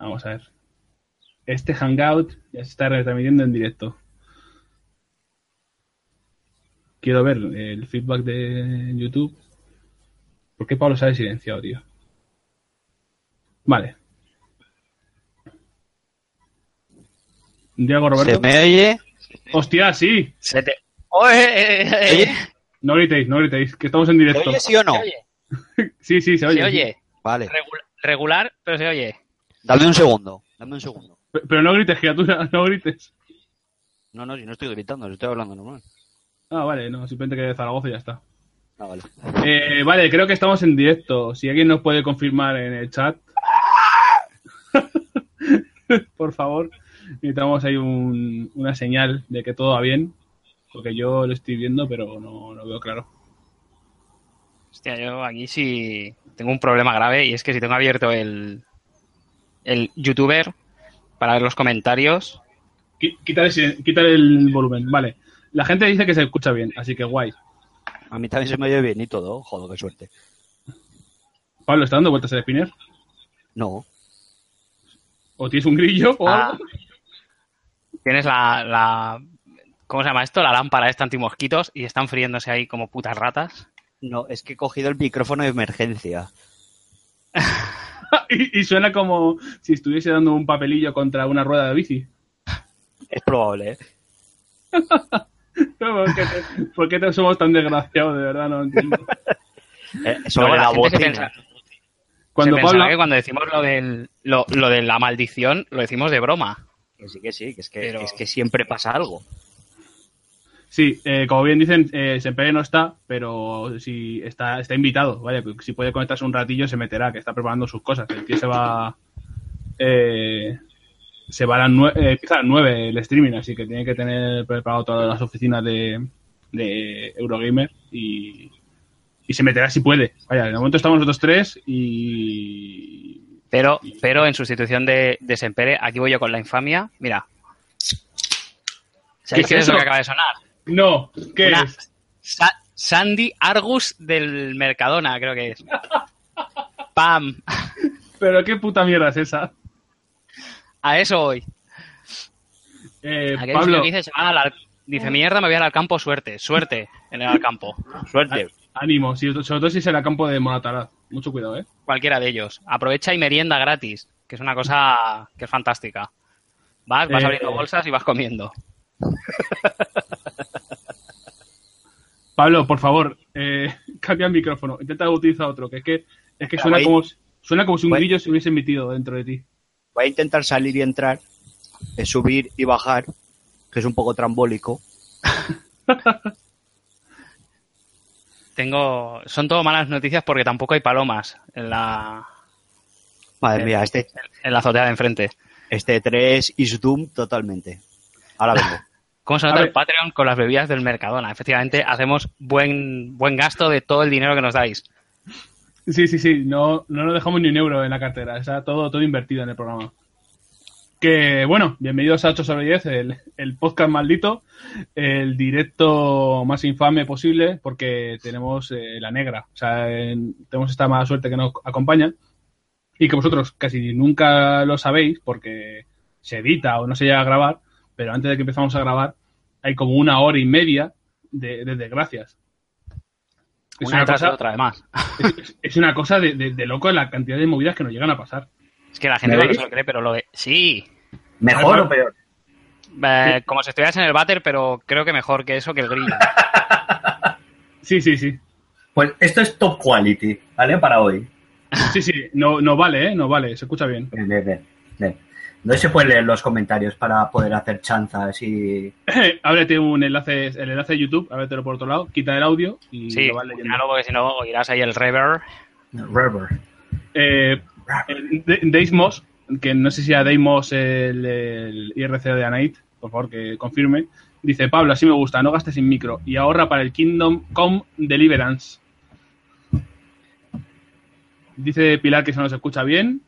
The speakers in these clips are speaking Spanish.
Vamos a ver. Este Hangout ya se está retransmitiendo en directo. Quiero ver el feedback de YouTube. ¿Por qué Pablo se ha silenciado, tío? Vale. Diego Roberto. ¿Se me oye? Hostia, sí. Se te... Oye, Oye, No gritéis, no gritéis, que estamos en ¿Se directo. oye sí o no? ¿se oye? Sí, sí, se oye. Se oye. Vale. Regul- regular, pero se oye. Dame un segundo. Dame un segundo. Pero no grites, criatura, no grites. No, no, si no estoy gritando, estoy hablando normal. Ah, vale, no, simplemente que de Zaragoza y ya está. Ah, vale. Eh, vale, creo que estamos en directo. Si alguien nos puede confirmar en el chat. Por favor, necesitamos ahí un- una señal de que todo va bien. Porque yo lo estoy viendo, pero no lo veo claro. Hostia, yo aquí sí tengo un problema grave y es que si tengo abierto el, el youtuber para ver los comentarios, Qui- Quítale, silen- quítale el volumen, vale. La gente dice que se escucha bien, así que guay. A mí también se me oye bien y todo. Joder, qué suerte. Pablo, ¿está dando vueltas el spinner? No. ¿O tienes un grillo o Ah. algo? tienes la, la... ¿Cómo se llama esto? La lámpara esta antimosquitos y están friéndose ahí como putas ratas. No, es que he cogido el micrófono de emergencia. y, y suena como si estuviese dando un papelillo contra una rueda de bici. Es probable, ¿eh? ¿Por qué, te- por qué te- somos tan desgraciados? De verdad, no entiendo. Eh, sobre la, la bocina. Cuando se pensará Pablo, que cuando decimos lo, del, lo, lo de la maldición, lo decimos de broma. Que sí, que sí, que es que, Pero- es que siempre pasa algo. Sí, eh, como bien dicen, eh, Sempere no está, pero si está, está invitado, ¿vale? Pues Si puede conectarse un ratillo, se meterá, que está preparando sus cosas. El tío se va. eh, se va a las nueve, empieza a las nueve el streaming, así que tiene que tener preparado todas las oficinas de, de Eurogamer y, y se meterá si puede. Vaya, de momento estamos nosotros tres y. Pero, pero en sustitución de, de Sempere, aquí voy yo con la infamia. Mira. ¿Sabéis ¿Qué es es lo eso? que acaba de sonar? No, ¿qué Una es? Sa- Sandy Argus del Mercadona, creo que es. ¡Pam! ¿Pero qué puta mierda es esa? A eso voy. Eh, Aquel Pablo, que dice, al al- dice, mierda, me voy al campo, suerte. Suerte en el campo. Suerte. ánimo, si- sobre todo si es el campo de Monatalaz. Mucho cuidado, ¿eh? Cualquiera de ellos. Aprovecha y merienda gratis, que es una cosa que es fantástica. Vas, vas Eh, abriendo bolsas y vas comiendo. Pablo, por favor, eh, cambia el micrófono. Intenta utilizar otro, que es que, es que suena, como, suena como si un grillo se hubiese emitido dentro de ti. Voy a intentar salir y entrar, eh, subir y bajar, que es un poco trambólico. Tengo, son todo malas noticias porque tampoco hay palomas en la, Madre Eh, mía, este, en la azotea de enfrente. este 3 is Doom totalmente. Ahora vengo. ¿Cómo se nota el. Patreon con las bebidas del Mercadona? Efectivamente, hacemos buen, buen gasto de todo el dinero que nos dais. Sí, sí, sí, no, no nos dejamos ni un euro en la cartera, está todo, todo invertido en el programa. Que bueno, bienvenidos a 8 sobre 10, el, el podcast maldito, el directo más infame posible, porque tenemos eh, la negra, o sea, en- tenemos esta mala suerte que nos acompaña y que vosotros casi nunca lo sabéis porque se edita o no se llega a grabar, pero antes de que empezamos a grabar hay como una hora y media de, de desgracias. Es Una una cosa- otra, además. es, es una cosa de, de, de loco la cantidad de movidas que nos llegan a pasar. Es que la gente ¿Me no se lo cree, pero lo de... Sí, ¿Mejor o peor? Eh, como si estuvieras en el váter, pero creo que mejor que eso que el grillo. Sí, sí, sí. Pues esto es top quality, ¿vale? Para hoy. Sí, sí, no, no vale, ¿eh? No vale, se escucha bien. Bien, bien, bien, bien. No se pueden leer los comentarios para poder hacer chanzas y... ábrete un enlace, el enlace de YouTube, ábretelo por otro lado, quita el audio y Sí, lo vas leyendo. claro, porque si no oirás ahí el reverb. Rubber. Eh, Deismos, que no sé si a Deimos el, el IRC de Anait, por favor que confirme, dice, Pablo, así me gusta, no gastes sin micro y ahorra para el Kingdom Come Deliverance. Dice Pilar que se nos escucha bien.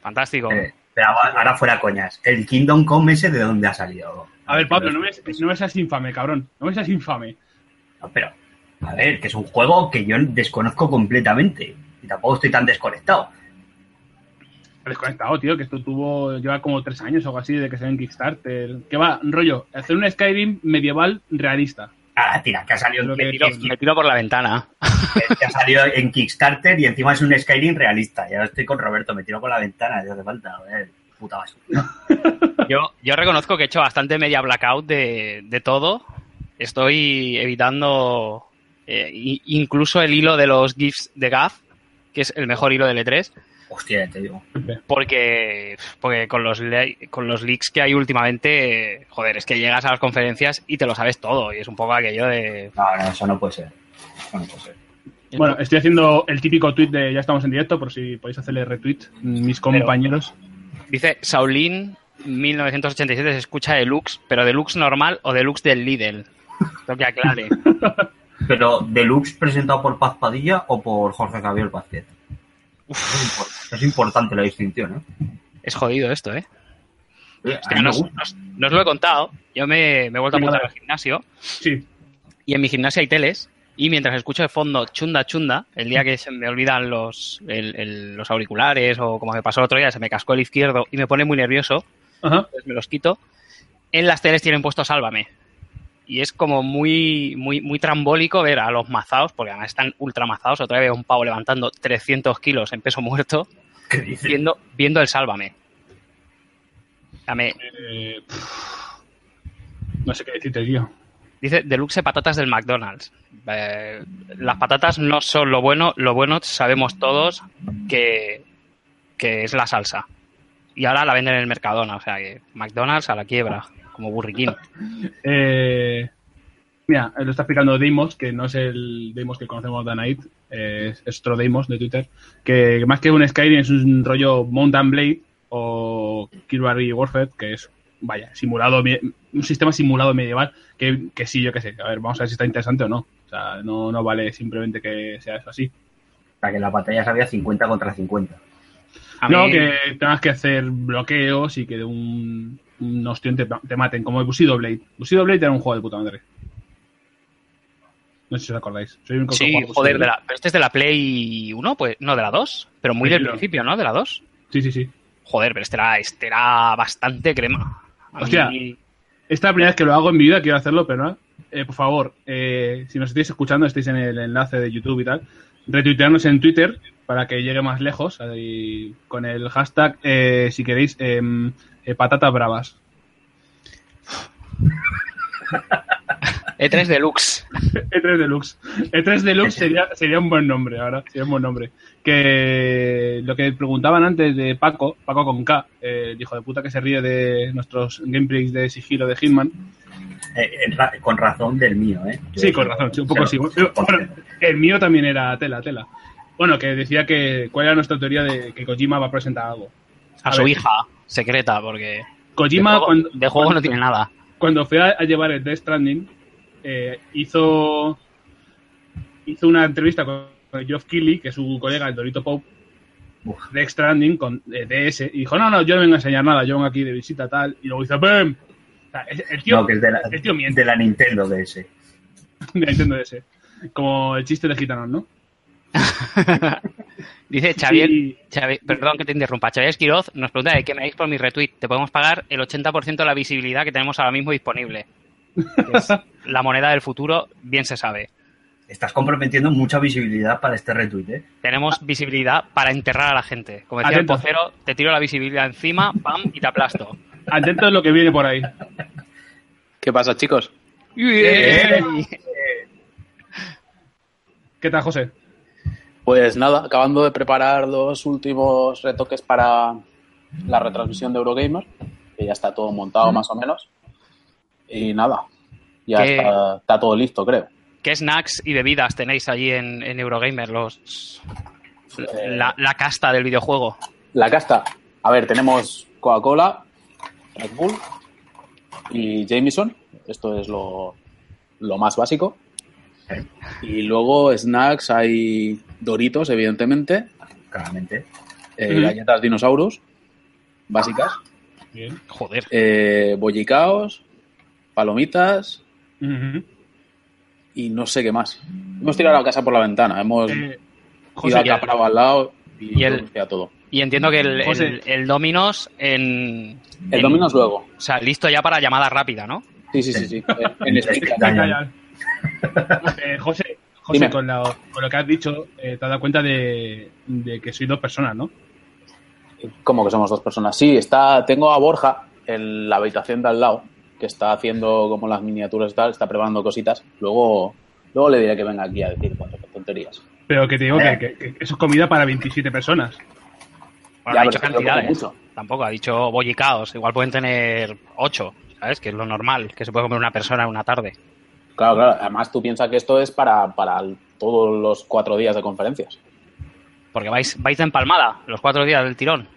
Fantástico. Eh, pero ahora fuera coñas. ¿El Kingdom Come ese de dónde ha salido? A ver, Pablo, no me, no me seas infame, cabrón. No me seas infame. No, pero, a ver, que es un juego que yo desconozco completamente. Y tampoco estoy tan desconectado. desconectado, tío, que esto tuvo, lleva como tres años o algo así de que se ve en Kickstarter. Que va, rollo, hacer un Skyrim medieval realista. Ah, tira, que ha salido, Lo en, que Me tiro, me tiro por la ventana. que ha salido en Kickstarter y encima es un Skyrim realista. Ya estoy con Roberto, me tiro por la ventana, ya hace falta. Joder, puta basura. Yo, yo reconozco que he hecho bastante media blackout de, de todo. Estoy evitando eh, incluso el hilo de los GIFs de GAF, que es el mejor hilo del E3, Hostia, te digo. porque, porque con, los le- con los leaks que hay últimamente, joder, es que llegas a las conferencias y te lo sabes todo. Y es un poco aquello de... No, no, eso no puede ser. Eso no puede ser. Bueno, estoy haciendo el típico tweet de ya estamos en directo, por si podéis hacerle retweet, mis compañeros. Dice Saulín 1987 se escucha deluxe, pero deluxe normal o deluxe del Lidl. Lo que aclare. Pero, ¿Deluxe presentado por Paz Padilla o por Jorge Javier Vázquez? Es, impor- es importante la distinción, ¿eh? Es jodido esto, ¿eh? Eh, Hostia, no, os- gusta. no os- no os lo he contado. Yo me, me he vuelto a apuntar al gimnasio Sí, y en mi gimnasio hay teles y mientras escucho de fondo chunda chunda, el día que se me olvidan los, el- el- los auriculares o como me pasó el otro día, se me cascó el izquierdo y me pone muy nervioso, ajá. pues me los quito. En las teles tienen puesto Sálvame. Y es como muy, muy, muy trambólico ver a los mazados, porque además están ultra mazados. Otra vez un pavo levantando 300 kilos en peso muerto, ¿Qué dices? viendo, viendo el Sálvame. Dame, Eh, no sé qué decirte, tío. Dice deluxe patatas del McDonald's. Eh, las patatas no son lo bueno, lo bueno sabemos todos que, que es la salsa. Y ahora la venden en el Mercadona, o sea que McDonald's a la quiebra, como burriquín. Eh, mira, lo está explicando Deimos, que no es el Deimos que conocemos de Night, eh, es otro Deimos de Twitter, que más que un Skyrim es un rollo Mountain Blade o Kirby Warfare, que es, vaya, simulado, un sistema simulado medieval, que, que sí, yo qué sé, a ver, vamos a ver si está interesante o no. O sea, no, no vale simplemente que sea eso así. Para que la batalla sabía 50 contra 50. A No, mí- que tengas que hacer bloqueos y que de un, un ostión te, te maten, como el Bushido Blade. Bushido Blade era un juego de puta madre. No sé si os acordáis. Soy que Sí, joder, de la, pero este es de la Play 1, pues no, de la 2, pero muy Sí, del principio, ¿no? De la 2. Sí, sí, sí. Joder, pero este era, este era bastante crema. A Hostia. mí- Esta es la primera vez que lo hago en mi vida, quiero hacerlo, pero no. Eh, por favor, eh, si nos estáis escuchando, estáis en el enlace de YouTube y tal, retuitearnos en Twitter para que llegue más lejos ahí, con el hashtag, eh, si queréis, em, eh, patatas bravas. E3 E Deluxe. E3 E Deluxe. E3 Deluxe sería, sería un buen nombre ahora, sería un buen nombre. Que lo que preguntaban antes de Paco, Paco con K, eh, el hijo de puta que se ríe de nuestros gameplays de sigilo de Hitman. Eh, ra- con razón del mío, ¿eh? Yo- Sí, con razón, sí, un poco sí. Bueno, el mío también era tela, tela. Bueno, que decía que cuál era nuestra teoría de que Kojima va a presentar algo. A, A su ver. hija secreta, porque Kojima de juego, cuando, de juego cuando- no tiene nada. cuando fue a, a llevar el Death Stranding, eh, hizo, hizo una entrevista con, con Geoff Keighley, que es su colega, el Dorito Pope, Uf. de Death Stranding, con eh, DS, y dijo, no, no, yo no vengo a enseñar nada, yo vengo aquí de visita tal, y luego hizo ¡Pum! O sea, es- el tío, No, que es de la, el tío miente de la Nintendo ese. de Nintendo DS. Como el chiste de gitanos, ¿no? Dice Xavier, Sí. Perdón que te interrumpa, Xavier Esquiroz nos pregunta de qué me dais por mi retweet. Te podemos pagar el 80% de la visibilidad que tenemos ahora mismo disponible. Es la moneda del futuro, bien se sabe. Estás comprometiendo mucha visibilidad para este retweet, ¿eh? Tenemos visibilidad para enterrar a la gente. Como decía Atento. el pocero, te tiro la visibilidad encima, pam, y te aplasto. Atentos a lo que viene por ahí. ¿Qué pasa, chicos? ¿Qué tal, José? Pues nada, acabando de preparar los últimos retoques para la retransmisión de Eurogamer, que ya está todo montado más o menos. Y nada, ya está, está todo listo, creo. ¿Qué snacks y bebidas tenéis allí en, en Eurogamer? Los, la, la casta del videojuego. La casta, a ver, tenemos Coca-Cola, Red Bull y Jameson. Esto es lo, lo más básico. Y luego snacks, hay Doritos, evidentemente, Claramente. eh, galletas dinosaurus, básicas, Bien. Joder. eh, bollicaos, palomitas y no sé qué más. Hemos tirado la casa por la ventana, hemos Eh, ido José, a Capravo al lado y, y el- todo. Y entiendo que el, el, el Dominos en... El en- Dominos luego. O sea, listo ya para llamada rápida, ¿no? Sí, sí, sí. sí. En, en. Eh, José, José con, la- con lo que has dicho, eh, te has dado cuenta de, de que sois dos personas, ¿no? ¿Cómo que somos dos personas? Sí, está, tengo a Borja en la habitación de al lado, que está haciendo como las miniaturas y tal, está preparando cositas. Luego, luego le diré que venga aquí a decir cuatro tonterías. Pero que te digo Eh. que, que- que eso es comida para 27 personas. Bueno, Ya, ha dicho cantidades. mucho. Tampoco, ha dicho bollicaos. Igual pueden tener ocho, ¿sabes? Que es lo normal, que se puede comer una persona en una tarde. Claro, claro. Además, tú piensas que esto es para, para todos los cuatro días de conferencias. Porque vais, vais de empalmada los cuatro días del tirón.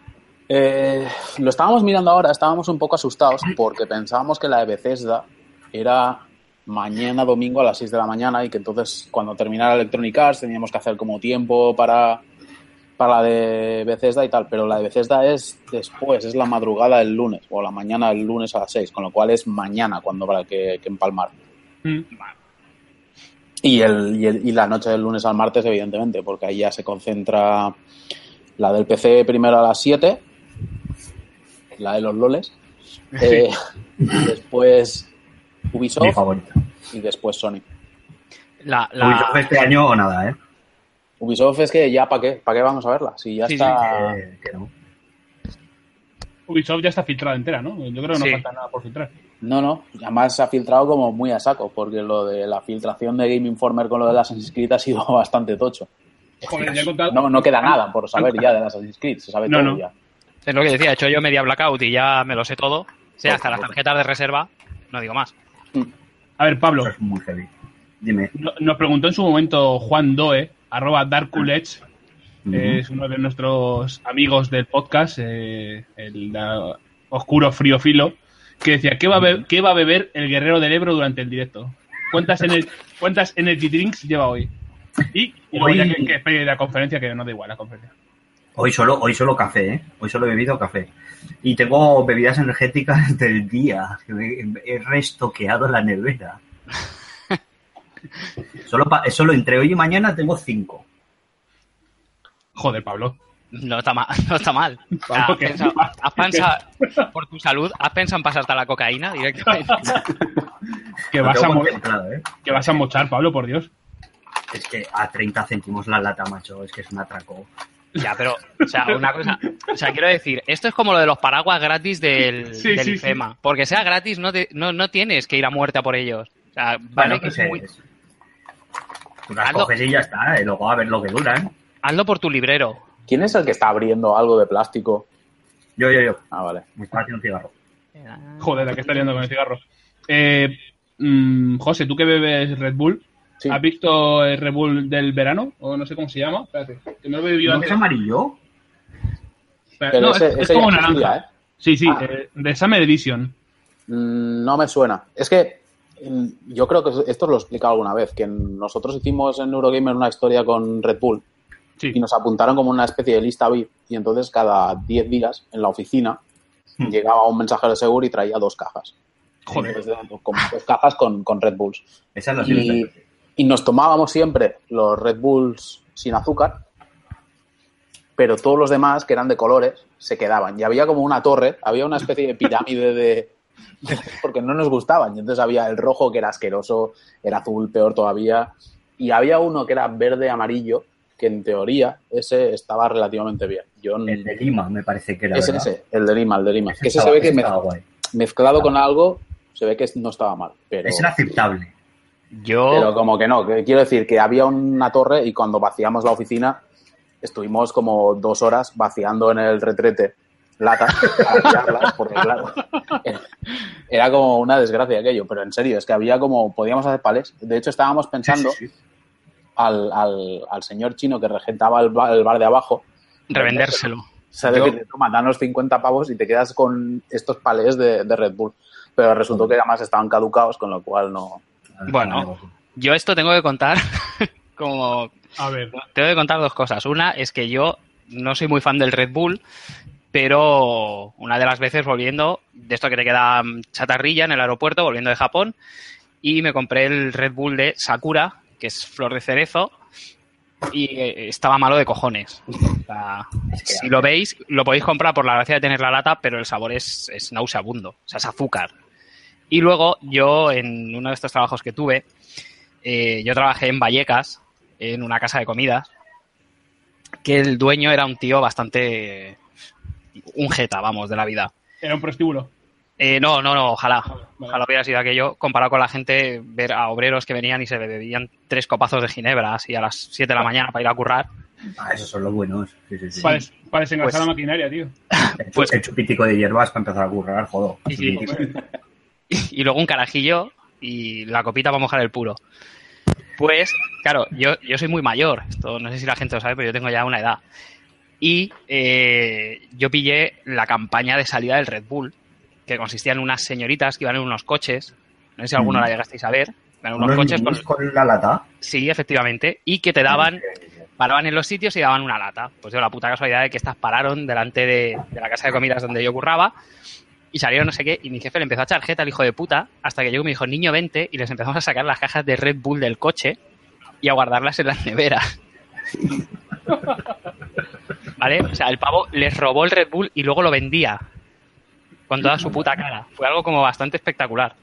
Eh, lo estábamos mirando ahora, estábamos un poco asustados porque pensábamos que la de Bethesda era mañana domingo a las 6 de la mañana y que entonces cuando terminara Electronic Arts teníamos que hacer como tiempo para, para la de Bethesda y tal, pero la de Bethesda es después, es la madrugada del lunes o la mañana del lunes a las 6, con lo cual es mañana cuando habrá que, que empalmar. Mm. Y, el, y, el- y la noche del lunes al martes, evidentemente, porque ahí ya se concentra la del PC primero a las 7, la de los loles, eh, después Mi Ubisoft favorita. y después Sony. La, la- Ubisoft este año o nada, ¿eh? Ubisoft es que ya, ¿para qué? ¿Para qué vamos a verla? Si ya Sí, sí, está... Que, que no. Ubisoft ya está filtrada entera, ¿no? Yo creo que no Sí. falta nada por filtrar. No, no, además se ha filtrado como muy a saco, porque lo de la filtración de Game Informer con lo de las Assassin's Creed ha sido bastante tocho. Joder, ya he contado. No, no queda nada por saber ya de las Assassin's Creed, se sabe No, todo no. ya. es lo que decía, he hecho yo media blackout y ya me lo sé todo. O sea, Por hasta las tarjetas de reserva, no digo más. A ver, Pablo, es muy heavy. Dime. no- nos preguntó en su momento Juan Doe, arroba Darkulech, Ujú. es uno de nuestros amigos del podcast, eh, el oscuro frío filo, que decía, ¿qué va, a be- qué va a beber el guerrero del Ebro durante el directo? ¿Cuántas, ener- cuántas energy drinks lleva hoy? Y, Hoy- ya que, que espere la conferencia, que no da igual la conferencia. Hoy solo, hoy solo café, ¿eh? Hoy solo he bebido café. Y tengo bebidas energéticas del día. He restoqueado la nevera. Solo, pa- solo entre hoy y mañana tengo cinco. Joder, Pablo. No está mal. No está mal. Has, pensado, has pensado- por tu salud, ¿has pensado en pasarte a la cocaína directamente? Que Lo vas, a tengo mo- contemplado, ¿eh? que vas a mochar, Pablo, por Dios. Es que a 30 céntimos la lata, macho. Es que es un atraco. Ya, pero, o sea, una cosa, o sea, quiero decir, esto es como lo de los paraguas gratis del, Sí, del sí, IFEMA. Porque sea gratis, no, te- no, no tienes que ir a muerte a por ellos. O sea, Bueno, vale que pues es muy- Tú las Hazlo. coges y ya está. Y luego a ver lo que duran. hazlo por tu librero. ¿Quién es el que está abriendo algo de plástico? Yo, yo, yo. Ah, vale. Me estaba haciendo un cigarro. Joder, la que está liando con el cigarro. Eh, mm, José, ¿tú que bebes Red Bull? Sí. ¿Has visto el Red Bull del verano? O no sé cómo se llama. Espérate, que me lo he bebido ¿No es antes. amarillo? Pero no, ese, es, como naranja. existía, ¿eh? Sí, sí, Ah. eh, de Summer Edition. Mm, No me suena. Es que mm, yo creo que esto os lo he explicado alguna vez, que nosotros hicimos en Eurogamer una historia con Red Bull Sí. y nos apuntaron como una especie de lista VIP y entonces cada 10 días en la oficina Hmm. llegaba un mensajero de seguro y traía dos cajas. Joder. Entonces, como dos cajas con, con Red Bulls. Y, y nos tomábamos siempre los Red Bulls sin azúcar, pero todos los demás, que eran de colores, se quedaban. Y había como una torre, había una especie de pirámide de... porque no nos gustaban. Y entonces había el rojo, que era asqueroso, el azul, peor todavía. Y había uno que era verde-amarillo, que en teoría ese estaba relativamente bien. Yo El de Lima, me parece que era. ese, ¿verdad? ese, el de Lima, el de Lima. Que ese estaba- se ve que mez- mezclado con algo, se ve que no estaba mal. Pero... Ese era aceptable. Yo, Pero como que no, que quiero decir que había una torre y cuando vaciamos la oficina estuvimos como dos horas vaciando en el retrete latas para porque claro, era, era como una desgracia aquello, pero en serio, es que había como, podíamos hacer palés. De hecho, estábamos pensando Sí, sí, sí. Al, al, al señor chino que regentaba el bar, el bar de abajo, revendérselo. sabe que te toma, danos 50 pavos y te quedas con estos palés de, de Red Bull. Pero resultó que además estaban caducados, con lo cual no... Bueno. Yo esto tengo que contar como A ver. tengo que contar dos cosas. Una es que yo no soy muy fan del Red Bull, pero una de las veces volviendo, de esto que te queda mm, chatarrilla en el aeropuerto, volviendo de Japón, y me compré el Red Bull de Sakura, que es flor de cerezo, y eh, estaba malo de cojones. O sea, si lo veis, lo podéis comprar por la gracia de tener la lata, pero el sabor es, es nauseabundo, o sea, es azúcar. Y luego yo, en uno de estos trabajos que tuve, eh, yo trabajé en Vallecas, en una casa de comidas, que el dueño era un tío bastante un jeta, vamos, de la vida. Era un prostíbulo. Eh, no, no, no, ojalá. Vale. Ojalá hubiera sido aquello. Comparado con la gente, ver a obreros que venían y se bebían tres copazos de ginebra así a las 7 de la mañana para ir a currar. Ah, esos son los buenos. Sí, sí, sí. Para, para desengrasar Pues- la maquinaria, tío. El, pues- el chupitico de hierbas para empezar a currar, joder. Sí, sí. Chupitico. y luego un carajillo y la copita para mojar el puro. Pues, claro, yo, yo soy muy mayor, esto no sé si la gente lo sabe, pero yo tengo ya una edad. Y eh, yo pillé la campaña de salida del Red Bull, que consistía en unas señoritas que iban en unos coches, no sé si alguno Mm. la llegasteis a ver, iban en unos coches con, con la lata. sí, efectivamente, y que te daban, paraban en los sitios y daban una lata. Pues yo la puta casualidad de que estas pararon delante de, de la casa de comidas donde yo curraba y salieron no sé qué y mi jefe le empezó a echar jeta al hijo de puta hasta que llegó y me dijo, niño, vente y les empezamos a sacar las cajas de Red Bull del coche y a guardarlas en las neveras. ¿Vale? O sea, el pavo les robó el Red Bull y luego lo vendía con toda su puta cara. Fue algo como bastante espectacular.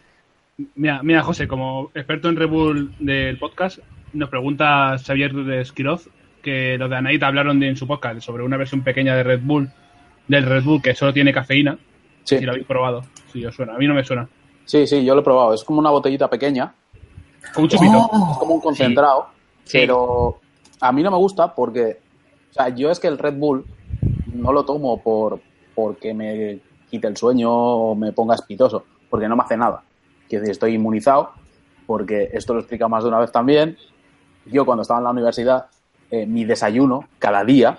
Mira, mira, José, como experto en Red Bull del podcast, nos pregunta Xavier de Esquiroz que los de Anaita hablaron de, en su podcast sobre una versión pequeña de Red Bull, del Red Bull que solo tiene cafeína. Sí. Si lo habéis probado. Si os suena. A mí no me suena. Sí, sí, yo lo he probado. Es como una botellita pequeña, un chupito. es como un concentrado, Sí. pero a mí no me gusta porque, o sea, yo es que el Red Bull no lo tomo por porque me quite el sueño o me ponga espitoso, porque no me hace nada. Quiero decir, estoy inmunizado, porque esto lo he explicado más de una vez también. Yo cuando estaba en la universidad, eh, mi desayuno cada día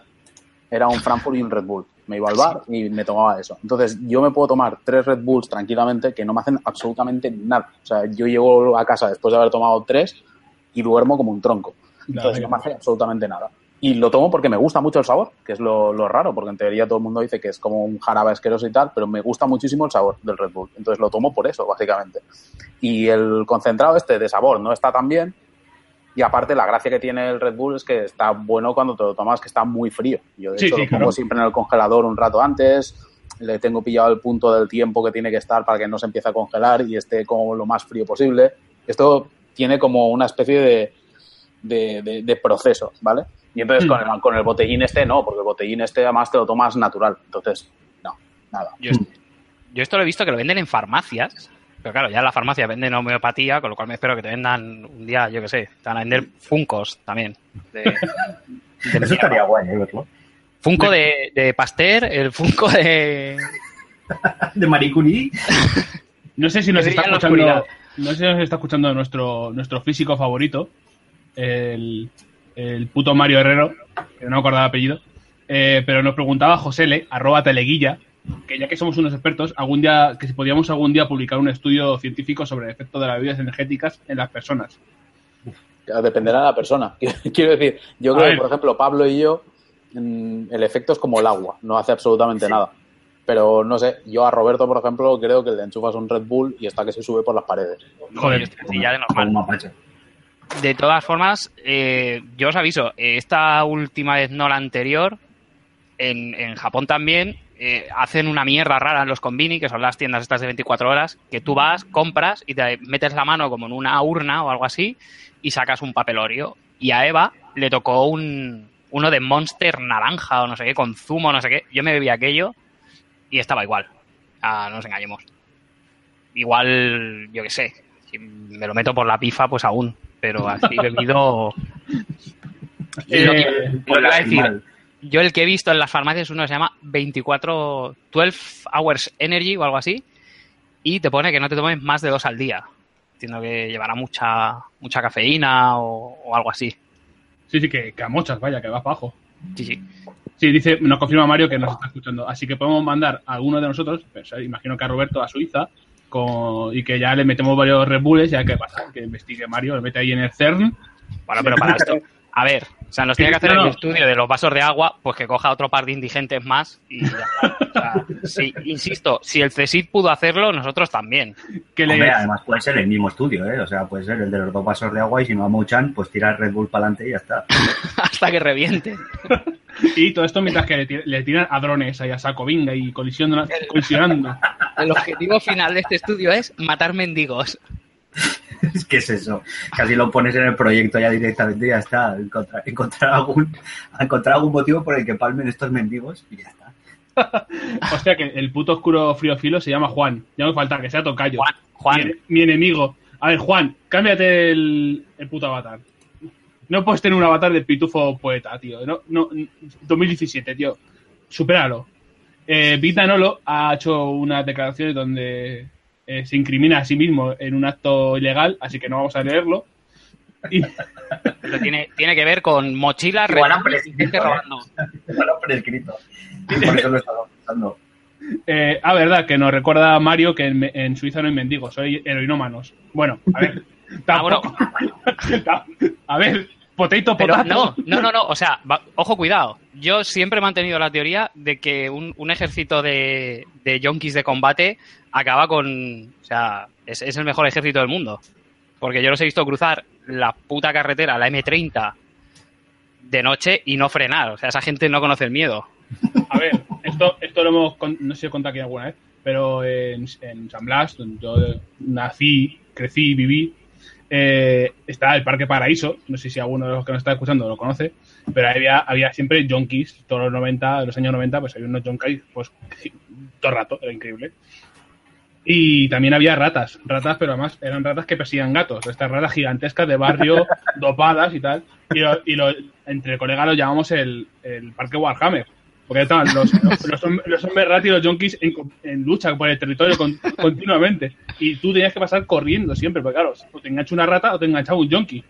era un Frankfurt y un Red Bull. Me iba al bar y me tomaba eso. Entonces, yo me puedo tomar tres Red Bulls tranquilamente que no me hacen absolutamente nada. O sea, yo llego a casa después de haber tomado tres y duermo como un tronco. Entonces, no me hace absolutamente nada. Y lo tomo porque me gusta mucho el sabor, que es lo, lo raro, porque en teoría todo el mundo dice que es como un jarabe asqueroso y tal, pero me gusta muchísimo el sabor del Red Bull. Entonces lo tomo por eso, básicamente. Y el concentrado este de sabor no está tan bien. Y aparte, la gracia que tiene el Red Bull es que está bueno cuando te lo tomas, que está muy frío. Yo, de Sí, hecho, sí, lo pongo claro. siempre en el congelador un rato antes. Le tengo pillado el punto del tiempo que tiene que estar para que no se empiece a congelar y esté como lo más frío posible. Esto tiene como una especie de, de, de- de proceso, ¿vale? Y entonces Hmm. con, el, con el botellín este no, porque el botellín este además te lo tomas natural. Entonces, no, nada. Yo, est- yo esto lo he visto que lo venden en farmacias. Pero claro, ya en la farmacia venden homeopatía, con lo cual me espero que te vendan un día, yo que sé, te van a vender Funcos también. De, de Eso estaría guay, ¿eh? verlo. Funko de, de Pasteur, el Funko de... De Marie Curie. No sé si nos está escuchando. No sé si nos está escuchando nuestro, nuestro físico favorito, el, el puto Mario Herrero, que no me acordaba el apellido. Eh, pero nos preguntaba Josele, arroba teleguilla, que ya que somos unos expertos, algún día, que si podíamos algún día publicar un estudio científico sobre el efecto de las bebidas energéticas en las personas. Dependerá de la persona. Quiero decir, yo creo que, por ejemplo, Pablo y yo, mm, el efecto es como el agua, no hace absolutamente nada. Pero no sé, yo a Roberto, por ejemplo, creo que le enchufas un Red Bull y está que se sube por las paredes. Joder. Así ya de normal. De todas formas, eh, yo os aviso, eh, esta última vez, no la anterior, en, en Japón también eh, hacen una mierda rara en los convini, que son las tiendas estas de 24 horas, que tú vas, compras y te metes la mano como en una urna o algo así y sacas un papelorio. Y a Eva le tocó un, uno de Monster naranja o no sé qué, con zumo, no sé qué. Yo me bebí aquello y estaba igual. Ah, no nos engañemos. Igual, yo qué sé, si me lo meto por la pifa, pues aún. Pero así bebido. Eh, a decir, yo el que he visto en las farmacias uno se llama 24, 12 Hours Energy o algo así, y te pone que no te tomes más de dos al día. Entiendo que llevará mucha mucha cafeína o, o algo así. Sí, sí, que, que a mochas, vaya, que va para abajo. Sí, sí. Sí, dice, nos confirma Mario que nos está escuchando. Así que podemos mandar a alguno de nosotros, pues, eh, imagino que a Roberto, a Suiza, con- y que ya le metemos varios Red Bulls, ya que pasa, que investigue Mario, le mete ahí en el CERN. Bueno, pero para esto, A ver, o sea, nos tiene que hacer No, no. el estudio de los vasos de agua, pues que coja otro par de indigentes más y ya está. O sea, sí, insisto, si el CSIC pudo hacerlo, nosotros también. Que le, Hombre, además puede ser el mismo estudio, ¿eh? O sea, puede ser el de los dos vasos de agua y si no a Mouchan, pues tira el Red Bull para adelante y ya está. Hasta que reviente. y todo esto mientras que le, tir- le tiran a drones ahí a saco, venga, y colisionando. colisionando. El objetivo final de este estudio es matar mendigos. ¿Qué es eso? Casi lo pones en el proyecto ya directamente y ya está. Encontrar, encontrar, algún, encontrar algún motivo por el que palmen estos mendigos y ya está. Hostia, que el puto oscuro frío filo se llama Juan. Ya me falta que sea tocayo. Juan, Juan. Mi, mi enemigo. A ver, Juan, cámbiate el, el puto avatar. No puedes tener un avatar de pitufo poeta, tío. No, no, 2017, tío. Supéralo. Eh, Vita Nolo ha hecho unas declaraciones donde eh, se incrimina a sí mismo en un acto ilegal, así que no vamos a leerlo. Y, Pero tiene, tiene que ver con mochilas, prescrito, ¿eh? robando. Bueno, prescrito. Por eso lo estaba pensando. eh, ah, verdad, que nos recuerda a Mario que en, en Suiza no hay mendigos, soy heroinómanos. Bueno, a ver. Ah, bueno. tampoco- a ver, potato, Pero potato. no, no, no, no. O sea, va- ojo, cuidado. Yo siempre he mantenido la teoría de que un, un ejército de, de yonkis de combate acaba con. O sea, es, es el mejor ejército del mundo. Porque yo los he visto cruzar la puta carretera, la M30, de noche y no frenar. O sea, esa gente no conoce el miedo. A ver, esto, esto lo hemos, con- no sé si he contado aquí alguna vez, pero en, en San Blas, donde yo nací, crecí, viví, eh, está el Parque Paraíso, no sé si alguno de los que nos está escuchando lo conoce, pero había, había siempre junkies, todos los 90, los años 90, pues había unos junkies, pues todo el rato, era increíble. Y también había ratas, ratas, pero además eran ratas que persiguen gatos, estas ratas gigantescas de barrio, dopadas y tal. Y, lo- y lo- entre colegas lo llamamos el, el Parque Warhammer. Porque estaban los, los, los, hom- los hombres rat y los junkies en, lucha por el territorio con- continuamente. Y tú tenías que pasar corriendo siempre, porque claro, o te engancha una rata o te enganchaba un junkie.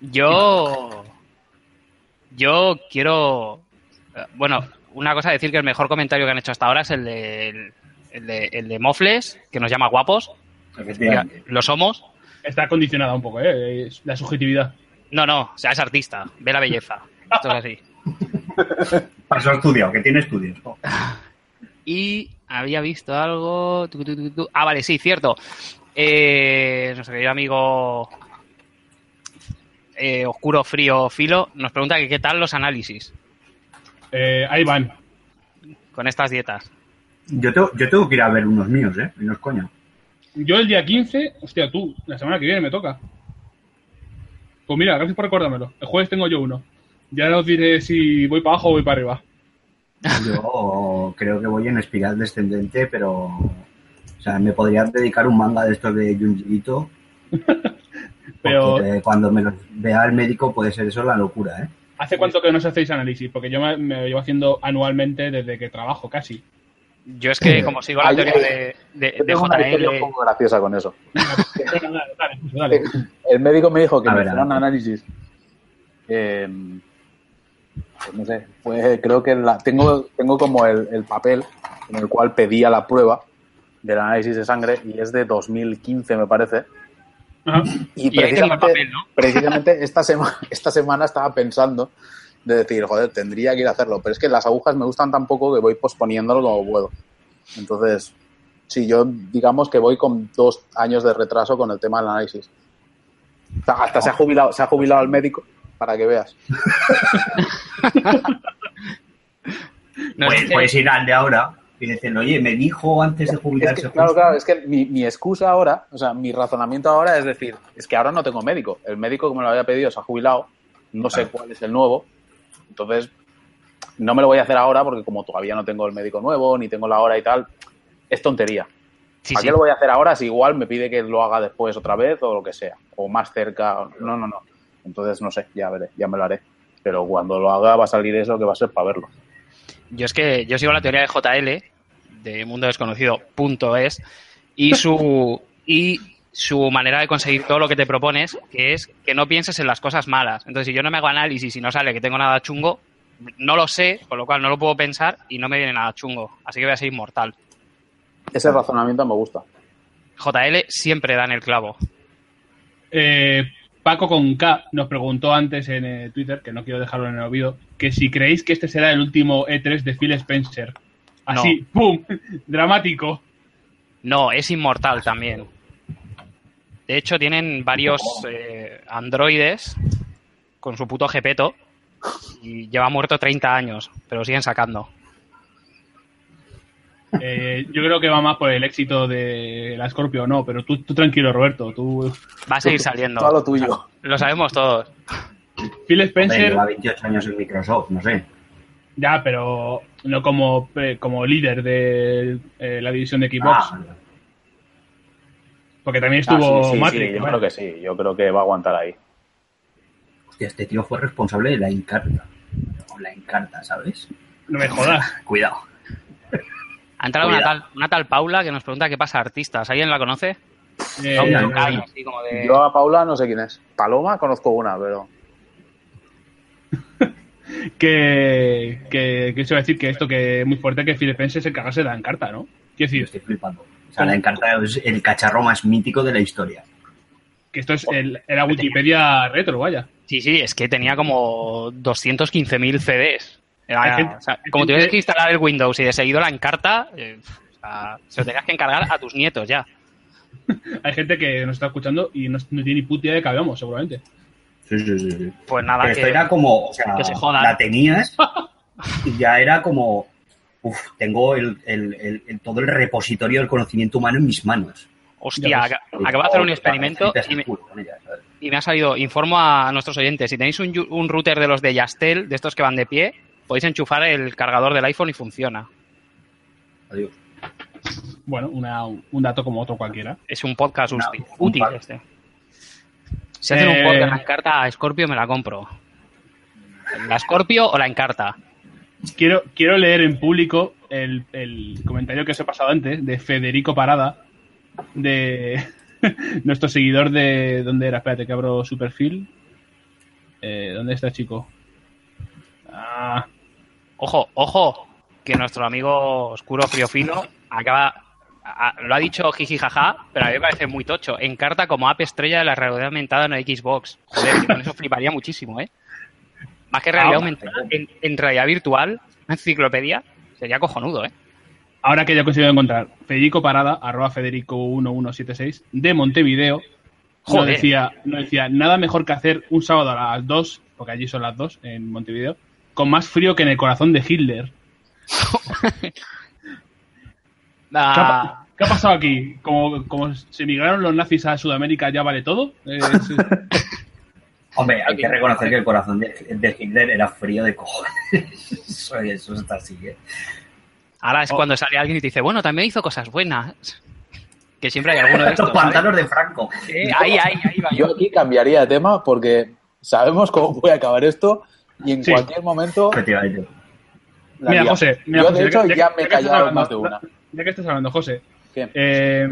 Yo. Yo quiero. Bueno, una cosa, decir que el mejor comentario que han hecho hasta ahora es el de, el, el de, el de Mofles, que nos llama guapos. Lo somos. Está condicionada un poco, ¿eh? La subjetividad. No, no, o sea, es artista. Ve la belleza. Esto es así. Pasó estudiado, que tiene estudios. Oh. Y había visto algo. tu, tu, tu, tu. Ah, vale, sí, cierto. Eh, nuestro querido amigo eh, Oscuro Frío Filo nos pregunta que qué tal los análisis Eh, ahí van. con estas dietas. Yo, tengo, yo tengo que ir a ver unos míos, ¿eh? Y no es coña. Yo el día 15, hostia, tú, la semana que viene me toca. Pues mira, gracias por recordármelo. El jueves tengo yo uno. Ya os diré si voy para abajo o voy para arriba. Yo creo que voy en espiral descendente, pero. O sea, me podría dedicar un manga de estos de Junji Ito. Pero- porque cuando me los vea el médico puede ser eso la locura, ¿eh? ¿Hace cuánto que no os hacéis análisis? Porque yo me, me lo llevo haciendo anualmente desde que trabajo casi. Yo es que, como sigo la teoría de, de, Yo de una historia un JL, poco graciosa con eso. Dale, dale, Jesús, dale. El médico me dijo que A me ver, hiciera un análisis. eh, pues no sé, fue, creo que la, tengo, tengo como el, el papel en el cual pedía la prueba del análisis de sangre y es de 2015, me parece. Ajá. Y, Y precisamente, papel, ¿no? precisamente esta, sema- esta semana estaba pensando de decir, joder, tendría que ir a hacerlo, pero es que las agujas me gustan tan poco que voy posponiéndolo como puedo. Entonces, sí, yo digamos que voy con dos años de retraso con el tema del análisis. Hasta se ha jubilado, se ha jubilado el médico, para que veas. nos Puedes, puedes ir al de ahora y decirle, oye, me dijo antes de Es jubilarse. que, claro, justo". claro, es que mi, mi excusa ahora, o sea, mi razonamiento ahora es decir, es que ahora no tengo médico. El médico que me lo había pedido se ha jubilado, no sé cuál es el nuevo. Entonces, no me lo voy a hacer ahora porque como todavía no tengo el médico nuevo, ni tengo la hora y tal, es tontería. Sí, ¿Para sí. qué lo voy a hacer ahora si igual me pide que lo haga después otra vez o lo que sea? O más cerca. No, no, no. Entonces, no sé, ya veré, ya me lo haré. Pero cuando lo haga va a salir eso que va a ser para verlo. Yo es que yo sigo la teoría de JL, de Mundo Desconocido, punto es, y su, y su manera de conseguir todo lo que te propones, que es que no pienses en las cosas malas. Entonces, si yo no me hago análisis y no sale que tengo nada chungo, no lo sé, con lo cual no lo puedo pensar y no me viene nada chungo. Así que voy a ser inmortal. Ese razonamiento me gusta. JL siempre da en el clavo. Eh, Paco con K nos preguntó antes en eh, Twitter, que no quiero dejarlo en el olvido, que si creéis que este será el último E3 de Phil Spencer. Así, ¡pum! Dramático. No, es inmortal también. De hecho, tienen varios eh, androides con su puto jepeto y lleva muerto 30 años, pero siguen sacando. Eh, yo creo que va más por el éxito de la Scorpio, no, pero tú, tú tranquilo, Roberto. Tú... Va a seguir saliendo. Todo lo tuyo. Lo sabemos todos. Phil Hombre, Spencer, lleva 28 años en Microsoft, no sé. ya, pero no como, eh, como líder de eh, la división de Xbox. Ah, porque también Ah, estuvo sí, sí, Matrix. sí, yo creo que sí. Yo creo que va a aguantar ahí. hostia, este tío fue responsable de la Encarta. No, la Encarta, ¿sabes? No me jodas. Cuidado. Ha entrado una tal, una tal Paula que nos pregunta qué pasa artistas. ¿Alguien la conoce? Eh, no, yokai, no. así como de- Yo a Paula no sé quién es. Paloma conozco una, pero. que, que, que se va a decir que esto que es muy fuerte que Phil Spencer se cagase de la encarta, ¿no? Quiero Yo decir, estoy flipando. O sea, la Encarta es el cacharro más mítico de la historia. que esto es el, la Wikipedia retro, vaya. Sí, sí, es que tenía como 215.000 CDs. Era- Hay gente- o sea, hay como gente- tuvieras que instalar el Windows y de seguido la encarta, eh, o sea, se lo tenías que encargar a tus nietos ya. Hay gente que nos está escuchando y no, no tiene ni puta idea de que hablamos, seguramente. Sí, sí, sí. Pues nada, Pero que, esto era como, o sea, que se jodan. la tenías y ya era como, uff, tengo el, el- el- el- todo el repositorio del conocimiento humano en mis manos. hostia, aca- acabo de hacer un experimento y me, ha salido, informo a nuestros oyentes, si tenéis un router de los de Yastel, de estos que van de pie, podéis enchufar el cargador del iPhone y funciona. Adiós. Bueno, una- un dato como otro cualquiera. Es un podcast útil, un útil pack. este. Si hacen Eh, un port de la encarta a Scorpio, me la compro. ¿La Scorpio o la encarta? Quiero, quiero leer en público el, el comentario que os he pasado antes de Federico Parada, de nuestro seguidor de. ¿Dónde era? Espérate que abro su perfil. Eh, ¿Dónde está, chico? Ah, Ojo, ojo, que nuestro amigo Oscuro Friofilo acaba. a- lo ha dicho jiji jaja, pero a mí me parece muy tocho. Encarta como app estrella de la realidad aumentada en Xbox. Joder, que con eso fliparía muchísimo, ¿eh? Más que realidad aumentada, en, en realidad virtual, enciclopedia, sería cojonudo, ¿eh? ahora que ya he conseguido encontrar Federico Parada, arroba Federico1176, de Montevideo, no Joder. decía, no decía nada mejor que hacer un sábado a las 2, porque allí son las 2 en Montevideo, con más frío que en el corazón de Hitler. ¿Qué ha, Ah, qué ha pasado aquí? Como, como se emigraron los nazis a Sudamérica, ¿ya vale todo? Eh, sí. Hombre, hay que reconocer que el corazón de, de Hitler era frío de cojones. Eso, eso está así, ¿eh? ahora es Oh. cuando sale alguien y te dice, bueno, también hizo cosas buenas. Que siempre hay alguno de estos. Los ¿sabes? pantanos de Franco. Eh, ahí, ahí, ahí va. Yo aquí cambiaría de tema porque sabemos cómo puede acabar esto y en Sí. cualquier momento. Efectivamente. la Mira. José, mira, Yo, José, de hecho, ya, me he callado hablando, más de una. Ya que estás hablando, José, ¿Qué? Eh,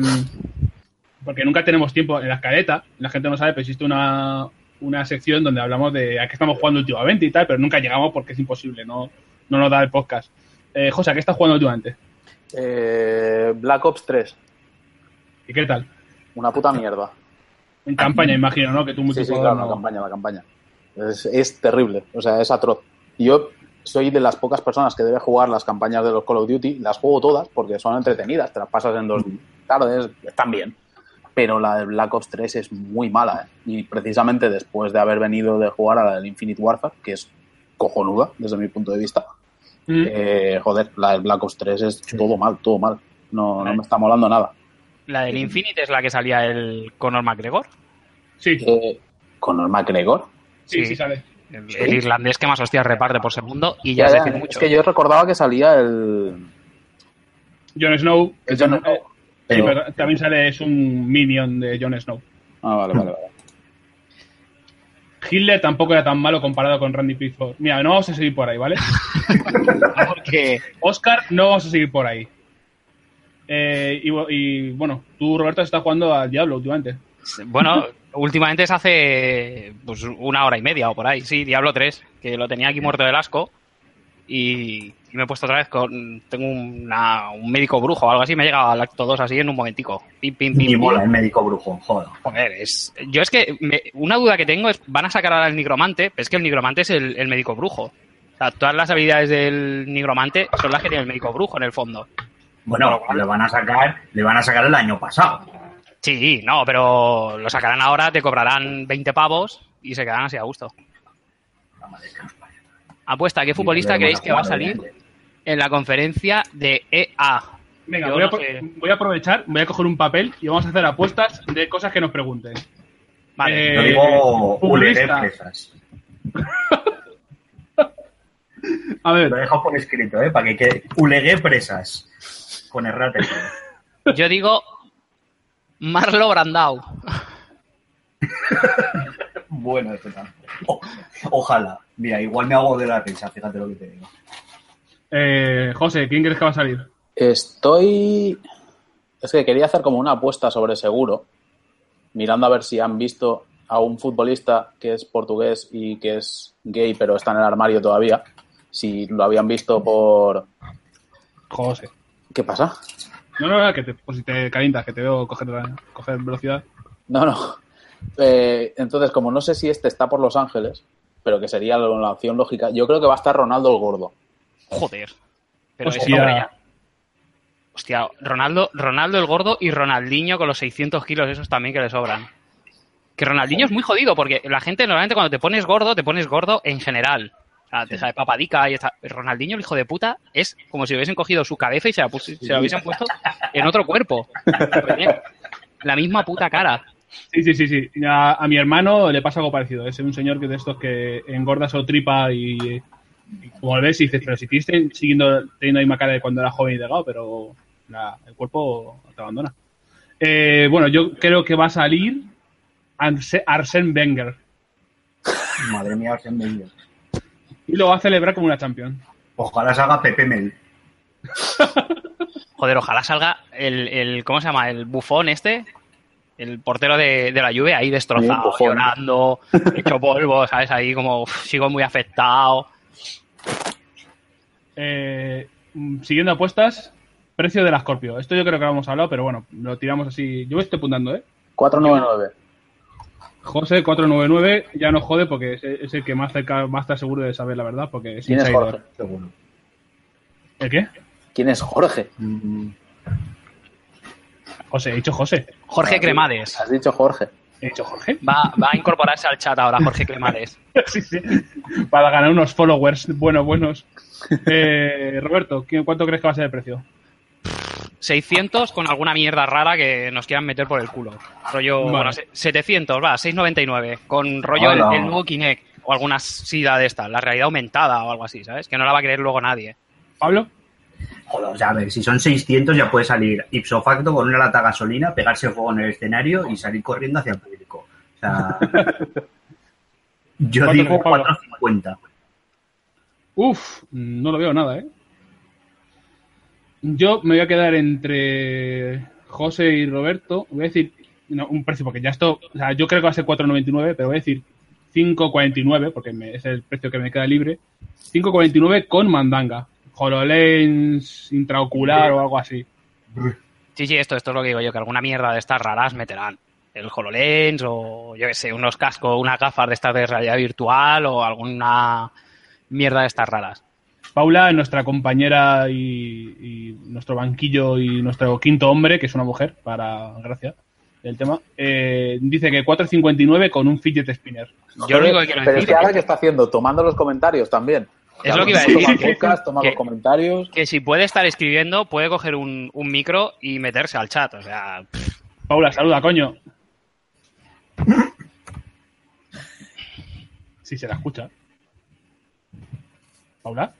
porque nunca tenemos tiempo en la escaleta, la gente no sabe, pero existe una, una sección donde hablamos de a qué estamos jugando últimamente y tal, pero nunca llegamos porque es imposible, no, no nos da el podcast. Eh, José, ¿a qué estás jugando últimamente? Eh, Black Ops 3. ¿Y qué tal? Una puta mierda. En campaña, imagino, ¿no? Que tú Sí, sí, claro, la no- campaña, la campaña. Es, es terrible, o sea, es atroz. Yo soy de las pocas personas que debe jugar las campañas de los Call of Duty, las juego todas porque son entretenidas, te las pasas en dos tardes, están bien. Pero la de Black Ops 3 es muy mala, ¿eh? Y precisamente después de haber venido de jugar a la del Infinite Warfare, que es cojonuda desde mi punto de vista, Mm. eh, joder, la del Black Ops 3 es todo mal, todo mal. No, no me está molando nada. La del Infinite es la que salía el Conor McGregor. Sí, Eh, Conor McGregor. Sí, sí. sí, sale. El, el irlandés que más hostias reparte por segundo y ya, Ya, es mucho. que yo recordaba que salía el. Jon Snow, el Jon eh, Snow. sí, Pero- pero también sale, es un minion de Jon Snow. Ah, vale, vale, vale. Hitler tampoco era tan malo comparado con Randy Pitchford. Mira, no vamos a seguir por ahí, ¿vale? Porque Oscar, no vamos a seguir por ahí. Eh, y, y, bueno, tú, Roberto, estás jugando al Diablo últimamente. Bueno, últimamente es hace pues, una hora y media o por ahí. Sí, Diablo 3, que lo tenía aquí muerto del asco. y, y me he puesto otra vez con. Tengo una- un médico brujo o algo así, me ha llegado al acto 2 así en un momentico. Pim, pim, pim, Ni pim. mola el médico brujo, joder. Joder, es. Yo es que. me- una duda que tengo es: van a sacar ahora el nigromante, pero es que el nigromante es el, el médico brujo. O sea, todas las habilidades del nigromante son las que tiene el médico brujo en el fondo. Bueno, le van a sacar, le van a sacar el año pasado. Sí, no, pero lo sacarán ahora, te cobrarán 20 pavos y se quedarán así a gusto. Apuesta, ¿qué futbolista creéis que va a salir obviamente. en la conferencia de EA? Venga, voy a, no pro- sé. voy a aprovechar, voy a coger un papel y vamos a hacer apuestas de cosas que nos pregunten. Vale. Eh, Yo digo futbolista. Ulegué Presas. A ver, Lo he dejado por escrito, ¿eh? Para que quede. Ulegué Presas. Con errate. Yo digo Marlo Brandau. Bueno, esto. O- ojalá. Mira, igual me hago de la risa, fíjate lo que te digo. eh, José, ¿quién crees que va a salir? Estoy. Es que quería hacer como una apuesta sobre seguro, mirando a ver si han visto a un futbolista que es portugués y que es gay, pero está en el armario todavía. Si lo habían visto por. José. ¿Qué pasa? No, no, no, que te, pues si te calientas, que te veo coger, coger velocidad. No, no. Eh, entonces, como no sé si este está por Los Ángeles, pero que sería la la opción lógica, yo creo que va a estar Ronaldo el Gordo. Joder. Pero es hombre, ya. Hostia, Ronaldo, Ronaldo el gordo y Ronaldinho con los 600 kilos esos también que le sobran. Que Ronaldinho es muy jodido porque la gente normalmente cuando te pones gordo, te pones gordo en general. O sea, te sale papadica y está. Ronaldinho, el hijo de puta, es como si hubiesen cogido su cabeza y se la, pus- se la hubiesen puesto en otro cuerpo. La misma puta cara. Sí, sí, sí, sí. A, a mi hermano le pasa algo parecido. Es un señor que de estos que engorda su tripa y, y como ves y dices, pero si tienes siguiendo teniendo la misma cara de cuando era joven y delgado, pero la- el cuerpo te abandona. Eh, bueno, yo creo que va a salir Arse- Arsène Wenger Madre mía, Arsène Wenger. Y lo va a celebrar como una champion. Ojalá salga Pepe Mel. Joder, ojalá salga el, el ¿cómo se llama? El bufón este, el portero de, de la lluvia ahí Sí, destrozado, Buffon. llorando, hecho polvo, ¿sabes? Ahí como uf, sigo muy afectado. Eh, siguiendo apuestas, precio del Scorpio. Esto yo creo que lo hemos hablado, pero bueno, lo tiramos así. Yo me estoy apuntando, ¿eh? 499. José 499 ya no jode porque es, es el que más cerca a estar seguro de saber la verdad porque es ¿Quién es. Jorge? Seguro. ¿El qué? ¿Quién es Jorge? Mm, José, he dicho José. Jorge Cremades. Has dicho Jorge. He dicho Jorge. Va, va a incorporarse al chat ahora, Jorge Cremades. sí, sí. Para ganar unos followers buenos, buenos. Eh, Roberto, ¿qué- ¿cuánto crees que va a ser el precio? 600 con alguna mierda rara que nos quieran meter por el culo. Rollo, Vale. bueno, se- 700, va, 699. Con rollo el, nuevo Kinect o alguna sida de esta, la realidad aumentada o algo así, ¿sabes? Que no la va a querer luego nadie. ¿Pablo? Joder, o sea, a ver, si son 600 ya puede salir ipso facto con una lata de gasolina, pegarse fuego en el escenario y salir corriendo hacia el público. O sea, yo ¿Cuánto digo crees, Pablo? 450. Uf, no lo veo nada, ¿eh? Yo me voy a quedar entre José y Roberto. Voy a decir un precio, porque ya esto, o sea, yo creo que va a ser 4,99, pero voy a decir 5,49, porque es el precio que me queda libre. 5,49 con mandanga. HoloLens, intraocular o algo así. Sí, sí, esto, esto es lo que digo yo, que alguna mierda de estas raras meterán. El HoloLens o, yo qué sé, unos cascos, unas gafas de estas de realidad virtual o alguna mierda de estas raras. Paula, nuestra compañera y, y nuestro banquillo y nuestro quinto hombre, que es una mujer, para gracia del tema, eh, dice que 4,59 con un fidget spinner. Yo lo único que quiero Pero es decir que ahora que está haciendo, tomando los comentarios también. Es lo que iba a Toma decir. el podcast, toma Que- los comentarios. que si puede estar escribiendo, puede coger un, un micro y meterse al chat. O sea, pff, Paula, saluda, coño. Sí, se la escucha. Paula.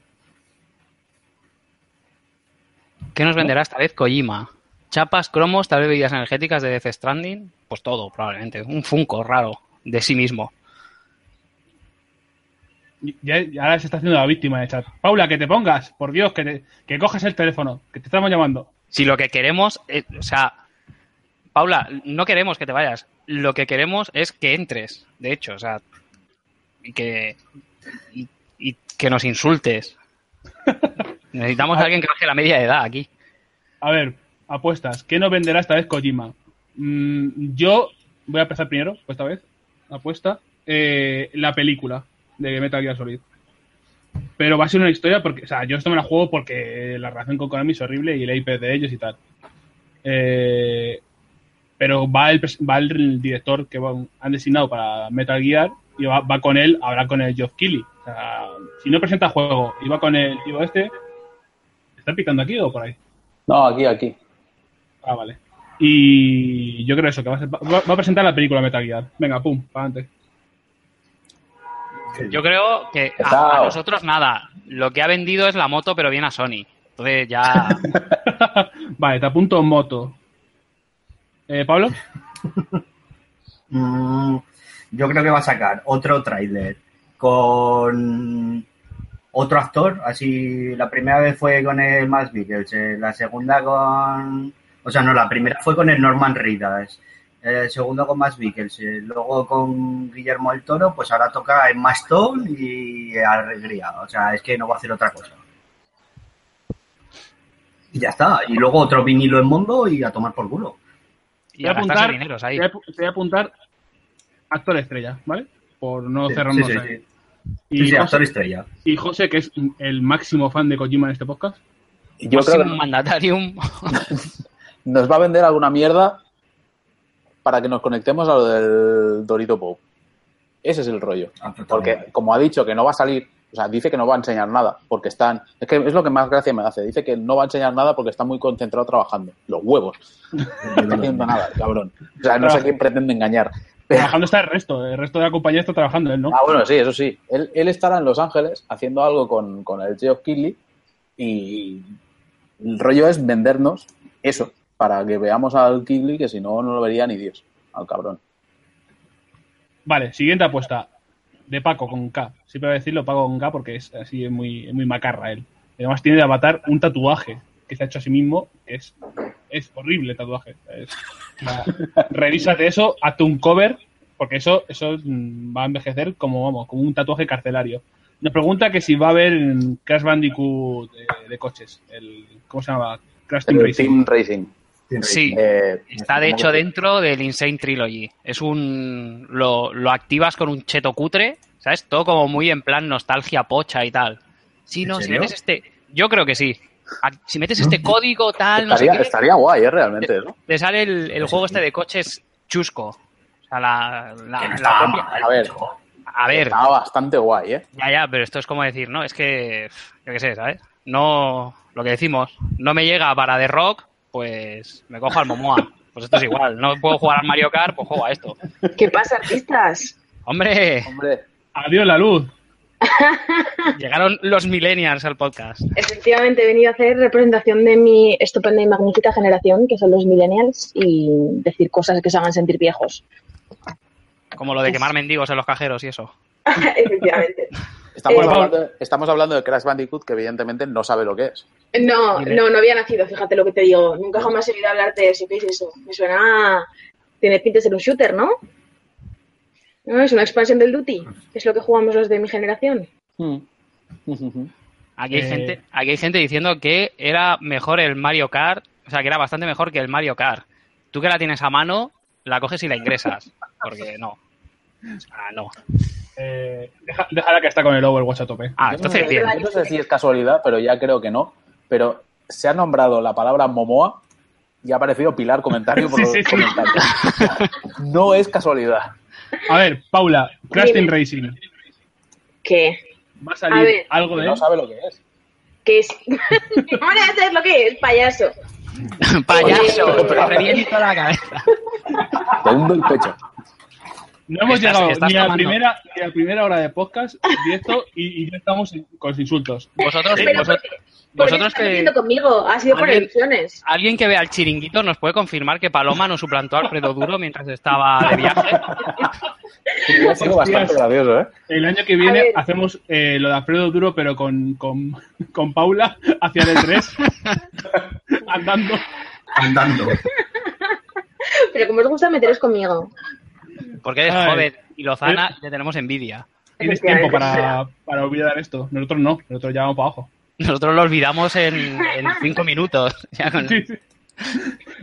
¿Qué nos venderá esta vez Kojima? Chapas, cromos, tal vez bebidas energéticas de Death Stranding. Pues todo, probablemente. Un Funko raro de sí mismo. Ya, ya ahora se está haciendo la víctima de chat. Paula, que te pongas, por Dios, que, te- que cojas el teléfono, que te estamos llamando. Si lo que queremos, es- o sea, Paula, no queremos que te vayas. Lo que queremos es que entres, de hecho, o sea, y que, y, y que nos insultes. Necesitamos a alguien que baje la media de edad aquí. A ver, apuestas. ¿Qué nos venderá esta vez Kojima? Mm, yo voy a empezar primero, pues esta vez. Apuesta. eh, la película de Metal Gear Solid. Pero va a ser una historia porque, o sea, yo esto me la juego porque la relación con Konami es horrible y el IP de ellos y tal. Eh, pero va el, director que han designado para Metal Gear y va, va con él, hablar con el Geoff Keighley. O sea, si no presenta juego y va con el tío este, ¿está picando aquí o por ahí? No, aquí, aquí. Ah, vale. Y yo creo eso, que va a, ser- va- va a presentar la película Metal Gear. Venga, pum, para adelante. Yo creo que a, nosotros nada. Lo que ha vendido es la moto, pero bien a Sony. Entonces ya. vale, te apunto moto. Eh, ¿Pablo? Mm, yo creo que va a sacar otro tráiler con otro actor. Así, la primera vez fue con el Max Mikkelsen, la segunda con... O sea, no, la primera fue con el Norman Reedus. El segundo con Max Mikkelsen, luego con Guillermo del Toro, pues ahora toca Emma Stone y Alegría. O sea, es que no va a hacer otra cosa. Y ya está. Y luego otro vinilo en mundo y a tomar por culo. Y a dineros ahí. voy a apu- te voy a apuntar actor estrella, ¿vale? Por no Sí, cerrarnos sí, sí, ahí. Y, Sí, sí, José, actor estrella. y José, que es el máximo fan de Kojima en este podcast. Yo creo que Mandatarium. nos va a vender alguna mierda para que nos conectemos a lo del Dorito Pop. Ese es el rollo. Ah, Porque, como ha dicho que no va a salir, o sea, dice que no va a enseñar nada, porque están. Es que es lo que más gracia me hace. Dice que no va a enseñar nada porque está muy concentrado trabajando. Los huevos. No está haciendo nada, cabrón. O sea, no sé quién pretende engañar. Trabajando está el resto, el resto de la compañía está trabajando él, ¿no? Ah, bueno, sí, eso sí. Él, él estará en Los Ángeles haciendo algo con, con el Geoff Keighley y el rollo es vendernos eso para que veamos al Keighley que si no, no lo vería ni Dios, al cabrón. Vale, siguiente apuesta. De Paco con K. Siempre voy a decirlo Paco con K porque es así, es muy, es muy macarra él. Además tiene de avatar un tatuaje que se ha hecho a sí mismo, que es, es horrible el tatuaje. Es- revísate eso, hazte un cover, porque eso, eso va a envejecer como, vamos, como un tatuaje carcelario. Nos pregunta que si va a haber en Crash Bandicoot de, de coches, el, ¿cómo se llama? Crash Team El Racing. Team Racing. Sí. Eh, Está de hecho dentro del Insane Trilogy. Es un. Lo, lo activas con un cheto cutre, ¿sabes? Todo como muy en plan nostalgia pocha y tal. Sí, ¿En no, si metes este. Yo creo que sí. Si metes este código tal, no sé Estaría, qué, estaría guay, ¿eh? Realmente, ¿no? te sale el, el juego este de coches chusco. O sea, la, la- no A ver. A ver, Estaba bastante guay, ¿eh? ya, ya, pero esto es como decir, ¿no? Es que, yo qué sé, ¿sabes? No, lo que decimos, no me llega para The Rock, pues me cojo al Momoa. Pues esto es igual, no puedo jugar al Mario Kart, pues juego a esto. ¿Qué pasa, artistas? Hombre, Hombre, Adiós la luz. llegaron los millennials al podcast. Efectivamente, he venido a hacer representación de mi estupenda y magnífica generación, que son los millennials, y decir cosas que se hagan sentir viejos. Como lo de quemar mendigos en los cajeros y eso. Efectivamente. estamos, Eh, hablando, estamos hablando de Crash Bandicoot, que evidentemente no sabe lo que es. No, no, no había nacido, fíjate lo que te digo. Nunca jamás he oído hablar de eso. ¿Qué es eso? Me suena. a- Tiene pinta de ser un shooter, ¿no? ¿No? Es una expansión del Duty. Es lo que jugamos los de mi generación. Aquí hay, Eh. gente, aquí hay gente diciendo que era mejor el Mario Kart, o sea, que era bastante mejor que el Mario Kart. Tú que la tienes a mano, la coges y la ingresas. Porque no. Ah, no. Eh, deja, déjala que está con el Overwatch a tope. Ah, entonces sé- bien. yo no sé si es casualidad, pero ya creo que no. Pero se ha nombrado la palabra Momoa y ha aparecido Pilar comentario por Sí, los sí, sí. comentarios. No es casualidad. A ver, Paula, Crash Team. Racing. ¿Qué? ¿Va a A salir ver. algo de No sabe lo que es. ¿Qué es? ¿Cómo a saber lo que es? Payaso. Payaso, Oye, te reviento la cabeza. Te hundo el pecho. No hemos Estás- llegado estás ni a, la primera, ni a la primera hora de podcast directo y, y ya estamos con los insultos. Vosotros, Pero vosotros, vosotros que... conmigo. Ha sido por Alguien- elecciones. ¿Alguien que vea el chiringuito nos puede confirmar que Paloma no suplantó a Alfredo Duro mientras estaba de viaje? Ha sido bastante Hostias. gracioso, ¿eh? El año que viene hacemos eh, lo de Alfredo Duro, pero con, con, con Paula hacia el 3 andando. Andando. Pero como os gusta meteros conmigo. Porque eres Ay. joven y Lozana le tenemos envidia. Tienes tiempo para, para olvidar esto. Nosotros no, nosotros ya vamos para abajo. Nosotros lo olvidamos en, en cinco minutos. Ya con- Sí, sí.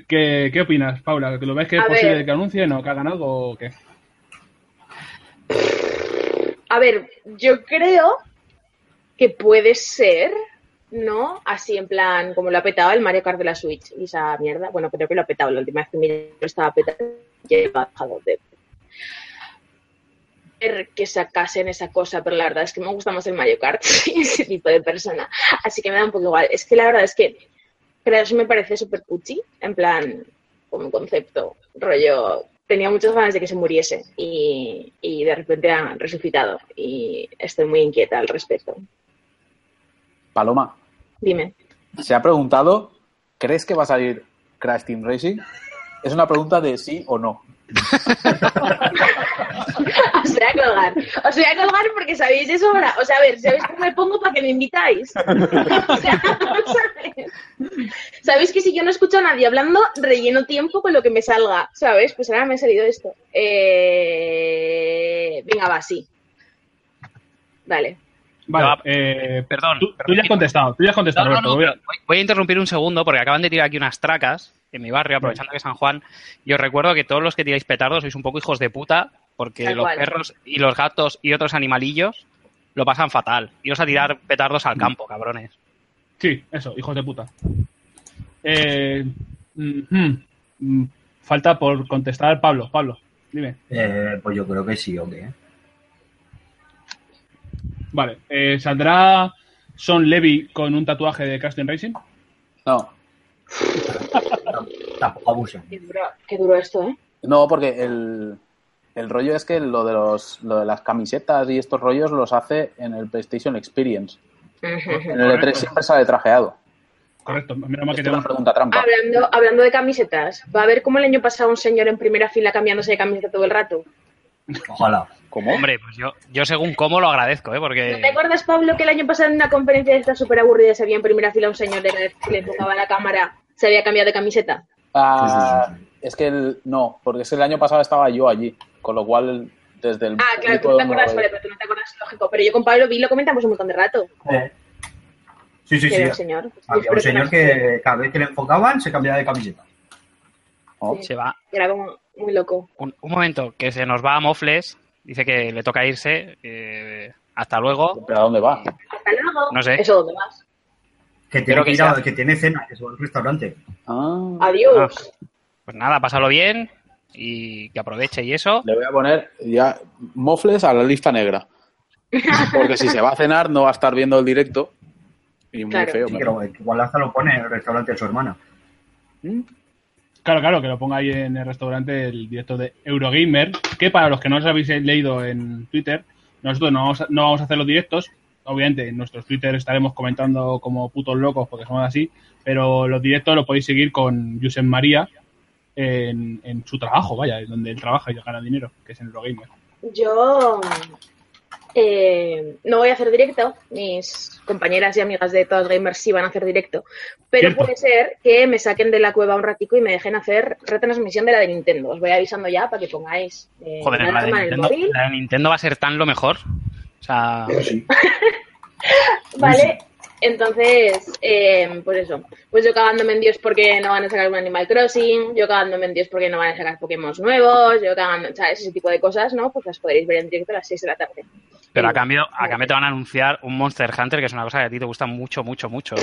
¿Qué, ¿Qué opinas, Paula? ¿Que lo ves que es A posible ver. que anuncien o que hagan algo o qué? A ver, yo creo que puede ser, ¿no? Así en plan, como lo ha petado el Mario Kart de la Switch y esa mierda. Bueno, creo que lo ha petado la última vez que me estaba petando y he bajado de que sacasen esa cosa, pero la verdad es que me gusta más el Mario Kart y ese tipo de persona. Así que me da un poco igual. Es que la verdad es que Crash me parece súper puchi, en plan, como concepto, rollo. Tenía muchas ganas de que se muriese y, y de repente han resucitado y estoy muy inquieta al respecto. Paloma, Dime. se ha preguntado, ¿crees que va a salir Crash Team Racing? Es una pregunta de sí o no. Os voy a colgar. Os voy a colgar porque sabéis de sobra. O sea, a ver, ¿sabéis cómo me pongo para que me invitáis? O sea. Sabéis que si yo no escucho a nadie hablando, relleno tiempo con lo que me salga. ¿Sabes? Pues ahora me ha salido esto. Eh... Venga, va, sí. Vale. Vale, va- eh, Perdón. tú, ya has contestado, tú ya has contestado, No, no, Roberto. no, voy a- pero voy, voy a interrumpir un segundo porque acaban de tirar aquí unas tracas en mi barrio, aprovechando que es San Juan. Y os recuerdo que todos los que tiráis petardos sois un poco hijos de puta porque Tal los cual. perros y los gatos y otros animalillos lo pasan fatal. Iros a tirar petardos al campo, cabrones. Sí, eso, hijos de puta. Eh, mm, mm, mm, falta por contestar Pablo. Pablo, dime. Eh, pues yo creo que sí, ¿o qué? Vale, eh, ¿saldrá Son Levy con un tatuaje de Casting Racing? No, Tampoco. Qué duro, qué duro esto, ¿eh? no, porque el, el rollo es que lo de, los, lo de las camisetas y estos rollos los hace en el PlayStation Experience. En el E3 siempre sale trajeado. Correcto, menos mal que es una tenemos... pregunta trampa. Hablando, hablando de camisetas, va a ver como el año pasado un señor en primera fila cambiándose de camiseta todo el rato. Ojalá. ¿Cómo? Hombre, pues yo, yo según cómo lo agradezco, ¿eh? ¿No te Porque... acuerdas, Pablo, que el año pasado en una conferencia de esta súper aburrida se había en primera fila un señor de que le tocaba la cámara, se había cambiado de camiseta? Ah, Es que el, no, porque es que el año pasado estaba yo allí, con lo cual desde el Ah, claro, tú no te acuerdas, vale, pero tú no te acuerdas, lógico. Pero yo con Pablo vi lo comentamos un montón de rato. Eh. Sí, sí, sí. señor. Había un señor que cada vez que le enfocaban se cambiaba de camiseta. Oh, Se va. Era como muy loco. Un, un momento, que se nos va a Mofles. Dice que le toca irse. eh, hasta luego. ¿Pero a dónde va? Hasta luego. No sé. ¿Eso dónde vas? Que Pero tiene, que que ir a- sea- que tiene cena, que se va a un restaurante. Ah, Adiós. Pues nada, pásalo bien y que aproveche y eso. le voy a poner ya mofles a la lista negra. Porque si se va a cenar no va a estar viendo el directo. Y muy Claro. feo. Sí, pero- pero igual hasta lo pone en el restaurante de su hermana. Claro, claro, que lo ponga ahí en el restaurante el director de Eurogamer, que para los que no os habéis leído en Twitter, nosotros no vamos a, no vamos a hacer los directos. Obviamente, en nuestros Twitter estaremos comentando como putos locos, porque somos así, pero los directos los podéis seguir con Josep María en, en su trabajo, vaya, donde él trabaja y gana dinero, que es en Eurogamer. Yo eh, no voy a hacer directo. Mis compañeras y amigas de todas gamers sí van a hacer directo. Pero Cierto. puede ser que me saquen de la cueva un ratico y me dejen hacer retransmisión de la de Nintendo. Os voy avisando ya para que pongáis eh, Joder, la de, alarma en el Nintendo, móvil. la de Nintendo va a ser tan lo mejor. O sea, Sí. Vale, entonces, eh, pues eso. Pues yo cagándome en Dios porque no van a sacar un Animal Crossing, yo cagándome en Dios porque no van a sacar Pokémon nuevos, yo cagando, ¿sabes? Ese tipo de cosas, ¿no? Pues las podréis ver en directo a las 6 de la tarde. pero a cambio, a cambio te van a anunciar un Monster Hunter, que es una cosa que a ti te gusta mucho, mucho, mucho.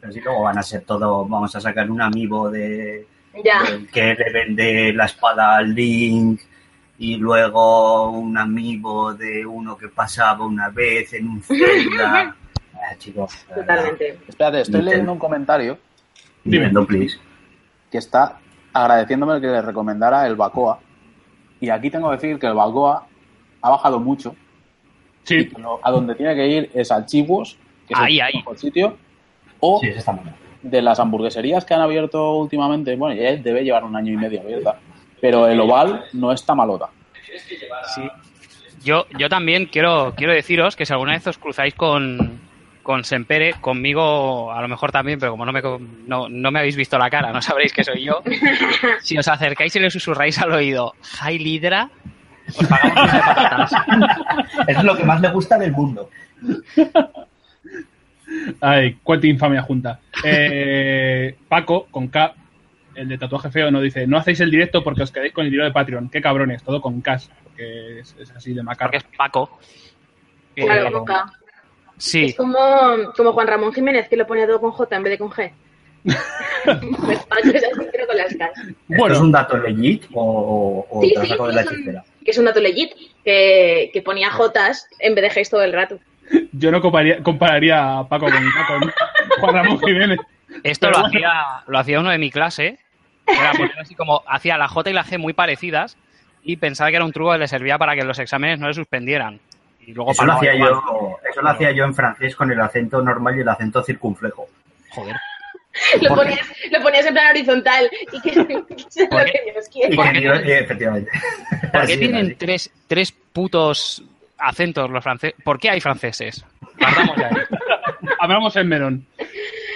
Pero sí, luego van a ser todo. Vamos a sacar un amiibo de, Ya. que le vende la espada al Link. Y luego un amiibo de uno que pasaba una vez en un Zelda. Ah, chicos. Totalmente. Espérate, estoy Nintendo. leyendo un comentario Nintendo, please. que está agradeciéndome que le recomendara el Bacoa. Y aquí tengo que decir que el Bacoa ha bajado mucho. Y Sí, que lo- a donde tiene que ir es al Chivos, que es Ahí, el ahí. mejor sitio. O Sí, de las hamburgueserías que han abierto últimamente, bueno, ya debe llevar un año y medio abierta, pero el oval no está malota. Yo, yo también quiero, quiero deciros que si alguna vez os cruzáis con, con Sempere, conmigo a lo mejor también, pero como no me, no, no me habéis visto la cara, no sabréis que soy yo. Si os acercáis y le susurráis al oído, High Lidra, os pagamos una de patatas. Es lo que más le gusta del mundo. Ay, cuánta infamia junta. Eh, Paco, con K, el de tatuaje feo, nos dice: No hacéis el directo porque os quedáis con el dinero de Patreon. Qué cabrones, todo con cash. Porque es, es así de Porque macarro. es Paco. Claro, Eh, boca. sí, Es como, como Juan Ramón Jiménez, que lo ponía todo con J en vez de con G. pues Paco es así, pero con las K. ¿Esto Bueno. es un dato legit o, o- o Sí, te lo sí, saco de la es un- chistera? que es un dato legit, que, que ponía Jotas en vez de Gs todo el rato. Yo no compararía, compararía a Paco con, con Juan Ramón Jiménez. esto Pero lo bueno. hacía, lo hacía uno de mi clase. Era poner así como hacía la J y la G muy parecidas y pensaba que era un truco que le servía para que los exámenes no le suspendieran. Y luego Eso lo, hacía yo, eso lo hacía yo en francés con el acento normal y el acento circunflejo. Joder. Lo ponías, lo ponías en plan horizontal y que, que sea ¿Por lo que Dios quiere. Efectivamente. ¿Por qué tienen así. tres, tres putos acentos los franceses? ¿Por qué hay franceses? Hablamos en Merón.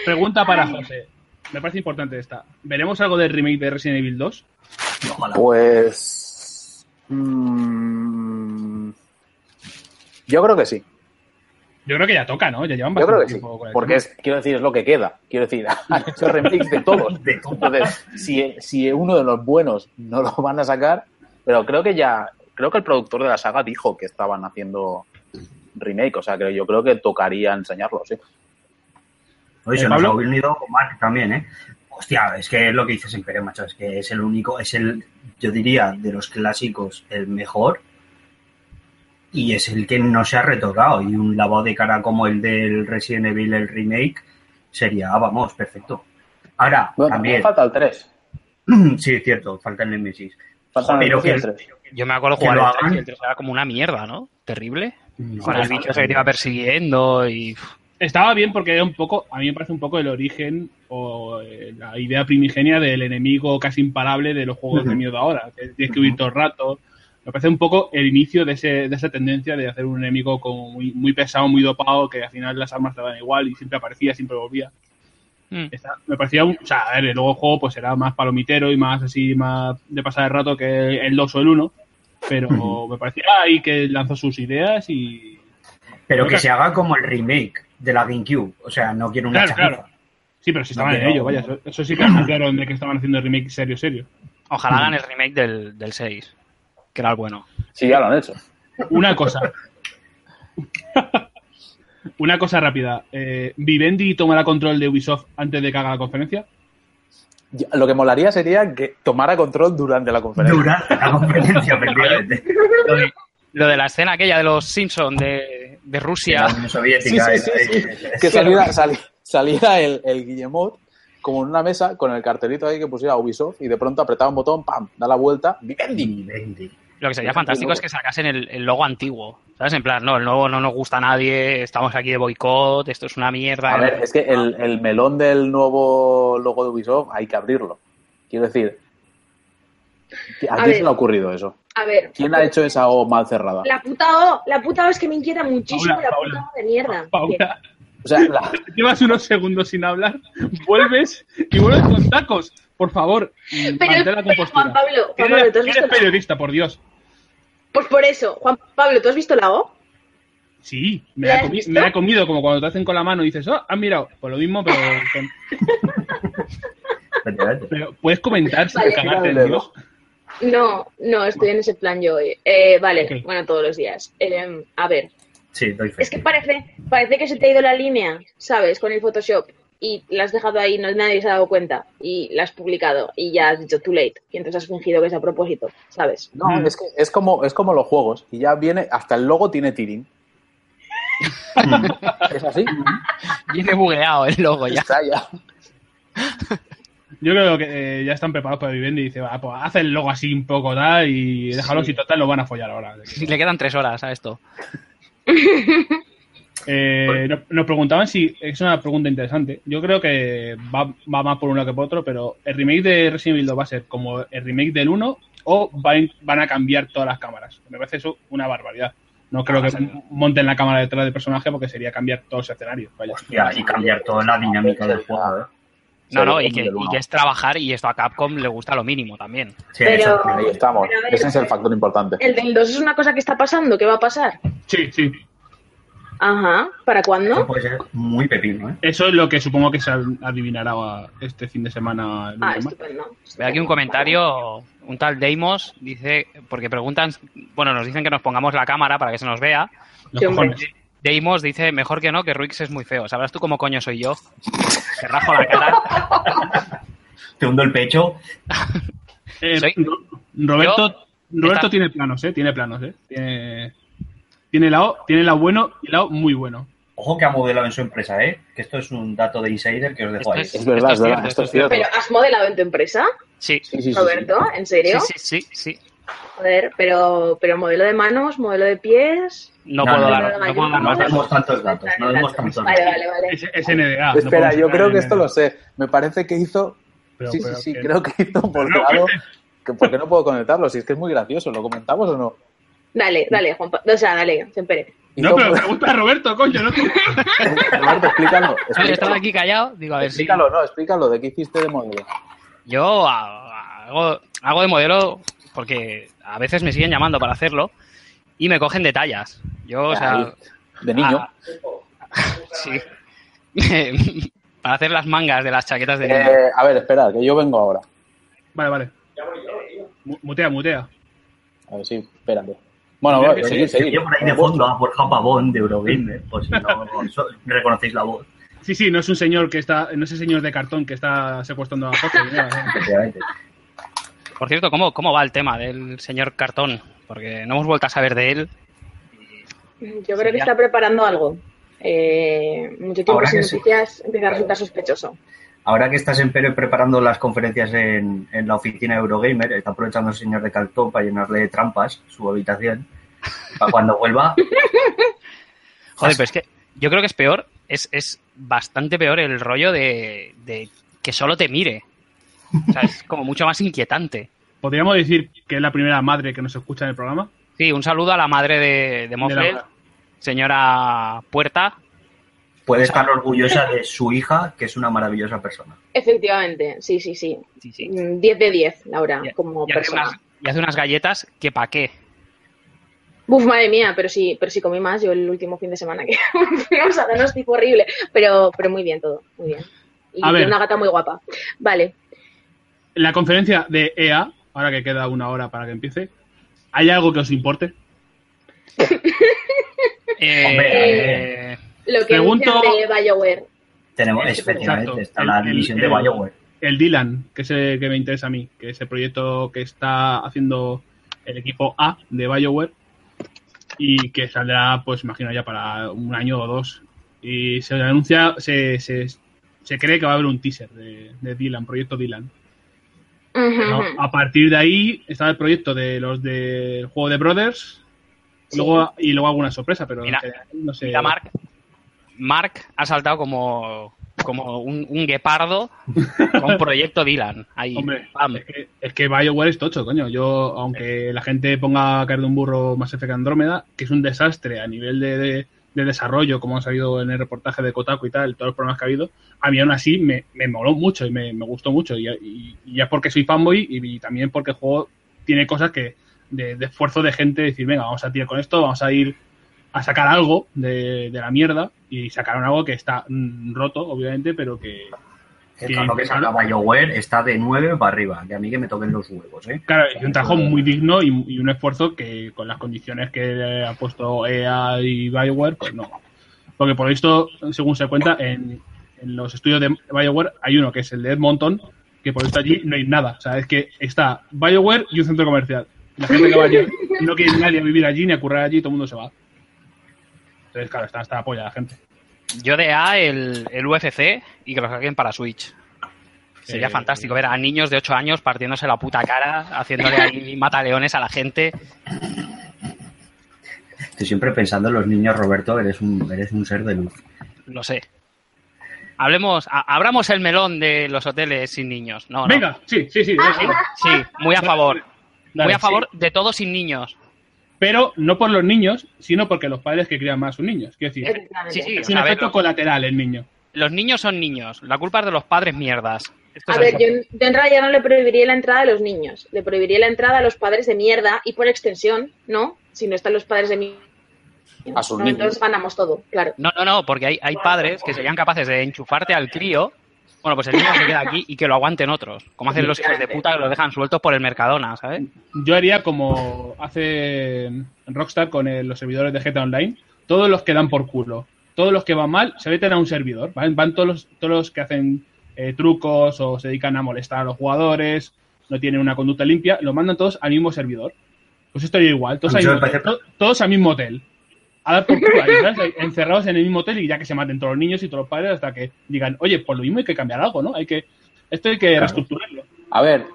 Pregunta para José. Me parece importante esta. ¿Veremos algo del remake de Resident Evil 2? Ojalá. Pues. mm, yo creo que sí. Yo creo que ya toca, ¿no? Ya llevan Yo creo bastante que sí. tiempo con el Porque es, quiero decir, es lo que queda. Quiero decir, han hecho remakes de todos. Entonces, si, si uno de los buenos no lo van a sacar, pero creo que ya. Creo que el productor de la saga dijo que estaban haciendo remake. O sea, que yo creo que tocaría enseñarlo, sí. Oye, Eh, se nos Pablo. ha unido Mark también, ¿eh? Hostia, es que es lo que dices siempre, macho, es que es el único, es el, yo diría, de los clásicos, el mejor y es el que no se ha retocado y un lavado de cara como el del Resident Evil, el remake, sería, vamos, perfecto. Ahora, Bueno, también, falta el 3. sí, es cierto, falta el Nemesis. Falta el Pero el 3. Yo me acuerdo Que jugar lo el 3 y hagan. el 3 era como una mierda, ¿no? Terrible. No, Con el bicho que te iba persiguiendo y... Estaba bien porque era un poco, a mí me parece un poco el origen o eh, la idea primigenia del enemigo casi imparable de los juegos de miedo ahora, que tienes que huir todo el rato. Me parece un poco el inicio de, ese, de esa tendencia de hacer un enemigo como muy, muy pesado, muy dopado, que al final las armas te dan igual y siempre aparecía, siempre volvía. Mm. Esta- me parecía un, o sea, a ver, luego el juego pues era más palomitero y más así, más de pasar el rato que el 2 o el 1, pero me parecía ahí que lanzó sus ideas y Pero que se haga como el remake de la GameCube, o sea, no quiero una Claro, chapuza. claro. Sí, pero si estaban No, en ello, vaya. Eso, eso sí que anunciaron de que estaban haciendo el remake serio, serio. Ojalá Mm. hagan el remake del, del 6, que era el bueno. Sí, ya lo han hecho. Una cosa. Una cosa rápida. Eh, ¿Vivendi tomará control de Ubisoft antes de que haga la conferencia? Lo que molaría sería que tomara control durante la conferencia. Durante la conferencia. Lo de, lo de la escena aquella de los Simpsons de, de La Rusia. Unión Soviética. Sí, sí, sí, sí. Que saliera, sali- saliera el, el Guillemot como en una mesa con el cartelito ahí que pusiera Ubisoft y de pronto apretaba un botón, pam, da la vuelta, Vivendi. Vivendi. Lo que sería fantástico es que sacasen el, el logo antiguo. ¿Sabes? En plan, no, el nuevo no nos gusta a nadie, estamos aquí de boicot, esto es una mierda. A ver, es que el, el melón del nuevo logo de Ubisoft hay que abrirlo. Quiero decir, ¿a, A quién se le ha ocurrido eso? A ver, ¿Quién ha hecho esa O mal cerrada? la puta O, la puta O es que me inquieta muchísimo Paula, la Paula. puta O de mierda. Paula, O sea, la- llevas unos segundos sin hablar, vuelves y vuelves con tacos. Por favor, Pero, mantén la pero. Juan Pablo, Juan Eres- Pablo, ¿tú has visto eres la O? periodista, por Dios. Pues por eso, Juan Pablo, ¿tú has visto la O? Sí, me ¿La la, he has comi- visto? me la he comido como cuando te hacen con la mano y dices, oh, has mirado. Pues lo mismo, pero, con- pero puedes comentar sin Vale. cagarte Dios. No, no, estoy en ese plan yo hoy. Eh, vale, bueno, todos los días. Eh, a ver, Sí, doy fe. es que parece, parece que se te ha ido la línea, ¿sabes? Con el Photoshop y la has dejado ahí, no nadie se ha dado cuenta y la has publicado y ya has dicho too late y entonces has fingido que es a propósito, ¿sabes? no, es que es como, es como los juegos. Y ya viene, hasta el logo tiene tiring. es así. Viene bugueado el logo ya. Está ya. Yo creo que eh, ya están preparados para Vivendi y dice, va, pues haz el logo así un poco tal y déjalo si total lo van a follar ahora. Le quedan tres horas a esto. Eh, nos, nos preguntaban si es una pregunta interesante. Yo creo que va, va más por uno que por otro, pero el remake de Resident Evil 2 va a ser como el remake del 1 o van, van a cambiar todas las cámaras. Me parece eso una barbaridad. No creo que monten la cámara detrás del personaje porque sería cambiar todos los escenarios. Vaya. Hostia, y cambiar toda la dinámica del juego, ¿eh? No, no, y que, y es trabajar y esto a Capcom le gusta lo mínimo también. Sí, Pero- eso. Ahí estamos. Pero ver, Ese es el factor importante. El del 2 es una cosa que está pasando, ¿qué va a pasar? Sí, sí. Ajá, ¿para Eso cuándo? puede ser muy pepino, ¿eh? Eso es lo que supongo que se adivinará este fin de semana. el Ah, estupendo. Veo aquí un comentario, un tal Deimos dice, porque preguntan, bueno, nos dicen que nos pongamos la cámara para que se nos vea. Los Sí, hombre. Deimos dice, mejor que no, que Ruix es muy feo. ¿Sabrás tú cómo coño soy yo? Te rajo la cara. Te hundo el pecho. Eh, Soy- Roberto, Roberto Está- tiene planos, ¿eh? Tiene planos, ¿eh? Tiene, tiene lado, tiene lado bueno y lado muy bueno. Ojo que ha modelado en su empresa, ¿eh? Que esto es un dato de insider que os dejo Esto ahí. es- Es verdad, es Esto es verdad, cierto, esto es cierto. ¿Pero has modelado en tu empresa, Sí, Sí, sí, sí, sí. Roberto? ¿En serio? sí, sí, sí, sí. Joder, pero, pero modelo de manos, modelo de pies. No, No, puedo dar, no, no no, puedo dar No demos tantos datos, no demos tantos Vale, datos. vale, vale. Es, es NDA. no Espera, yo creo que esto lo sé. Me parece que hizo. Pero- sí, pero sí, sí, que- creo que hizo por No, lado. Que, ¿Por qué no puedo conectarlo? Si es que es muy gracioso, ¿lo comentamos o no? Dale, dale, Juan O sea, dale, siempre. No, pero pregunta a Roberto, coño. No, Roberto, explícalo. Yo estaba Explícalo, aquí callado, digo, a ver si... explícalo, no, explícalo. ¿De qué hiciste de modelo? Yo hago, hago de modelo porque a veces me siguen llamando para hacerlo y me cogen de tallas. Yo, o sea... De niño. sí. para hacer las mangas de las chaquetas de niño. Eh, a ver, espera, que yo vengo ahora. Vale, vale. Mu- Mutea, mutea. A ver, sí, espérate. Bueno, voy, seguid, Se seguid. oye por ahí de fondo a Borja Pavón de Eurogamer, por si no reconocéis la voz. Sí, sí, no es un señor que está, no es el señor de cartón que está secuestrando a Jorge. Efectivamente. Por cierto, ¿cómo, ¿cómo va el tema del señor Cartón? Porque no hemos vuelto a saber de él. Yo creo que está preparando algo. Eh, mucho tiempo Ahora sin que sí. noticias empieza a resultar sospechoso. Ahora que estás en Pérez preparando las conferencias en, en la oficina de Eurogamer, está aprovechando el señor de cartón para llenarle de trampas su habitación. Para cuando vuelva, Joder, pero es que yo creo que es peor, es, es bastante peor el rollo de, de que solo te mire. O sea, es como mucho más inquietante. Podríamos decir que es la primera madre que nos escucha en el programa. Sí, un saludo a la madre de, de Mofle, la- señora Puerta. puede estar orgullosa de su hija, que es una maravillosa persona. Efectivamente, sí, sí, sí. Sí, sí. Mm, 10 de 10, Laura, Y- como y hace, persona. unas, y hace unas galletas que pa' qué. Buf, madre mía, pero sí, pero sí comí más yo el último fin de semana que fuimos a darnos tipo horrible. Pero, pero muy bien todo, muy bien. Y A ver. una gata muy guapa. Vale. En la conferencia de EA, ahora que queda una hora para que empiece, ¿hay algo que os importe? Eh, Lo que Pregunto- de BioWare. Tenemos, Exacto. efectivamente, está El- la el- división de el- BioWare. El Dylan, que es el que me interesa a mí, que es el proyecto que está haciendo el equipo A de BioWare y que saldrá, pues imagino ya para un año o dos. Y se anuncia, se, se, se cree que va a haber un teaser de, de Dylan, proyecto Dylan. A partir de ahí está el proyecto de los del juego de Brothers Sí. luego, y luego alguna sorpresa, pero Mira, no sé. mira, Mark. Mark ha saltado como, como un, un guepardo con proyecto Dylan. Ahí, Hombre, es que, es que BioWare es tocho, coño. Yo, aunque la gente ponga a caer de un burro más Effect Andrómeda, que es un desastre a nivel de, de- de desarrollo, como ha salido en el reportaje de Kotaku y tal, todos los problemas que ha habido, a mí aún así me, me moló mucho y me, me gustó mucho. Y, y- y ya porque soy fanboy y, y también porque el juego tiene cosas que de, de esfuerzo de gente, decir, venga, vamos a tirar con esto, vamos a ir a sacar algo de, de la mierda y sacaron algo que está mm, roto, obviamente, pero que, Todo lo que salga BioWare está de 9 para arriba, que a mí que me toquen los huevos, ¿eh? Claro, y un trabajo muy digno y, y un esfuerzo que con las condiciones que ha puesto EA y BioWare, pues no. Porque por esto, según se cuenta, en, en los estudios de BioWare hay uno que es el de Edmonton, que por esto allí no hay nada. O sea, es que está BioWare y un centro comercial. La gente que va allí no quiere nadie a vivir allí ni a currar allí, todo el mundo se va. Entonces, claro, está hasta la polla la gente. Yo de A el, el UFC y que lo saquen para Switch. Sería Eh, fantástico ver a niños de 8 años partiéndose la puta cara, haciéndole ahí mataleones a la gente. Estoy siempre pensando en los niños, Roberto, eres un, eres un ser de luz. Lo sé. Hablemos, a- abramos el melón de los hoteles sin niños. No, no. Venga, sí, sí, sí. dale, Sí, muy a favor. dale, Muy a sí. favor de todos sin niños. Pero no por los niños, sino porque los padres que crían más a sus niños. Quiero decir, Efectivamente. Sí, sí. es un ver, efecto colateral el niño. Los niños son niños. La culpa es de los padres mierdas. Esto A ver, así. yo de entrada ya no le prohibiría la entrada a los niños. Le prohibiría la entrada a los padres de mierda y por extensión, ¿no? Si no están los padres de mierda A sus No, niños. Entonces ganamos todo, claro. No, no, no, porque hay, hay padres que serían capaces de enchufarte al crío. Bueno, pues el niño se queda aquí y que lo aguanten otros. Como hacen los hijos de puta que los dejan sueltos por el Mercadona, ¿sabes? Yo haría como hace Rockstar con el- los servidores de GTA Online. Todos los que dan por culo, todos los que van mal, se meten a un servidor. Van, van todos, los, todos los que hacen eh, trucos o se dedican a molestar a los jugadores, no tienen una conducta limpia, los mandan todos al mismo servidor. Pues esto haría igual, todos, al Yo mismo, me parece- to- todos al mismo hotel. A dar por encerrados en el mismo hotel y ya que se maten todos los niños y todos los padres hasta que digan, oye, por lo mismo hay que cambiar algo, ¿no? Hay que, esto hay que reestructurarlo. A ver,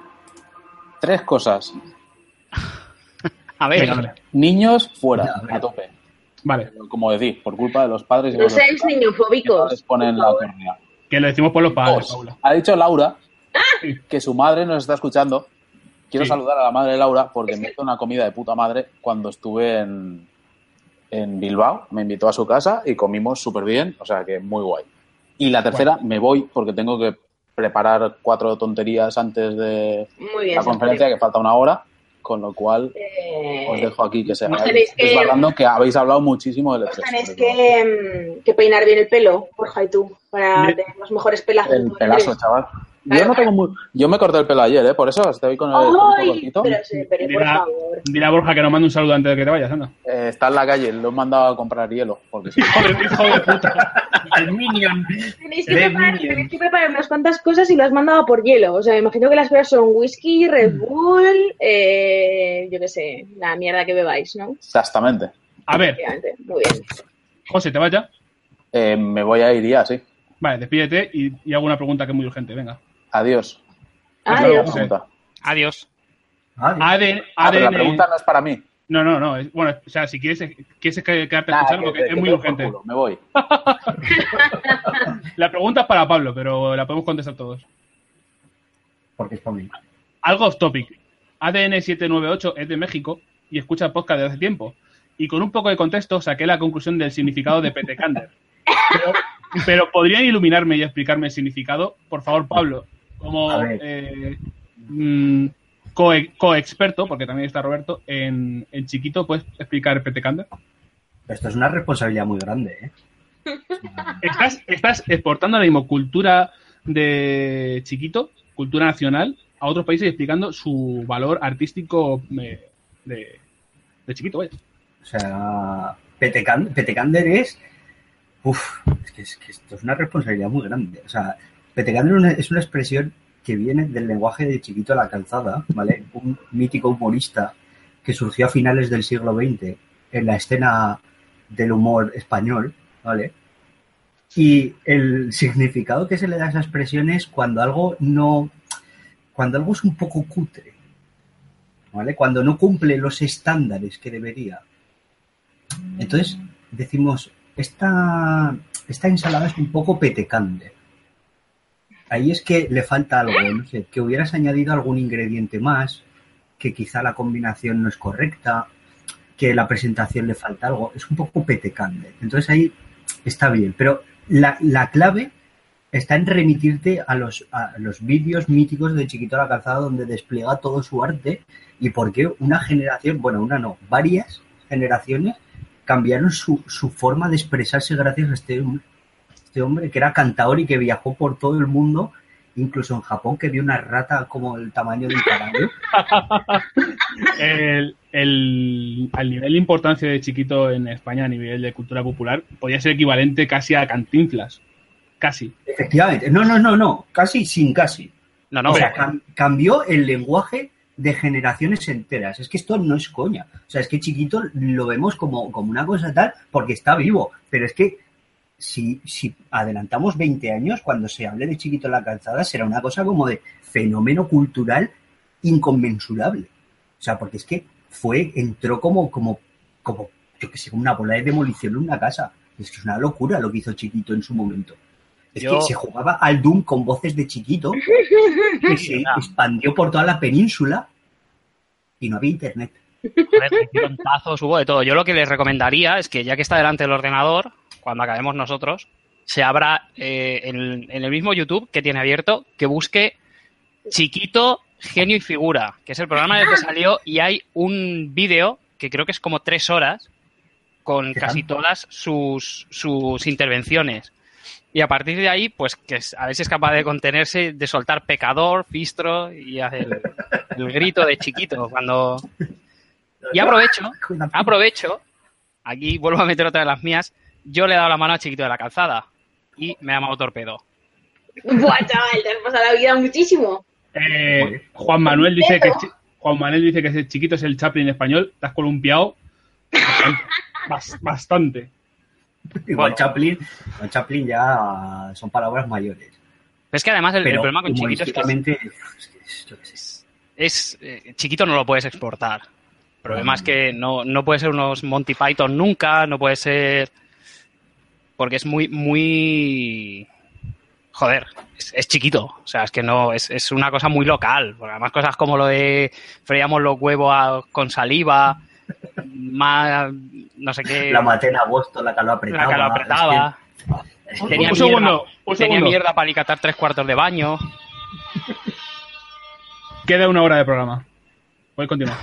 tres cosas. A ver, Venga. Niños fuera, a tope. Vale, Como decís, por culpa de los padres y No los seáis padres niñofóbicos. ponen la que lo decimos por los padres, Dos, Paula. ha dicho Laura que su madre nos está escuchando. Quiero Sí. saludar a la madre de Laura porque me hizo una comida de puta madre cuando estuve en, en Bilbao. Me invitó a su casa y comimos súper bien, o sea que muy guay. Y la tercera, me voy porque tengo que preparar cuatro tonterías antes de Muy bien. la conferencia, que falta una hora, con lo cual Eh, os dejo aquí que se hagáis que- que habéis hablado muchísimo del Os E3. tenéis que, mm, que peinar bien el pelo, Borja y tú, para tener los mejores pelazos. El pelazo, chaval. Yo no tengo muy... Yo me corté el pelo ayer, ¿eh? Por eso estoy con el pelito ¡Ay! cortito. Pero, sí, pero por Dile a, favor. dile a Borja que nos mande un saludo antes de que te vayas, anda. Eh, está en la calle, lo he mandado a comprar hielo. Porque sí. Joder, hijo de puta. El Minion. Tenéis que, preparar, tenéis que preparar unas cuantas cosas y lo has mandado por hielo. O sea, me imagino que las cosas son whisky, Red Bull, eh, yo qué sé, la mierda que bebáis, ¿no? Exactamente. A ver, muy bien. José, ¿te vaya? Eh, me voy a ir ya, sí. Vale, despídete y, y hago una pregunta que es muy urgente, venga. Adiós. Adiós. Adiós. Ah, la pregunta no es para mí. No, no, no. es- bueno, o sea, si quieres, quieres que- quedarte a escuchar que- porque que- es que muy urgente. culo, Me voy. La pregunta es para Pablo, pero la podemos contestar todos. Porque es para mí. Algo off topic. ADN 798 es de México y escucha el podcast desde hace tiempo. Y con un poco de contexto saqué la conclusión del significado de Petecander. Pero, pero ¿podrían iluminarme y explicarme el significado? Por favor, Pablo, como eh, mm, coe- coexperto, porque también está Roberto, en, en chiquito, ¿puedes explicar Petecander? Esto es una responsabilidad muy grande, ¿eh? Estás, estás exportando la mismo cultura de chiquito, cultura nacional, a otros países y explicando su valor artístico eh, de, de chiquito, vaya. O sea, Petecan- Petecander es. Uf, es que, es que esto es una responsabilidad muy grande. O sea, Petecander es una, es una expresión que viene del lenguaje de Chiquito a la Calzada, ¿vale? Un mítico humorista que surgió a finales del siglo XX en la escena del humor español, ¿vale? Y el significado que se le da a esa expresión es cuando algo no. cuando algo es un poco cutre, ¿vale? Cuando no cumple los estándares que debería. Entonces, decimos, esta, esta ensalada es un poco petecande. Ahí es que le falta algo, no sé, que hubieras añadido algún ingrediente más, que quizá la combinación no es correcta, que la presentación le falta algo, es un poco petecande. Entonces ahí está bien, pero la, la clave está en remitirte a los, a los vídeos míticos de Chiquito a la Calzada donde despliega todo su arte y por qué una generación, bueno, una no, varias generaciones cambiaron su, su forma de expresarse gracias a este, este hombre que era cantador y que viajó por todo el mundo, incluso en Japón, que vio una rata como el tamaño de un caballo. El, el- al nivel de importancia de chiquito en España a nivel de cultura popular, podría ser equivalente casi a Cantinflas. Casi. Efectivamente, no, no, no, no, casi sin casi. No, no, o sea, cam- cambió el lenguaje de generaciones enteras. Es que esto no es coña. O sea, es que chiquito lo vemos como, como una cosa tal porque está vivo. Pero es que si, si adelantamos 20 años, cuando se hable de chiquito en la calzada, será una cosa como de fenómeno cultural inconmensurable. O sea, porque es que fue, entró como, como, como, yo que sé, como una bola de demolición en una casa. Es que es una locura lo que hizo chiquito en su momento. Es Yo- que se jugaba al Doom con voces de chiquito que se expandió por toda la península y no había internet. Joder, tazos, hubo de todo. Yo lo que les recomendaría es que ya que está delante del ordenador, cuando acabemos nosotros, se abra eh, en, en el mismo YouTube que tiene abierto, que busque Chiquito, Genio y Figura, que es el programa en el que salió y hay un vídeo que creo que es como tres horas con ¿Qué casi todas sus, sus intervenciones. Y a partir de ahí, pues que a ver si es capaz de contenerse, de soltar pecador, fistro y hacer el, el grito de chiquito cuando... Y aprovecho, aprovecho, aquí vuelvo a meter otra de las mías, yo le he dado la mano a chiquito de la calzada y me ha llamado torpedo. Buah, chaval, te has pasado la vida muchísimo. Eh, Juan Manuel dice que chi- Juan Manuel dice que ese chiquito es el Chaplin español. Te has columpiado bastante. bas- bastante. Igual Chaplin, con Chaplin ya son palabras mayores. Pero es que además el, problema con chiquito es que es eh, chiquito no lo puedes exportar. El problema es que no, no puede ser unos Monty Python nunca, no puede ser porque es muy muy joder, es, es chiquito, o sea, es que no es, es una cosa muy local, porque además cosas como lo de freíamos los huevos a- con saliva, más no sé qué, La maté en agosto, la que lo apretaba. la que lo apretaba, es que- tenía Un mierda, segundo, un tenía segundo. mierda para alicatar tres cuartos de baño. Queda una hora de programa. Voy a continuar.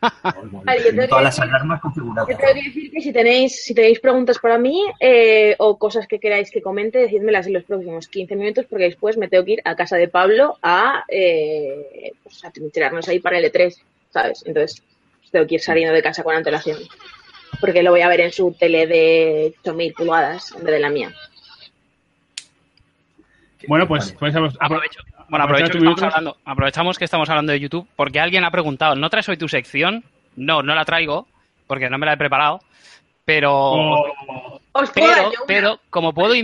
Vale, todas las decir- alarmas configuradas. Yo tengo que decir que si tenéis, si tenéis preguntas para mí eh, o cosas que queráis que comente, decídmelas en los próximos 15 minutos porque después me tengo que ir a casa de Pablo a, eh, pues, a trincherarnos ahí para el E3, ¿sabes? Entonces tengo que ir saliendo de casa con antelación porque lo voy a ver en su tele de 8000 pulgadas en vez de la mía. Bueno, pues, pues apro- Aprovecho. Bueno, aprovecho que estamos hablando, aprovechamos que estamos hablando de YouTube porque alguien ha preguntado, ¿no traes hoy tu sección? No, no la traigo porque no me la he preparado, pero Oh, Os puedo dar pero, pero como puedo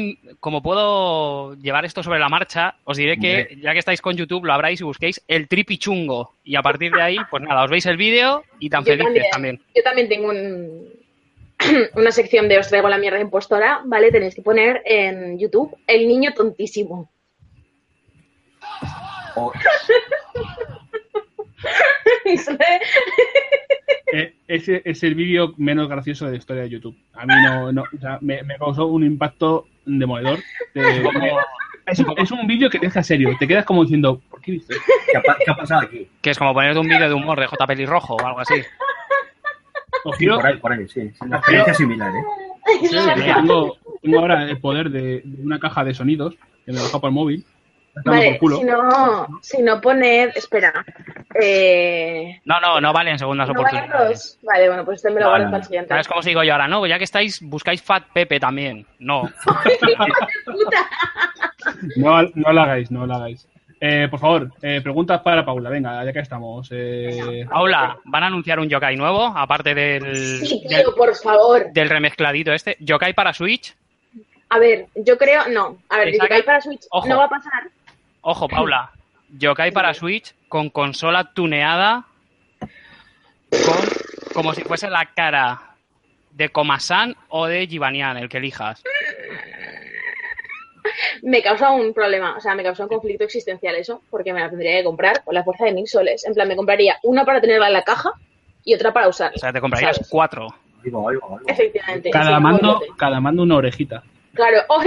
como puedo llevar esto sobre la marcha, os diré que ya que estáis con YouTube lo abráis y busquéis el tripichungo y a partir de ahí, pues nada, os veis el vídeo y tan Yo felices también. también. Yo también tengo un- una sección de Os traigo la mierda impostora, ¿vale? Tenéis que poner en YouTube El niño tontísimo. O- eh, ese es el vídeo menos gracioso de la historia de YouTube. A mí no, no o sea, me, me causó un impacto demoledor. De- es, un- es un vídeo que te deja serio. Te quedas como diciendo, ¿por qué dices? ¿Qué ha, qué ha pasado aquí? Que es como ponerte un vídeo de humor de J. Pelirrojo o algo así. Sí, por ahí, por ahí, sí. Una experiencia similar, ¿eh? Sí, tengo, tengo ahora el poder de, de una caja de sonidos que me lo por el móvil. Vale, si no, si no poned, espera. Eh, No, no, no valen segundas ¿no valen oportunidades. dos? Vale, bueno, pues este me lo No, guardo para el siguiente. ¿Sabes cómo sigo yo ahora? No, ya que estáis, buscáis Fat Pepe también. No. Puta. No, no lo hagáis, no lo hagáis. Eh, por favor, eh, preguntas para Paula. Venga, ya que estamos. Eh, Paula, ¿van a anunciar un yokai nuevo? Aparte del, Sí, del, tío, por favor. del remezcladito este. ¿Yokai para Switch? A ver, yo creo, no. A ver, Yokai para Switch Ojo. no va a pasar. Ojo, Paula. Yokai para Switch con consola tuneada con como si fuese la cara de Komasan o de Givanian, el que elijas. Me causa un problema, o sea, me causa un conflicto existencial eso, porque me la tendría que comprar con la fuerza de mil soles. En plan, me compraría una para tenerla en la caja y otra para usarla. O sea, te comprarías ¿sabes? cuatro. Oigo, oigo, oigo. Efectivamente. cada sí, mando, cada mando una orejita. Claro.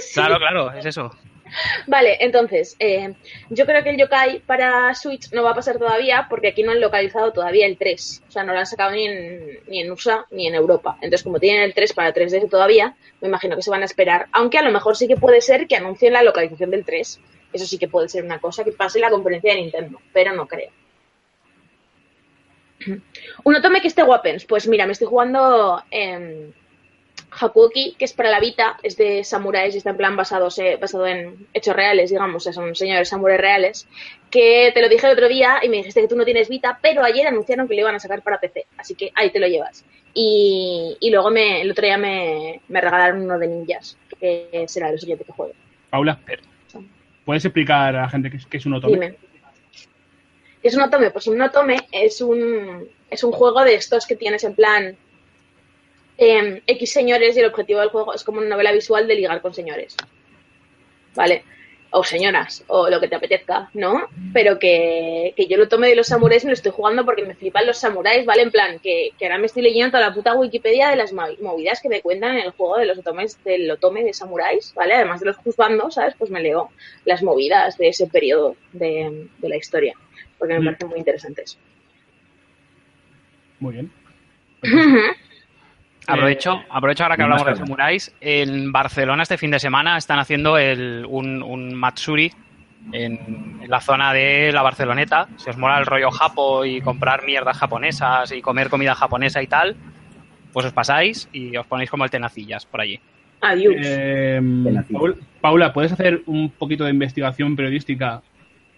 Sí. Claro, claro, es eso. Vale, entonces, eh, yo creo que el yokai para Switch no va a pasar todavía porque aquí no han localizado todavía el 3. O sea, no lo han sacado ni en, ni en USA ni en Europa. Entonces, como tienen el 3 para 3DS todavía, me imagino que se van a esperar. Aunque a lo mejor sí que puede ser que anuncien la localización del 3. Eso sí que puede ser una cosa que pase en la conferencia de Nintendo, pero no creo. Un otome que esté guapens. Pues mira, me estoy jugando en Hakuoki, que es para la Vita, es de samuráis y está en plan basado, basado en hechos reales, digamos, o sea, son señores samuráis reales, que te lo dije el otro día y me dijiste que tú no tienes Vita, pero ayer anunciaron que lo iban a sacar para PC, así que ahí te lo llevas. Y, y luego me, el otro día me, me regalaron uno de ninjas, que será el siguiente que juego. Paula, ¿puedes explicar a la gente qué es, qué es un otome? Dime. ¿Qué es un otome? Pues un otome es un, es un juego de estos que tienes en plan eh, X señores y el objetivo del juego es como una novela visual de ligar con señores. ¿Vale? O señoras, o lo que te apetezca, ¿no? Pero que, que yo lo tome de los samuráis me lo estoy jugando porque me flipan los samuráis, ¿vale? En plan, que, que ahora me estoy leyendo toda la puta Wikipedia de las movidas que me cuentan en el juego de los otomes, del otome de samuráis, ¿vale? Además de los juzgandos, ¿sabes? Pues me leo las movidas de ese periodo de, de la historia, porque me Mm. parecen muy interesantes. Muy bien. Aprovecho, aprovecho ahora que hablamos de samuráis. En Barcelona este fin de semana están haciendo el, un, un Matsuri en, en la zona de la Barceloneta. Si os mola el rollo japo y comprar mierdas japonesas y comer comida japonesa y tal, pues os pasáis y os ponéis como el tenacillas por allí. Adiós. Eh. Paul- Paula, ¿puedes hacer un poquito de investigación periodística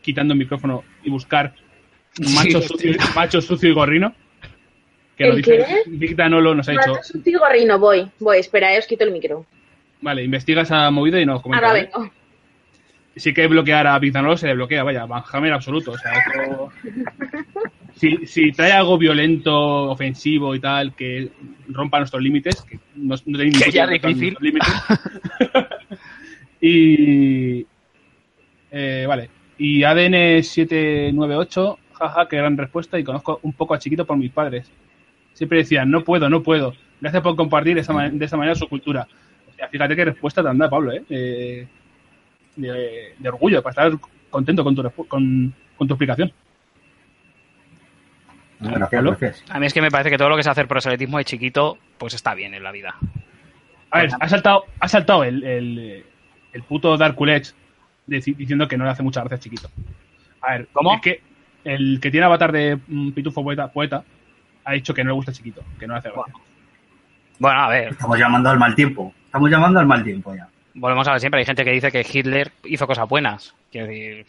quitando el micrófono y buscar macho, Sí, sucio, macho sucio y gorrino? Que ¿El nos dice qué? Vic Danolo nos ha dicho. Gorrino, voy. Voy, espera, eh, os quito el micro. Vale, investiga esa movida y nos comenta. Ahora ¿vale? vengo. Sí que bloquear a Vic Danolo se le bloquea, vaya, Van Hammer absoluto. O sea, eso- si, si trae algo violento, ofensivo y tal, que rompa nuestros límites, que no, no tenéis ni Que ya es difícil. límites. y. eh, vale. Y ADN 798, jaja, qué gran respuesta. Y conozco un poco a Chiquito por mis padres. Siempre decían, no puedo, no puedo. Gracias por compartir de esa, de esa manera su cultura. O sea, fíjate qué respuesta te anda, Pablo, ¿eh? Eh, de, de orgullo, para estar contento con tu, con, con tu explicación. Gracias, gracias. A mí es que me parece que todo lo que es hacer proselitismo de chiquito, pues está bien en la vida. A ver, ha saltado, ha saltado el, el, el puto Dark Edge dici- diciendo que no le hace mucha gracia a chiquito. A ver, ¿Cómo? Es que el que tiene avatar de mm, Pitufo poeta, poeta ha dicho que no le gusta chiquito, que no le hace gracia. Bueno, a ver, Estamos llamando al mal tiempo. Estamos llamando al mal tiempo ya. volvemos a ver siempre. Hay gente que dice que Hitler hizo cosas buenas. Quiero decir,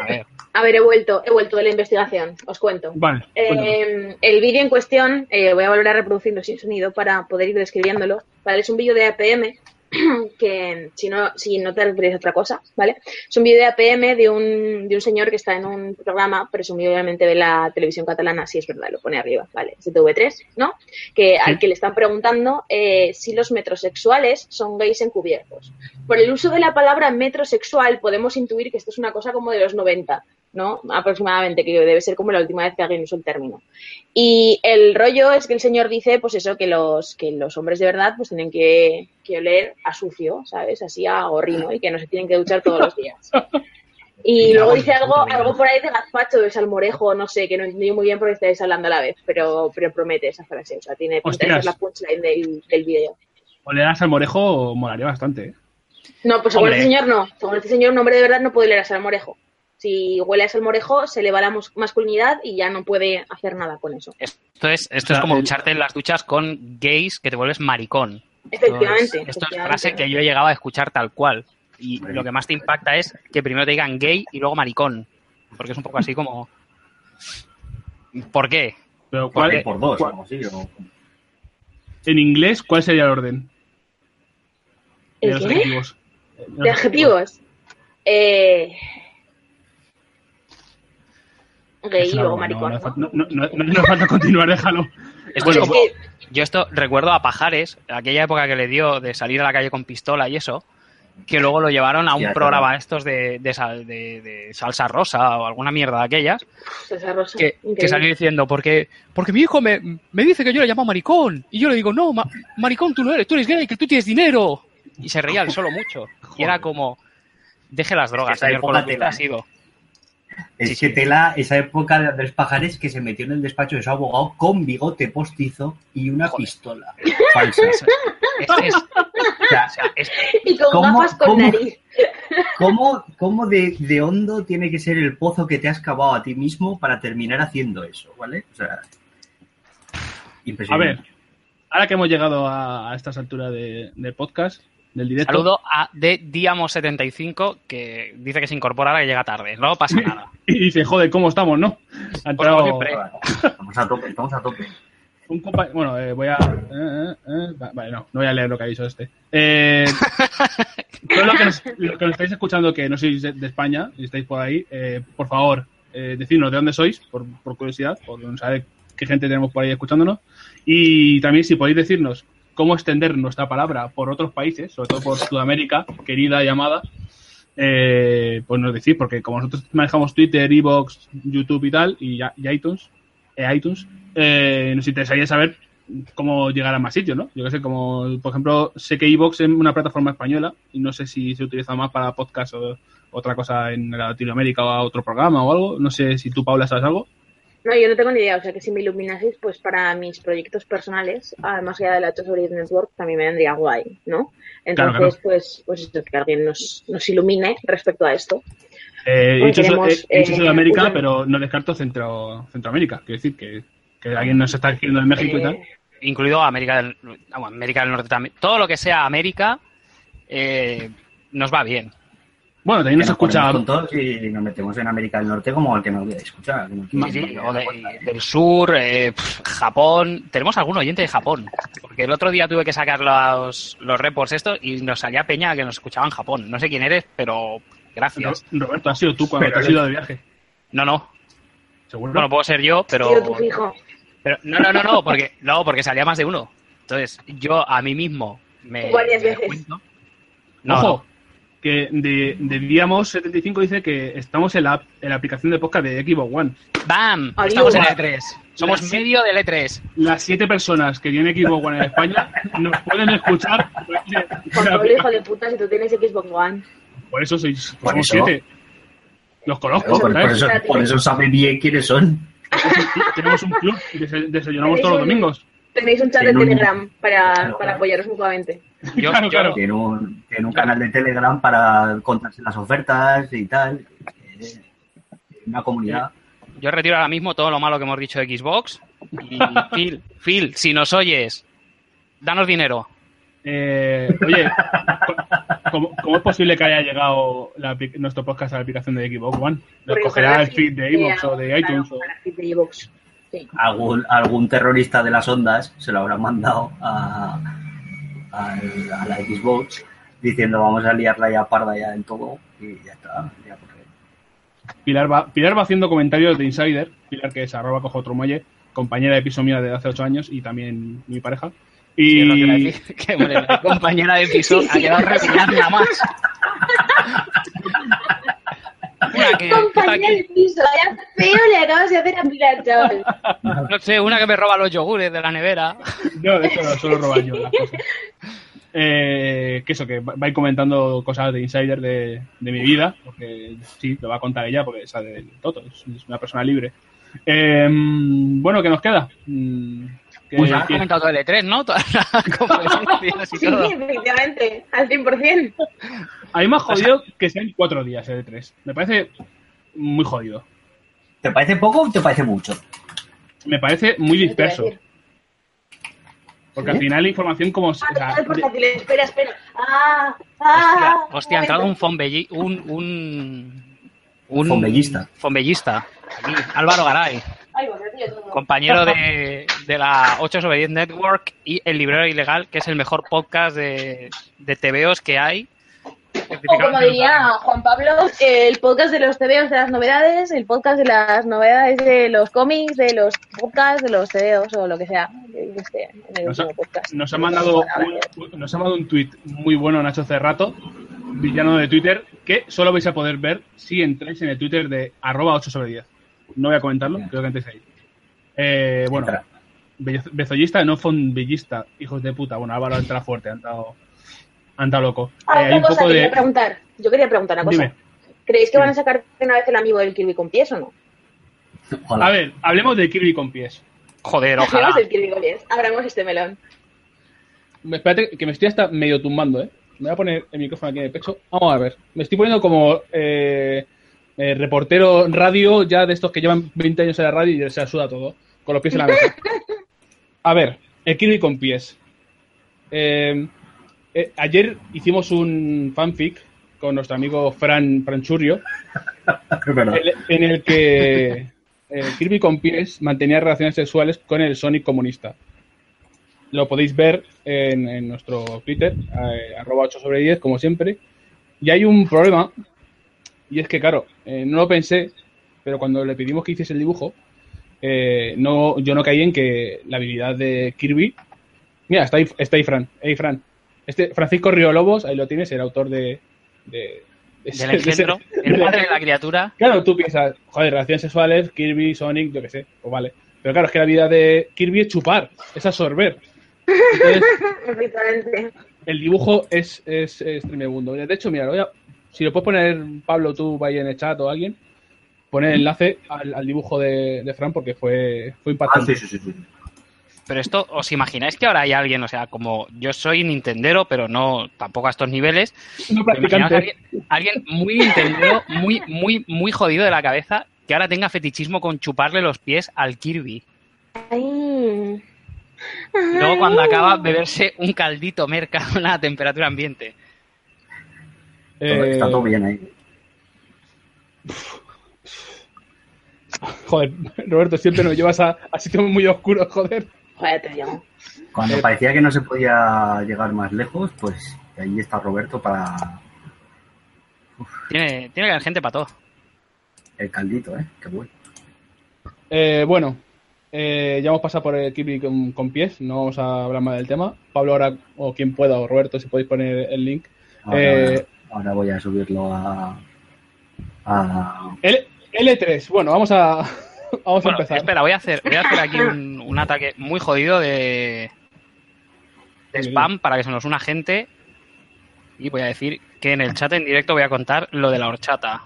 a ver, A ver, he vuelto, he vuelto de la investigación, os cuento. Vale. Eh, el vídeo en cuestión, eh, voy a volver a reproducirlo sin sonido para poder ir describiéndolo. Vale, es un vídeo de APM que si no, si no te refieres a otra cosa, ¿vale? Es un vídeo de APM de un, de un señor que está en un programa, presumiblemente de la televisión catalana, si es verdad, lo pone arriba, ¿vale? Es de TV3, ¿no? Que, Al que le están preguntando eh, si los metrosexuales son gays encubiertos. Por el uso de la palabra metrosexual podemos intuir que esto es una cosa como de los 90, ¿no? Aproximadamente, que debe ser como la última vez que alguien usó el término. Y el rollo es que el señor dice, pues eso, que los, que los hombres de verdad pues tienen que, que oler a sucio, ¿sabes? Así a gorrino y que no se tienen que duchar todos los días. Y luego dice algo, algo por ahí de gazpacho, de salmorejo, no sé, que no entendí muy bien porque estáis hablando a la vez, pero, pero promete esa frase, o sea, tiene la punchline del, del vídeo. Oler a salmorejo molaría bastante, ¿eh? No, pues según este señor no. Según este señor, un hombre de verdad no puede oler a salmorejo. Si huele a salmorejo, se le va la masculinidad y ya no puede hacer nada con eso. esto es, esto O sea, es como ducharte en las duchas con gays que te vuelves maricón. Efectivamente. Esto es, frase que yo he llegado a escuchar tal cual. Y lo que más te impacta es que primero te digan gay y luego maricón. Porque es un poco así como. ¿Por qué? Pero ¿Cuál? ¿cuál, Por dos, cuál- así. o- en inglés, ¿cuál sería el orden de ¿El los qué? adjetivos? De adjetivos. Eh... Gay no, maricón. No, ¿no? no, no, no, no nos falta continuar, déjalo. Yo esto recuerdo a Pajares, aquella época que le dio de salir a la calle con pistola y eso, que luego lo llevaron a un Ya, programa estos de, de, sal- de- de salsa rosa o alguna mierda de aquellas, Salsa rosa, que, salió diciendo, porque, porque mi hijo me, me dice que yo le llamo maricón, y yo le digo, no, ma- maricón tú no eres, tú eres gay, que tú tienes dinero. Y se reía él solo mucho. Y era como, deje las drogas, señor, con lo que ha sido. Es Sí, que sí. tela esa época de Andrés Pajares que se metió en el despacho de su abogado con bigote postizo y una Joder. pistola falsa. Es- es- O sea, es- Y con ¿Cómo- gafas con cómo? nariz. ¿Cómo, cómo de, de hondo tiene que ser el pozo que te has cavado a ti mismo para terminar haciendo eso? ¿Vale? O sea, A impresionante. ver, ahora que hemos llegado a, a estas alturas de- del podcast, del directo. Saludo a de Diamo75 que dice que se incorpora ahora que llega tarde. No pasa nada. Y dice, joder, ¿cómo estamos, no? Ha entrado siempre. Estamos a tope, estamos a tope. un compa- Bueno, eh, voy a. eh, eh, eh, va- vale, no, no voy a leer lo que ha dicho este. Eh, todos los que, nos, los que nos estáis escuchando que no sois de, de España y estáis por ahí, eh, por favor, eh, decidnos de dónde sois, por, por curiosidad, por saber qué gente tenemos por ahí escuchándonos. Y también si podéis decirnos cómo extender nuestra palabra por otros países, sobre todo por Sudamérica, querida y amada, eh, pues nos decís, porque como nosotros manejamos Twitter, Evox, YouTube y tal, y, y iTunes, eh, iTunes, eh, nos interesaría saber cómo llegar a más sitios, ¿no? Yo que sé, como, por ejemplo, sé que Evox es una plataforma española y no sé si se utiliza más para podcast o otra cosa en Latinoamérica o a otro programa o algo. No sé si tú, Paula, sabes algo. No, yo no tengo ni idea, o sea que si me iluminaseis, pues para mis proyectos personales, además ya de la 8 sobre 10 Network, también me vendría guay, ¿no? Entonces, Claro, claro. pues, pues que alguien nos, nos ilumine respecto a esto. Eh, dicho, queremos, eh, dicho eh, Sudamérica, un- pero no descarto Centro, Centroamérica. Quiero decir que, que alguien nos está escribiendo de México y tal. Eh, Incluido América del, América del Norte también. Todo lo que sea América eh, nos va bien. Bueno, también nos escucha. ponemos juntos y nos metemos en América del Norte como el que nos voy a escuchar. Sí, sí, o de- del sur, eh, Japón. Tenemos algún oyente de Japón. Porque el otro día tuve que sacar los, los reports estos y nos salía Peña que nos escuchaba en Japón. No sé quién eres, pero gracias. Ro- Roberto, has sido tú cuando Pero te has ido de viaje. No, no. Seguro. Bueno, puedo ser yo, pero. tío, tu fijo. pero no, no, no, no, porque, no, porque salía más de uno. Entonces, yo a mí mismo me. Varias me veces. cuento. No, Ojo, que de, de Diamos75 dice que estamos en la, en la aplicación de podcast de Xbox One. ¡Bam! Adiós. Estamos en el E3. Somos Las- medio del E E3. Las siete personas que tienen Xbox One en España nos pueden escuchar. Juan Pablo, hijo de puta, si tú tienes Xbox One. Por eso sois Por somos eso. siete. Los conozco, por, por eso, por eso sabe bien quiénes son. Tenemos un club y desayunamos todos los domingos. Tenéis un chat de Telegram para, para apoyaros mutuamente. Yo, Claro, yo- claro. Tiene un, tiene un canal de Telegram para contarse las ofertas y tal. Eh, Una comunidad. yo retiro ahora mismo todo lo malo que hemos dicho de Xbox. Y Phil, Phil, si nos oyes, danos dinero. Eh, oye, ¿cómo, cómo es posible que haya llegado la nuestro podcast a la aplicación de Xbox One? ¿Lo cogerá el feed de Xbox o de claro, iTunes? o- para el feed de iVoox. Sí. Algún, algún terrorista de las ondas se lo habrá mandado a, al- a la Xbox diciendo vamos a liarla ya parda ya en todo y ya está. ya porque- Pilar va, Pilar va haciendo comentarios de Insider. Pilar, que es arroba cojo otro muelle, compañera de piso mía de hace ocho años y también mi pareja. Sí, es lo que Y decir, que la compañera de piso ha quedado refinada nada más. Una que, Compañía del piso, vaya feo le acabas de hacer a Pilar, chaval. no sé, una que me roba los yogures de la nevera. no, de hecho, no, solo robar yo las cosas. Eh, que eso, que va a ir comentando cosas de Insider de, de mi vida, porque sí, lo va a contar ella, porque sabe del todo, es, es una persona libre. Eh, bueno, ¿qué nos queda? Mm, que- Pues has comentado todo el E3, ¿no? Todas las conferencias y Sí, todo. efectivamente, al 100%. A mí me ha jodido que sean cuatro días el E3. Me parece muy jodido. ¿Te parece poco o te parece mucho? Me parece muy ¿Qué te iba a disperso. Porque al final la información como... o sea, Ah, portátil, espera, espera. Ah, Hostia, ah. hostia, ha entrado un fonbelli, un, un, un fonbellista. Aquí, Álvaro Garay, Ay, tío, todo. compañero de, de la 8 sobre 10 Network y El Librero Ilegal, que es el mejor podcast de, de TVOs que hay. O como diría Juan Pablo, el podcast de los TVOs de las novedades, el podcast de las novedades de los cómics, de los podcasts de los TVOs o lo que sea. En el Nos ha, último podcast. nos ha mandado un, nos ha mandado un tweet muy bueno Nacho Cerrato, villano de Twitter, que solo vais a poder ver si entráis en el Twitter de arroba 8 sobre 10. No voy a comentarlo, creo que entréis ahí. Eh, bueno, Entra. be- bezollista, no fonbellista, hijos de puta. Bueno, Álvaro ha entrado fuerte, ha entrado, entrado loco. Ah, Eh, hay un cosa, poco quería de... preguntar. Yo quería preguntar una cosa. Dime. ¿Creéis que van a sacar una vez el amigo del Kirby con pies o no? Ojalá. A ver, hablemos de Kirby con pies. Joder, ojalá. Hablemos del Kirby con pies. Abramos este melón. Espérate, que me estoy hasta medio tumbando, ¿eh? Me voy a poner el micrófono aquí en el pecho. Vamos a ver. Me estoy poniendo como eh, eh, reportero radio ya de estos que llevan 20 años en la radio y se la suda todo. Con los pies en la mesa. A ver, el Kirby con pies. Eh, eh, ayer hicimos un fanfic con nuestro amigo Fran Franchurrio en, en el que eh, Kirby con pies mantenía relaciones sexuales con el Sonic comunista. Lo podéis ver en, en nuestro Twitter, eh, arroba 8 sobre 10, como siempre. Y hay un problema, y es que, claro, no lo pensé, pero cuando le pedimos que hiciese el dibujo, eh, no, yo no caí en que la habilidad de Kirby... Mira, está ahí, está ahí Fran. Hey, Fran. Este, Francisco Río Lobos, ahí lo tienes, el autor de... de, ese- el padre de la criatura. Claro, tú piensas, joder, relaciones sexuales, Kirby, Sonic, yo qué sé, pues vale. Pero claro, es que la vida de Kirby es chupar, es absorber. Entonces, el dibujo es, es, es tremendo. De hecho, mira, lo voy a- si lo puedes poner, Pablo, tú, ahí en el chat o alguien, poner el enlace al, al dibujo de, de Fran porque fue, fue Ah, impactante. sí, sí, sí. sí. Pero esto, ¿os imagináis que ahora hay alguien, o sea, como yo soy Nintendero, pero no tampoco a estos niveles, No alguien, alguien muy Nintendero, muy, muy, muy jodido de la cabeza, que ahora tenga fetichismo con chuparle los pies al Kirby. Ay. Luego cuando acaba, beberse un caldito merca a una temperatura ambiente. Eh, Está todo bien ahí. Joder, Roberto, siempre nos llevas a, a sitios muy oscuros, joder. Joder, te digo. Cuando Eh, parecía que no se podía llegar más lejos, pues ahí está Roberto para Tiene, tiene que haber gente para todo. el caldito, ¿eh? Qué bueno. Eh, bueno, eh, ya hemos pasado por el Kirby con, con pies, no vamos a hablar más del tema. Pablo ahora, o quien pueda, o Roberto, si podéis poner el link. Ahora, Eh, ahora voy a subirlo a, a L, L3, bueno, vamos a, vamos a empezar. espera, voy a hacer, voy a hacer aquí un, un ataque muy jodido de, de spam para que se nos una gente. Y voy a decir que en el chat en directo voy a contar lo de la horchata.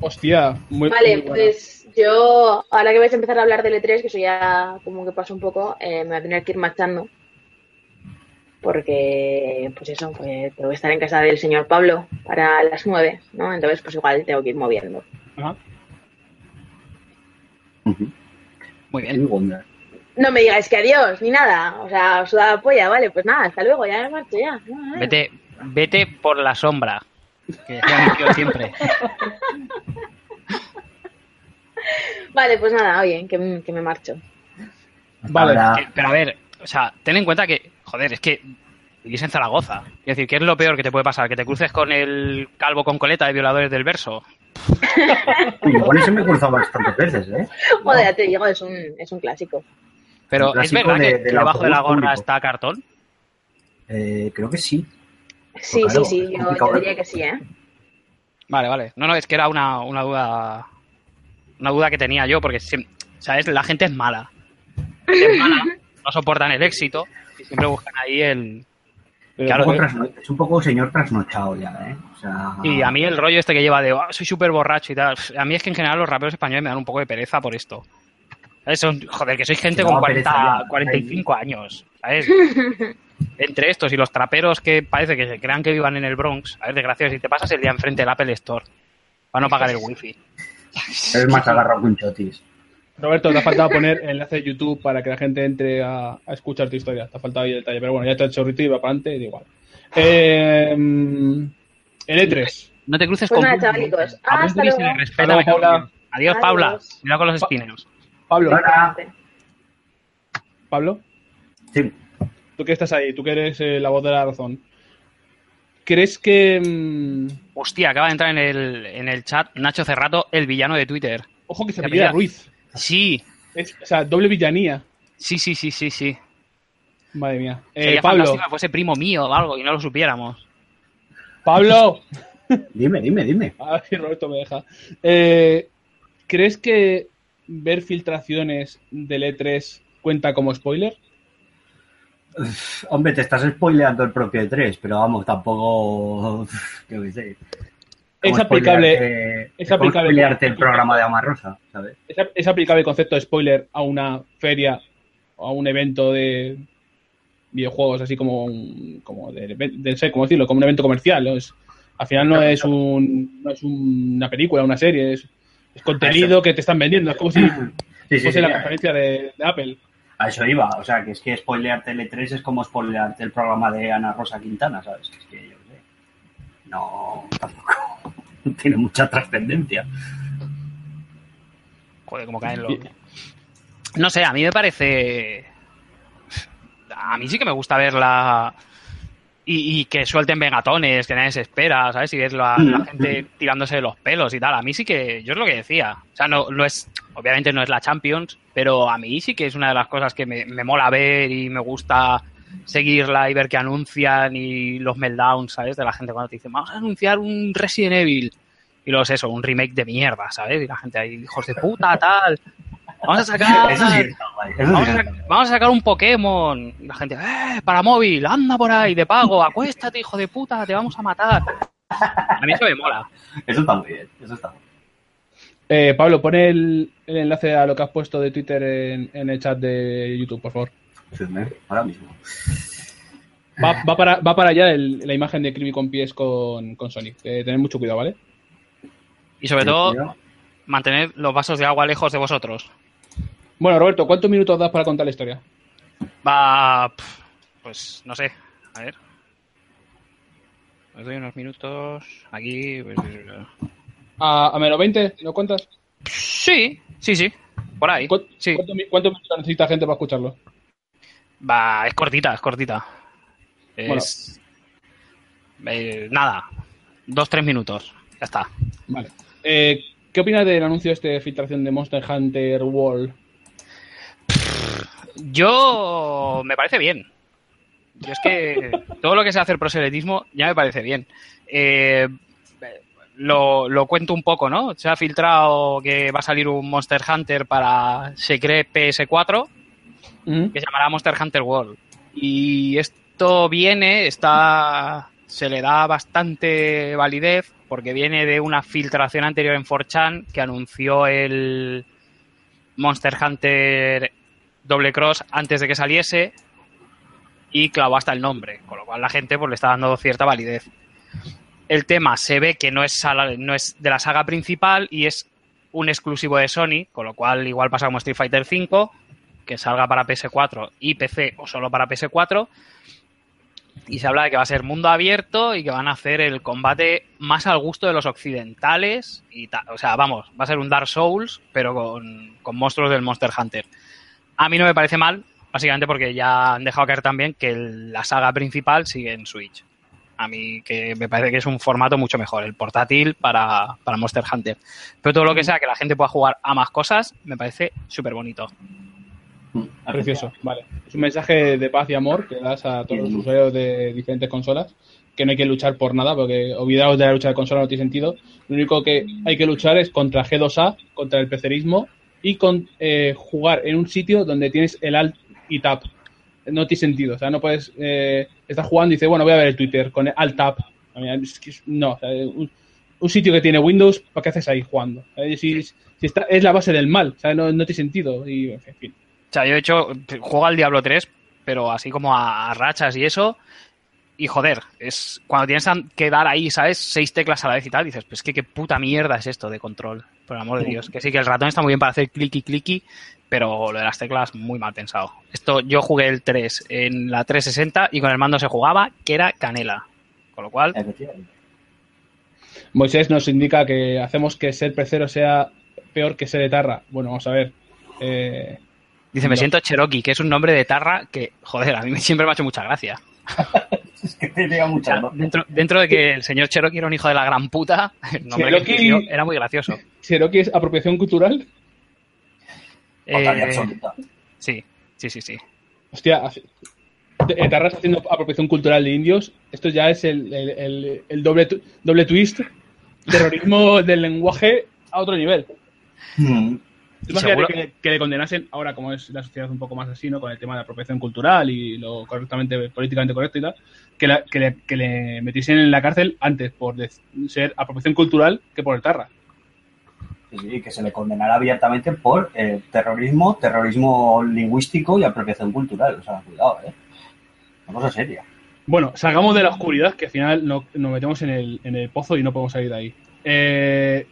Hostia, muy Vale, muy pues yo, ahora que vais a empezar a hablar del E3, que eso ya como que pasa un poco, eh, me voy a tener que ir marchando. Porque, pues eso, pues tengo que estar en casa del señor Pablo para las nueve, ¿no? Entonces, pues igual tengo que ir moviendo. Ajá. Muy Muy bien. No me digáis que adiós, ni nada. O sea, os da la polla, vale, pues nada, hasta luego, ya me marcho ya. Vete, vete por la sombra. Que decía mi tío siempre. Vale, pues nada, oye, que, que me marcho. Vale. Que- Pero a ver, o sea, ten en cuenta que, joder, es que vivís en Zaragoza. Es decir, ¿qué es lo peor que te puede pasar? ¿Que te cruces con el calvo con coleta de violadores del verso? Con ese me he cruzado bastantes veces, ¿eh? Joder, ya te digo, es un, es un clásico. Pero Un ¿es clásico verdad de- que, debajo de la gorra público. está cartón? Eh, creo que sí. Sí, Claro, sí, es sí, yo, yo ver. diría que sí, ¿eh? Vale, vale. No, no, es que era una, una duda. Una duda que tenía yo, porque ¿sabes? la gente es mala. La gente es mala, no soportan el éxito y siempre buscan ahí el. Pero claro, Un poco joder, trasno- es un poco señor trasnochado ya, ¿eh? O sea, Y a mí el rollo este que lleva de "Ah, soy súper borracho y tal. A mí es que en general los raperos españoles me dan un poco de pereza por esto. Son, joder, que sois gente Te con daba 40, pereza ya. 45 años. ¿Sabes? Entre estos y los traperos que parece que se crean que vivan en el Bronx. A ver, desgraciado, si te pasas el día enfrente del Apple Store para no pagar el wifi. es más agarrado que un chotis. Roberto, te ha faltado poner el enlace de YouTube para que la gente entre a, a escuchar tu historia. Te ha faltado ahí el detalle, pero bueno, ya te ha hecho chorrito y va para adelante, da igual. Eh, el E3. No te cruces Pues con nada. A Hasta se luego. respeta, en Paula. Adiós, Adiós. Paula. Cuidado con los espineos. Pablo, Hola. Pablo, Sí. tú que estás ahí, tú que eres eh, la voz de la razón. ¿Crees que... mm, Hostia, acaba de entrar en el, en el chat Nacho Cerrato, el villano de Twitter. ojo que se Se apellida- Ruiz? Sí, Es- o sea, doble villanía. sí, sí, sí, sí, sí. Madre mía. Eh, Sería Pablo, fantástico que fuese primo mío o algo y no lo supiéramos. Pablo. Dime, dime, dime. A ver si Roberto me deja. Eh, ¿Crees que ver filtraciones del E3 cuenta como spoiler? Hombre, te estás spoileando el propio E3, pero vamos, tampoco. ¿Qué qué sé? Es aplicable- es aplicable- el programa de Amarrosa, ¿sabes? ¿Es, es aplicable el concepto de spoiler a una feria o a un evento de videojuegos así como un, como de, de- no sé cómo decirlo, como un evento comercial? ¿no? Es- al final no es un no es una película, una serie, es, es contenido que te están vendiendo, es como si Sí, fuese sí, la conferencia de, de Apple. A eso iba, o sea, que es que spoilearte el E3 es como spoilearte el programa de Ana Rosa Quintana, ¿sabes? Es que yo qué sé. No, tampoco tiene mucha trascendencia. Joder, como caen los. No sé, a mí me parece. A mí sí que me gusta verla. Y, y que suelten vengatones, que nadie se espera, ¿sabes? Y ver la, la gente tirándose de los pelos y tal. A mí sí que. Yo es lo que decía. O sea, no, no es. Obviamente no es la Champions, pero a mí sí que es una de las cosas que me, me mola ver y me gusta seguirla y ver que anuncian y los meltdowns, ¿sabes? De la gente cuando te dicen, vamos a anunciar un Resident Evil. Y luego es eso, un remake de mierda, ¿sabes? Y la gente ahí, hijos de puta, tal. Vamos a sacar. Eso sí está guay. Eso sí Vamos a, vamos sacar un Pokémon. Y la gente, ¡eh! Para móvil, anda por ahí, de pago, acuéstate, hijo de puta, te vamos a matar. A mí eso me mola. Eso está muy bien, eso está muy bien. Eh, Pablo, pone el, el enlace a lo que has puesto de Twitter en, en el chat de YouTube, por favor. Firme, Ahora mismo. Va, va para, va para allá el- la imagen de Kirby con pies con, con Sonic. Eh, tened mucho cuidado, ¿vale? Y sobre Sí, todo, tío. mantener los vasos de agua lejos de vosotros. Bueno, Roberto, ¿cuántos minutos das para contar la historia? Va. Pues no sé. A ver. Os doy unos minutos. Aquí. pues, ¿A, a menos 20? ¿No cuentas? Sí, sí, sí. Por ahí. ¿Cu- Sí. ¿Cuántos mi- cuántos minutos necesita gente para escucharlo? Va, es cortita, es cortita. Es. eh, nada. Dos, tres minutos. Ya está. Vale. Eh, ¿Qué opinas del anuncio este de filtración de Monster Hunter World? Yo me parece bien. Yo es que todo lo que sea hacer proselitismo ya me parece bien. Eh, lo, lo cuento un poco, ¿no? Se ha filtrado que va a salir un Monster Hunter para Secret PS4 Que se llamará Monster Hunter World. Y esto viene, está, se le da bastante validez porque viene de una filtración anterior en 4chan que anunció el Monster Hunter Doble Cross antes de que saliese y clavó hasta el nombre, con lo cual la gente pues, le está dando cierta validez. El tema se ve que no es, no es de la saga principal y es un exclusivo de Sony, con lo cual igual pasa como Street Fighter V, que salga para PS4 y PC o solo para PS4. Y se habla de que va a ser mundo abierto y que van a hacer el combate más al gusto de los occidentales. Y o sea, vamos, va a ser un Dark Souls, pero con, con monstruos del Monster Hunter. A mí no me parece mal, básicamente porque ya han dejado caer también que el- la saga principal sigue en Switch. A mí que me parece que es un formato mucho mejor, el portátil para, para Monster Hunter. Pero todo lo que sea que la gente pueda jugar a más cosas, me parece súper bonito. Precioso, vale. Es un mensaje de paz y amor que das a todos los usuarios de diferentes consolas, que no hay que luchar por nada, porque olvidaros de la lucha de consola no tiene sentido. Lo único que hay que luchar es contra G2A, contra el pecerismo y con eh, jugar en un sitio donde tienes el alt y tap. No tiene sentido, o sea, no puedes eh, estar jugando y dices, bueno, voy a ver el Twitter con el alt tap. No, o sea, un, un sitio que tiene Windows, ¿para qué haces ahí jugando? Eh, Si, si está, es la base del mal, o sea, no, no tiene sentido. Y, en fin. O sea, yo he hecho, juego al Diablo 3, pero así como a, a rachas y eso. Y joder, es cuando tienes que dar ahí, ¿sabes? Seis teclas a la vez y tal, dices, pues que qué puta mierda es esto de control, por el amor de Dios. Que sí, que el ratón está muy bien para hacer clicky clicky, pero lo de las teclas muy mal pensado. Esto, yo jugué el 3 en la 360 y con el mando se jugaba, que era canela. Con lo cual. Moisés nos indica que hacemos que ser pecero sea peor que ser etarra. Bueno, vamos a ver. Eh, dice, me no. siento Cherokee, que es un nombre de tarra que, joder, a mí me- siempre me ha hecho mucha gracia. Es que tenía mucha gracia. dentro, dentro de que el señor Cherokee era un hijo de la gran puta, el nombre que Cherokee- eligió era muy gracioso. Cherokee es apropiación cultural. Eh, sí, sí, sí, sí. Hostia, hace- etarras haciendo apropiación cultural de indios. Esto ya es el, el- el- el doble, doble twist. Terrorismo del lenguaje a otro nivel. Mm. Imagínate seguro- que, que le condenasen, ahora como es la sociedad un poco más así, ¿no? Con el tema de apropiación cultural y lo correctamente, políticamente correcto y tal, que, la- que, le, que le metiesen en la cárcel antes por ser apropiación cultural que por el tarra. Sí, sí, que se le condenara abiertamente por eh, terrorismo, terrorismo lingüístico y apropiación cultural. O sea, cuidado, ¿eh? Una cosa seria. Bueno, salgamos de la oscuridad, que al final no- nos metemos en el, en el pozo y no podemos salir de ahí. Eh,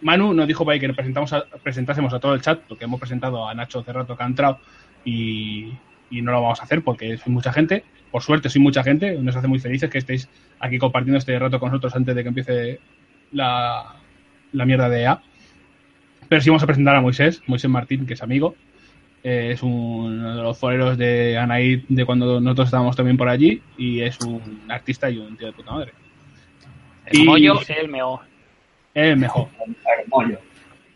Manu nos dijo por ahí que presentamos a- presentásemos a todo el chat, porque hemos presentado a Nacho hace rato que ha entrado y, y no lo vamos a hacer porque soy mucha gente. Por suerte, soy mucha gente. Nos hace muy felices que estéis aquí compartiendo este rato con nosotros antes de que empiece la, la mierda de EA. Pero sí vamos a presentar a Moisés, Moisés Martín, que es amigo. Eh, es uno de los foreros de Anaid de cuando nosotros estábamos también por allí y es un artista y un tío de puta madre. El Y-. Es mejor.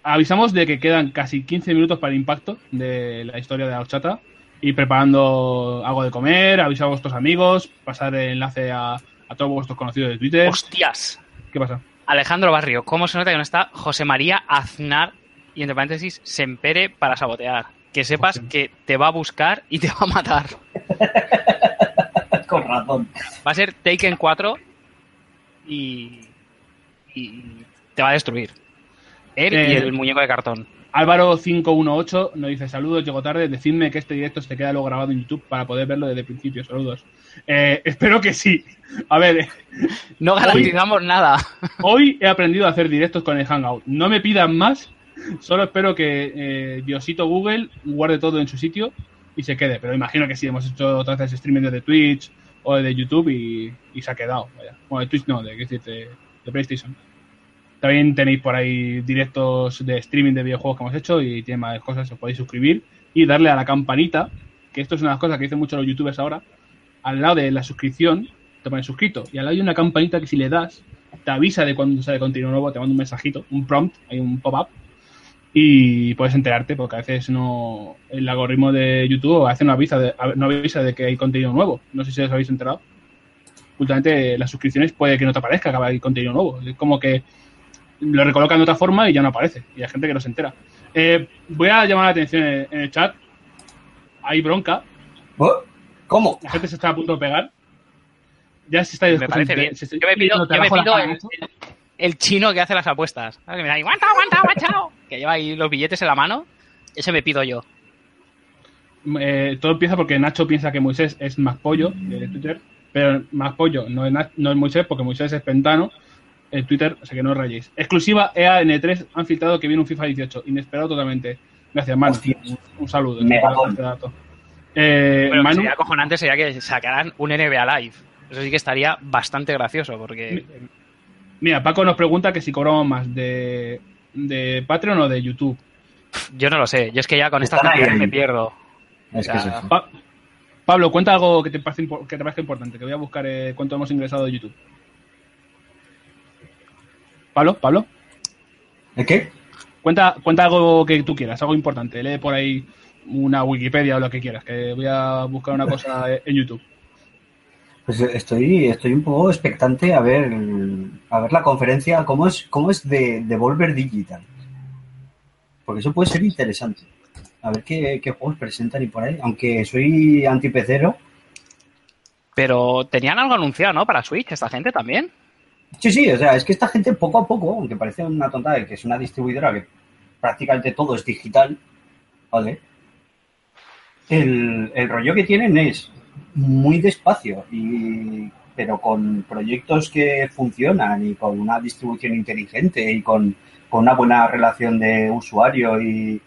Avisamos de que quedan casi 15 minutos para el impacto de la historia de la horchata. Y preparando algo de comer, avisar a vuestros amigos, pasar el enlace a, a todos vuestros conocidos de Twitter. Hostias. ¿Qué pasa? Alejandro Barrio, ¿cómo se nota que no está José María Aznar y entre paréntesis Sempere para sabotear? Que sepas que te va a buscar y te va a matar. Con razón. Va a ser Taken 4 y, y te va a destruir. Él Eh, y el muñeco de cartón. Álvaro518 nos dice saludos, llego tarde, decidme que este directo se queda luego grabado en YouTube para poder verlo desde el principio, saludos. Eh, espero que sí. A ver, No garantizamos nada. hoy he aprendido a hacer directos con el Hangout. No me pidan más, solo espero que eh, Diosito Google guarde todo en su sitio y se quede. Pero imagino que sí, hemos hecho otras veces streaming desde Twitch o de YouTube y, y se ha quedado. Vaya. Bueno, de Twitch no, de PlayStation. También tenéis por ahí directos de streaming de videojuegos que hemos hecho y tiene más cosas, os podéis suscribir y darle a la campanita, que esto es una de las cosas que dicen muchos los youtubers ahora, al lado de la suscripción te pones suscrito y al lado hay una campanita que si le das te avisa de cuando sale contenido nuevo, te manda un mensajito, un prompt, hay un pop-up y puedes enterarte porque a veces no el algoritmo de YouTube hace no avisa de, no avisa de que hay contenido nuevo. No sé si os habéis enterado. Últimamente las suscripciones puede que no te aparezca que hay contenido nuevo. Es como que lo recolocan de otra forma y ya no aparece. Y hay gente que no se entera. Eh, voy a llamar la atención en, en el chat. Hay bronca. ¿Cómo? La gente se está a punto de pegar. Ya se está Me parece bien. se está Yo me pido, yo me pido el, mano. el- el chino que hace las apuestas. ¿sabes? Que me da ahí, aguanta, aguanta, aguanta. Que lleva ahí los billetes en la mano. Ese me pido yo. Eh, todo empieza porque Nacho piensa que Moisés es más pollo de Twitter, pero más pollo no es, Na- no es Moisés porque Moisés es pentano en Twitter, o sea que no os rayéis. Exclusiva E EAN3 han filtrado que viene un FIFA 18, inesperado totalmente. Gracias, Manu. Un, un saludo. Este dato. Eh, que Manu, sería acojonante sería que sacaran un NBA Live. Eso sí que estaría bastante gracioso porque mira, Paco nos pregunta que si cobramos más de, de Patreon o de YouTube. yo no lo sé. Yo es que ya con estas cantidades me pierdo. Es que es. Pa- Pablo, cuenta algo que te, parece, impo- que te parezca importante, que voy a buscar eh, cuánto hemos ingresado de YouTube. Pablo, Pablo. ¿El qué? Cuenta, cuenta algo que tú quieras, algo importante. Lee por ahí una Wikipedia o lo que quieras, que voy a buscar una cosa en YouTube. Pues estoy, estoy un poco expectante a ver, a ver la conferencia, cómo es, cómo es de Devolver Digital. Porque eso puede ser interesante. A ver qué, qué juegos presentan y por ahí. Aunque soy antipecero. Pero tenían algo anunciado, ¿no? Para Switch, esta gente también. Sí, sí, o sea, es que esta gente poco a poco, aunque parece una tontada, que es una distribuidora que prácticamente todo es digital, ¿vale? El, el rollo que tienen es muy despacio, y, pero con proyectos que funcionan y con una distribución inteligente y con, con una buena relación de usuario y,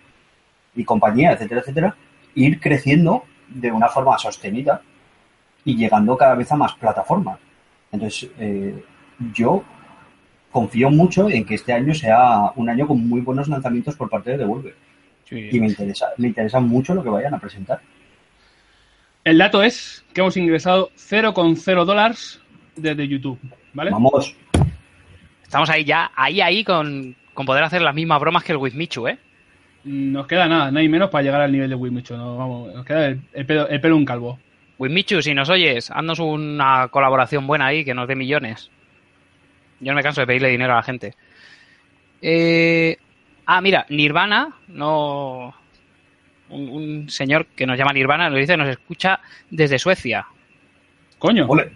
y compañía, etcétera, etcétera, ir creciendo de una forma sostenida y llegando cada vez a más plataformas. Entonces, eh, yo confío mucho en que este año sea un año con muy buenos lanzamientos por parte de Devolver. Y me interesa, me interesa mucho lo que vayan a presentar. El dato es que hemos ingresado 0,0 dólares desde YouTube, ¿vale? Vamos, Estamos ahí ya, ahí, ahí, con, con poder hacer las mismas bromas que el With Michu, ¿eh? Nos queda nada, no hay menos para llegar al nivel de Wimicho. No, vamos, nos queda el, el pelo, el pelo un calvo. With Michu, si nos oyes, haznos una colaboración buena ahí que nos dé millones. Yo no me canso de pedirle dinero a la gente. Eh, ah, mira, Nirvana, no. Un, un señor que nos llama Nirvana nos dice nos escucha desde Suecia. Coño, ole,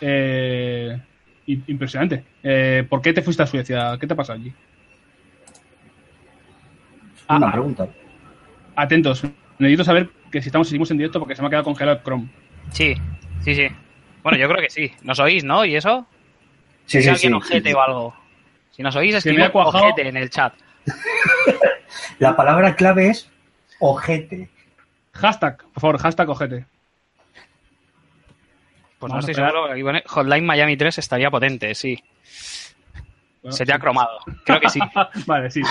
eh, impresionante. Eh, ¿Por qué te fuiste a Suecia? ¿Qué te pasa allí? una Ah, pregunta. Atentos, necesito saber que si estamos seguimos en directo porque se me ha quedado congelado el Chrome. Sí, sí, sí. Bueno, yo creo que sí. ¿Nos oís, no? ¿Y eso? Sí, ¿Hay sí, alguien sí, ojete sí. o algo? Si nos oís, Se me ha escribid ojete en el chat. La palabra clave es ojete. Hashtag, por favor, hashtag ojete. Pues no Vamos estoy seguro. Aquí pone Hotline Miami 3 estaría potente, sí. Bueno, Sería cromado. Creo que sí. Vale, sí.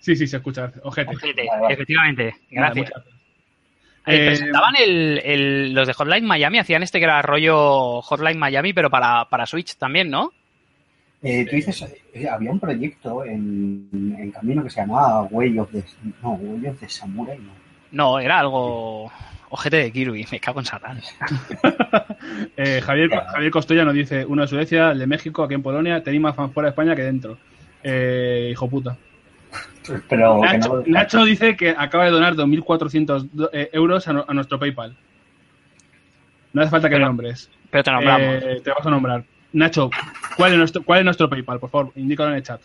Sí, sí, se escucha. Ojete. Ojete, Vale, vale. efectivamente. Vale, Gracias. Eh, Eh, presentaban el, el- los de Hotline Miami, hacían este que era rollo Hotline Miami, pero para, para Switch también, ¿no? Eh, tú dices, eh, había un proyecto en, en camino que se llamaba Way of the, no, Way of the Samurai, no. No, era algo ojete de Kirby, me cago en Satán. Eh, Javier, Javier Costoya nos dice, uno de Suecia, el de México, aquí en Polonia, tenéis más fans fuera de España que dentro. Eh, hijo puta. Pero que Nacho, no- Nacho dice que acaba de donar 2.400 do- eh, euros a, no- a nuestro PayPal. No hace falta que Pero- nombres. Pero te nombramos. Eh, te vas a nombrar. Nacho, ¿cuál es, nuestro, ¿cuál es nuestro PayPal? Por favor, indícalo en el chat.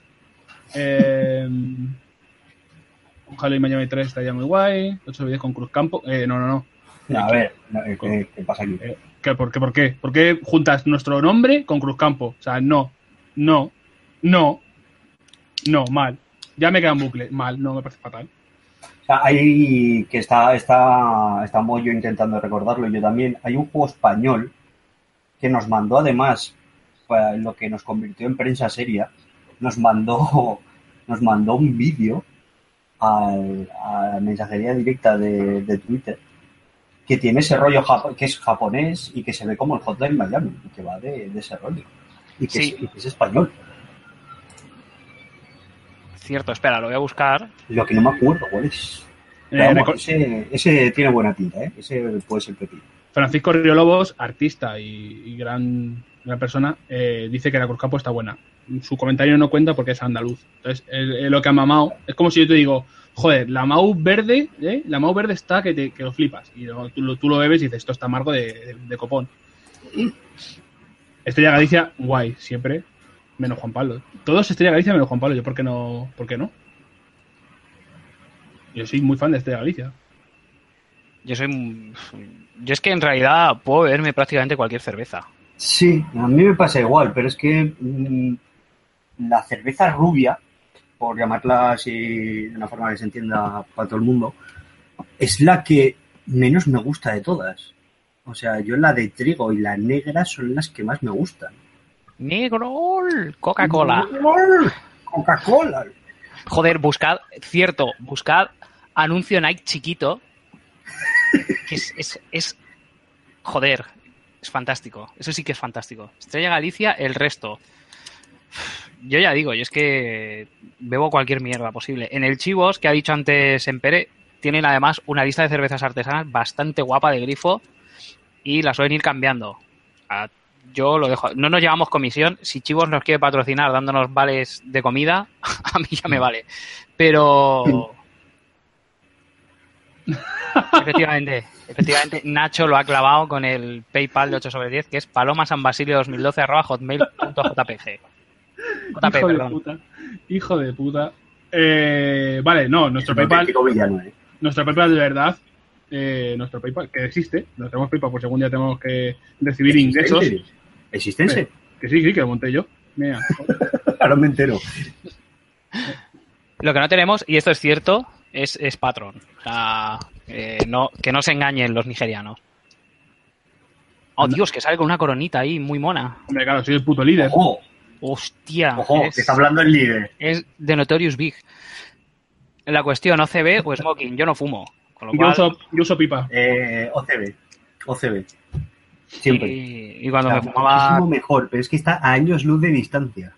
Eh, un y Miami 3 estaría muy guay. 8 vídeos con Cruz Campo. Eh, no, no, no. No, a ver, no, eh, ¿qué, qué pasa aquí? Eh, ¿qué, por, qué, ¿Por qué? ¿Por qué juntas nuestro nombre con Cruz Campo? O sea, no, no, no, no, mal. Ya me queda en bucle. Mal, no me parece fatal. O sea, hay que está, está, estamos yo intentando recordarlo, yo también. Hay un juego español que nos mandó además, para lo que nos convirtió en prensa seria, nos mandó, nos mandó un vídeo al- a la mensajería directa de, de Twitter que tiene ese rollo japo- que es japonés y que se ve como el Hotline Miami y que va de, de ese rollo y que, Sí. es, y que es español. Cierto, espera, lo voy a buscar. Lo que no me acuerdo cuál es. Eh, vamos, ese, ese tiene buena tinta, ¿eh? Ese puede ser pepino. Francisco Río Lobos, artista y, y gran, gran persona, eh, dice que la Cruz Campo está buena. Su comentario no cuenta porque es andaluz. Entonces, lo que ha mamado es como si yo te digo, joder, la Mau verde, ¿eh? la Mau verde está que, te, que lo flipas. Y tú, lo- tú lo bebes y dices, esto está amargo de, de- copón. Estrella Galicia, guay, siempre, menos Juan Pablo. Todos Estrella Galicia menos Juan Pablo. Yo, ¿por qué no? ¿Por qué no? Yo soy muy fan de Estrella Galicia. Yo soy. Yo es que en realidad puedo beberme prácticamente cualquier cerveza. Sí, a mí me pasa igual, pero es que mm, la cerveza rubia, por llamarla así de una forma que se entienda para todo el mundo, es la que menos me gusta de todas. O sea, yo la de trigo y la negra son las que más me gustan. Negro, Coca-Cola. Coca-Cola. Joder, buscad, cierto, buscad anuncio Nike chiquito. Que es, es, es- Joder, es fantástico. Eso sí que es fantástico. Estrella Galicia, el resto. Yo ya digo, yo es que bebo cualquier mierda posible. En el Chivos, que ha dicho antes Empere, tienen además una lista de cervezas artesanas bastante guapa de grifo y la suelen ir cambiando. Yo lo dejo. No nos llevamos comisión. Si Chivos nos quiere patrocinar dándonos vales de comida, a mí ya me vale. Pero. efectivamente, efectivamente, Nacho lo ha clavado con el PayPal de 8 sobre 10, que es palomasanbasilio2012 arroba hotmail.jpg. JP, Hijo de puta. Hijo de puta. Eh, vale, no, nuestro Es PayPal, villano, ¿eh? nuestro PayPal de verdad, eh, nuestro PayPal, que existe, no tenemos PayPal por si algún día tenemos que recibir ingresos. ¿Existense? ¿Existense? Que sí, sí, que lo monté yo. Mira, Ahora me entero. Lo que no tenemos, y esto es cierto, es, es Patreon. O sea, eh, no, que no se engañen los nigerianos. Oh, Dios, que sale con una coronita ahí, muy mona. hombre, claro, soy el puto líder. Ojo, Hostia. ojo, es- que está hablando el líder. es de Notorious Big. La cuestión, OCB o smoking, yo no fumo. Con lo Yo cual, uso, yo uso pipa. Eh, OCB. OCB. Siempre. y, y cuando O sea, me fumaba... mejor, pero es que está a años luz de distancia.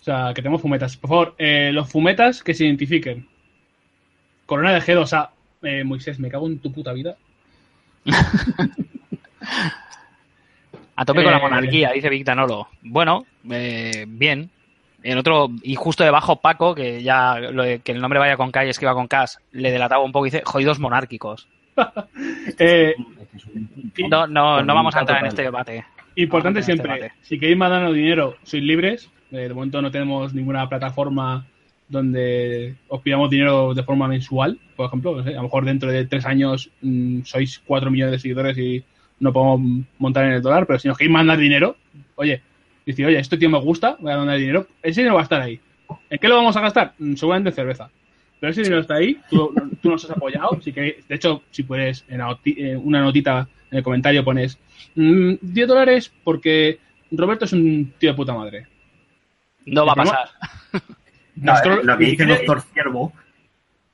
O sea, que tenemos fumetas. Por favor, eh, los fumetas que se identifiquen. Corona de G2A. Eh, Moisés, me cago en tu puta vida. A tope con la Eh, monarquía, dice Victanolo. Bueno, eh, bien. En otro, y justo debajo Paco, que ya lo de que el nombre vaya con K y escriba con K, le delataba un poco y dice, jodidos monárquicos. Eh, No, no, no vamos a entrar en este debate. Importante siempre, este debate. si queréis mandarnos dinero, sois libres. Eh, de momento no tenemos ninguna plataforma donde os pidamos dinero de forma mensual, por ejemplo. no sé, a lo mejor dentro de tres años mm, sois cuatro millones de seguidores y no podemos montar en el dólar, pero si nos queréis mandar dinero, oye, decir, oye, este tío me gusta, voy a mandar dinero, ese dinero va a estar ahí. ¿En qué lo vamos a gastar? Mm, Seguramente en cerveza. Pero ese dinero está ahí, tú, tú nos has apoyado. Si queréis- de hecho, si puedes, en eh, una notita en el comentario pones mm, 10 dólares porque Roberto es un tío de puta madre. No va a pasar. No, Nosotros- eh, lo que dice el doctor Ciervo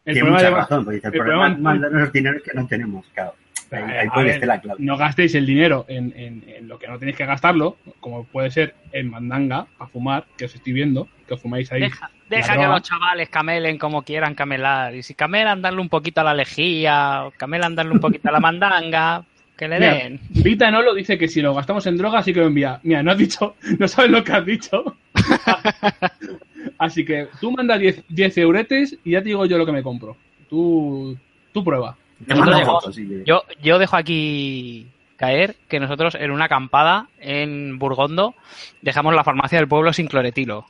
El tiene problema mucha de- razón, porque dice, el, el problema es mandarnos los dineros que no tenemos, claro. Ahí, ahí A puede ver, estar la clave. no gastéis el dinero en, en- en lo que no tenéis que gastarlo, como puede ser en mandanga, a fumar, que os estoy viendo, que os fumáis ahí. Deja, deja que los chavales camelen como quieran camelar. Y si camelan, darle un poquito a la lejía, o camelan, darle un poquito a la mandanga, que le Mira, den. Vita Nolo dice que si lo gastamos en droga sí que lo envía. Mira, no has dicho, no sabes lo que has dicho. Así que tú manda 10, 10 euretes y ya te digo yo lo que me compro. Tú, tú prueba. Nosotros fotos, sí Yo, yo dejo aquí caer que nosotros en una acampada en Burgondo dejamos la farmacia del pueblo sin cloretilo.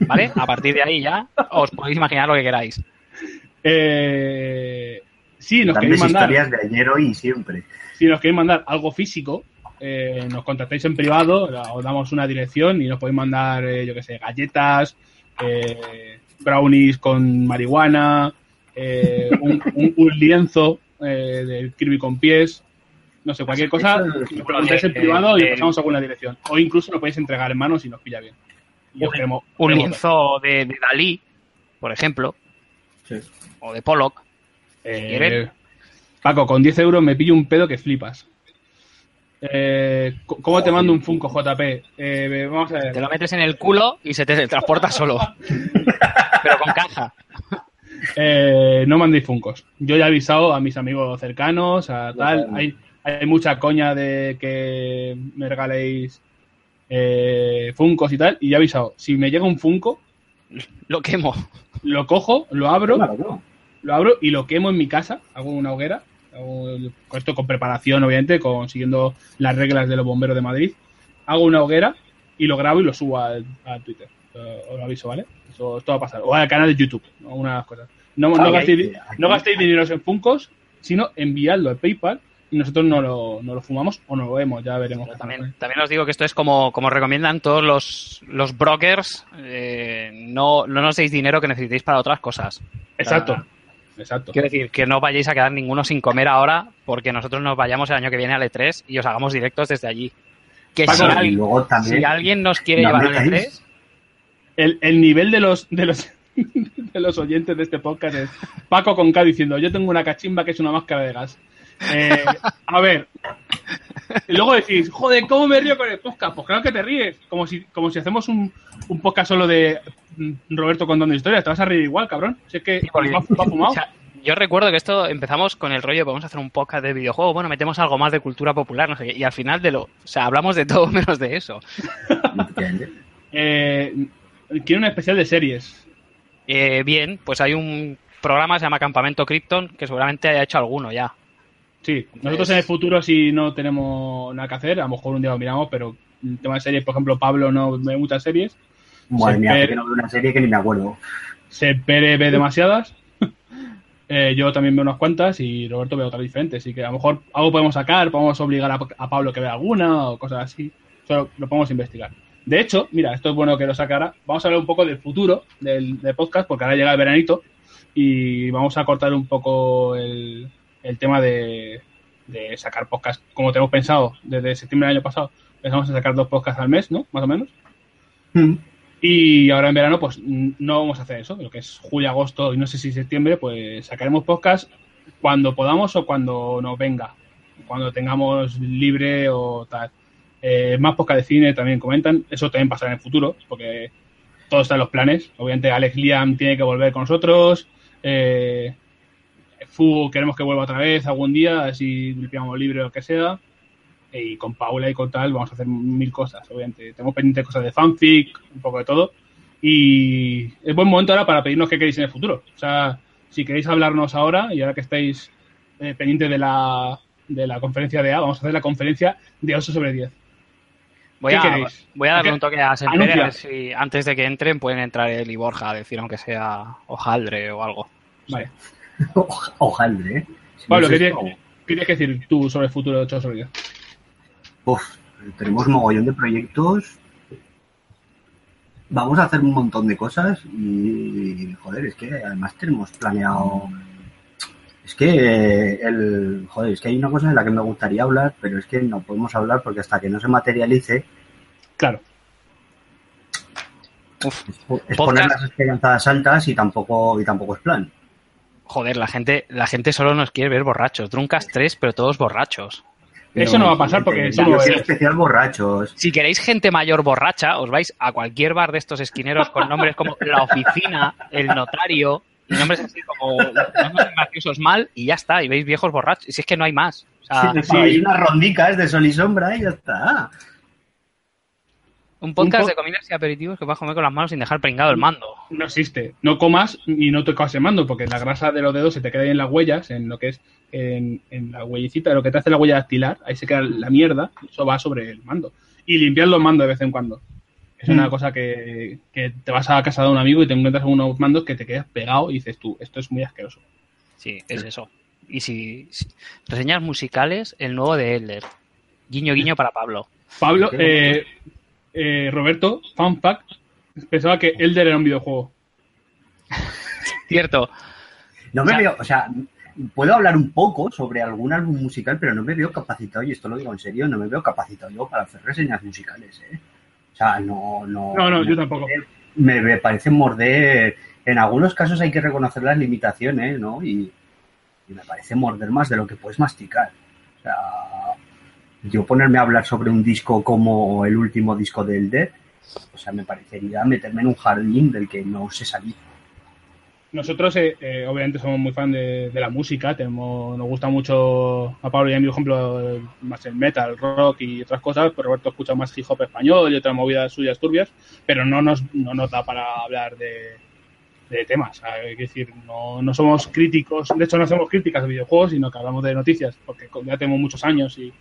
¿Vale? A partir de ahí ya os podéis imaginar lo que queráis. Eh, sí, nos Grandes queréis mandar, historias de ayer, hoy y siempre. si nos queréis mandar algo físico, eh, nos contactáis en privado, os damos una dirección y nos podéis mandar, eh, yo que sé, galletas, eh, brownies con marihuana, eh, un, un- un lienzo eh, de Kirby con pies, no sé, cualquier cosa, nos preguntáis en privado y os pasamos alguna dirección. O incluso nos podéis entregar en mano si nos pilla bien. Y os queremos- Un queremos lienzo de, de Dalí, por ejemplo, o de Pollock. Eh, ¿Quieren? Paco, con 10 euros me pillo un pedo que flipas. Eh, ¿Cómo te mando un Funko, JP? Eh, vamos a Te ver. lo metes en el culo y se te transporta solo. Pero con caja. Eh, no mandéis Funcos. Yo ya he avisado a mis amigos cercanos, a tal. Hay, hay mucha coña de que me regaléis eh, Funcos y tal. Y ya he avisado. Si me llega un Funko, Lo quemo. lo cojo, lo abro, Claro, no. lo abro y lo quemo en mi casa. Hago una hoguera. Esto con preparación, obviamente, con, siguiendo las reglas de los bomberos de Madrid. Hago una hoguera y lo grabo y lo subo al, a Twitter. Eh, Os lo aviso, ¿vale? Eso, esto va a pasar. O al canal de YouTube, ¿no? una de las cosas. No, no Ay, gastéis, no gastéis dinero en Funcos, sino enviadlo al PayPal y nosotros no lo, no lo fumamos o no lo vemos, ya veremos. También, también os digo que esto es como, como recomiendan todos los, los brokers. eh, no, no nos deis dinero que necesitéis para otras cosas. Exacto. Exacto. Quiero decir, que no vayáis a quedar ninguno sin comer ahora porque nosotros nos vayamos el año que viene al E3 y os hagamos directos desde allí. Que si, Paco, Y alguien, luego también. si alguien nos quiere No llevar al metáis. E3, el, el nivel de los de los de los oyentes de este podcast es Paco con K diciendo yo tengo una cachimba que es una máscara de gas. Eh, a ver. Y luego decís, joder, ¿cómo me río con el podcast? Pues claro que te ríes. Como si, como si hacemos un, un podcast solo de mm, Roberto contando historias. Te vas a reír igual, cabrón. Si es que Sí, porque- va, va fumado. O sea, yo recuerdo que esto empezamos con el rollo, vamos a hacer un podcast de videojuegos, bueno, metemos algo más de cultura popular, no sé qué, y al final de lo, o sea, hablamos de todo menos de eso. Eh, quiero un especial de series. Eh, bien, pues hay un programa que se llama Campamento Krypton, que seguramente haya hecho alguno ya. Sí, nosotros en el futuro si no tenemos nada que hacer, a lo mejor un día lo miramos, pero el tema de series, por ejemplo, Pablo no ve muchas series, Madre mía, que no veo una serie que ni me acuerdo. Sepere ve demasiadas, eh, yo también veo unas cuantas y Roberto ve otras diferentes, así que a lo mejor algo podemos sacar, podemos obligar a, a Pablo que vea alguna o cosas así, eso lo podemos investigar. De hecho, mira, esto es bueno que lo sacara, vamos a hablar un poco del futuro del, del podcast, porque ahora llega el veranito y vamos a cortar un poco el, el tema de, de sacar podcast como tenemos pensado desde septiembre del año pasado. Pensamos en sacar dos podcasts al mes, ¿no? Más o menos. Mm. Y ahora en verano, pues no vamos a hacer eso, lo que es julio, agosto y no sé si septiembre, pues sacaremos podcast cuando podamos o cuando nos venga, cuando tengamos libre o tal. Eh, más podcast de cine también comentan, eso también pasará en el futuro, porque todo está en los planes. Obviamente, Alex Liam tiene que volver con nosotros. Eh, Queremos que vuelva otra vez algún día, así pillamos libre o lo que sea. Y con Paula y con tal vamos a hacer mil cosas, obviamente. Tenemos pendientes cosas de fanfic, un poco de todo. Y es buen momento ahora para pedirnos qué queréis en el futuro. O sea, si queréis hablarnos ahora, y ahora que estáis eh, pendientes de la, de la conferencia de A, vamos a hacer la conferencia de 8 sobre 10. Voy ¿Qué a, queréis? voy a darle un toque a Sempere, a ver si antes de que entren pueden entrar él y Borja a decir aunque sea hojaldre o algo. Vale. Oj- Ojaldre, ¿eh? Si Pablo, no ¿qué es tienes, esto- qué tienes que decir tú sobre el futuro de 8 sobre 10? Uf, tenemos mogollón de proyectos. Vamos a hacer un montón de cosas y, joder, es que además tenemos planeado. Es que el, joder, es que hay una cosa de la que me gustaría hablar, pero es que no podemos hablar porque hasta que no se materialice Claro. Uf, es, es poner las esperanzas altas y tampoco y tampoco es plan. Joder, la gente, la gente solo nos quiere ver borrachos. Druncas 3, pero todos borrachos. Eso no va a pasar porque es. especial borrachos. Si queréis gente mayor borracha, os vais a cualquier bar de estos esquineros con nombres como La Oficina, El Notario, y nombres así como nombres graciosos mal, y ya está, y veis viejos borrachos. Y si es que no hay más. O sea, Sí, hay unas rondicas de sol y sombra y ya está. Un podcast un po- de comidas y aperitivos que vas a comer con las manos sin dejar pringado el mando. No existe. No comas y no tocas el mando, porque la grasa de los dedos se te queda ahí en las huellas, en lo que es en, en la huellecita, lo que te hace la huella dactilar, ahí se queda la mierda, eso va sobre el mando. Y limpiar los mandos de vez en cuando. Es una cosa que, que te vas a casa de un amigo y te encuentras unos mandos que te quedas pegado y dices tú, esto es muy asqueroso. Sí, es eso. Y si, si- reseñas musicales, el nuevo de Elder. Guiño guiño para Pablo. Pablo, eh, eh, Roberto, fun fact, pensaba que Elder era un videojuego. Cierto. No me O sea- veo, o sea, puedo hablar un poco sobre algún álbum musical, pero no me veo capacitado, y esto lo digo en serio, no me veo capacitado yo para hacer reseñas musicales, ¿eh? O sea, no, no. No, no, yo tampoco. Me, me parece morder. En algunos casos hay que reconocer las limitaciones, ¿no? Y, y me parece morder más de lo que puedes masticar. O sea, yo ponerme a hablar sobre un disco como el último disco de Elder, o sea, me parecería meterme en un jardín del que no sé salir. Nosotros, eh, eh, obviamente, somos muy fan de, de la música. Tenemos, nos gusta mucho a Pablo y a mí, por ejemplo, eh, más el metal, rock y otras cosas. Pero Roberto escucha más hip hop español y otras movidas suyas turbias. Pero no nos, no nos da para hablar de, de temas. Es decir, no, no somos críticos. De hecho, no hacemos críticas de videojuegos, sino que hablamos de noticias. Porque ya tenemos muchos años y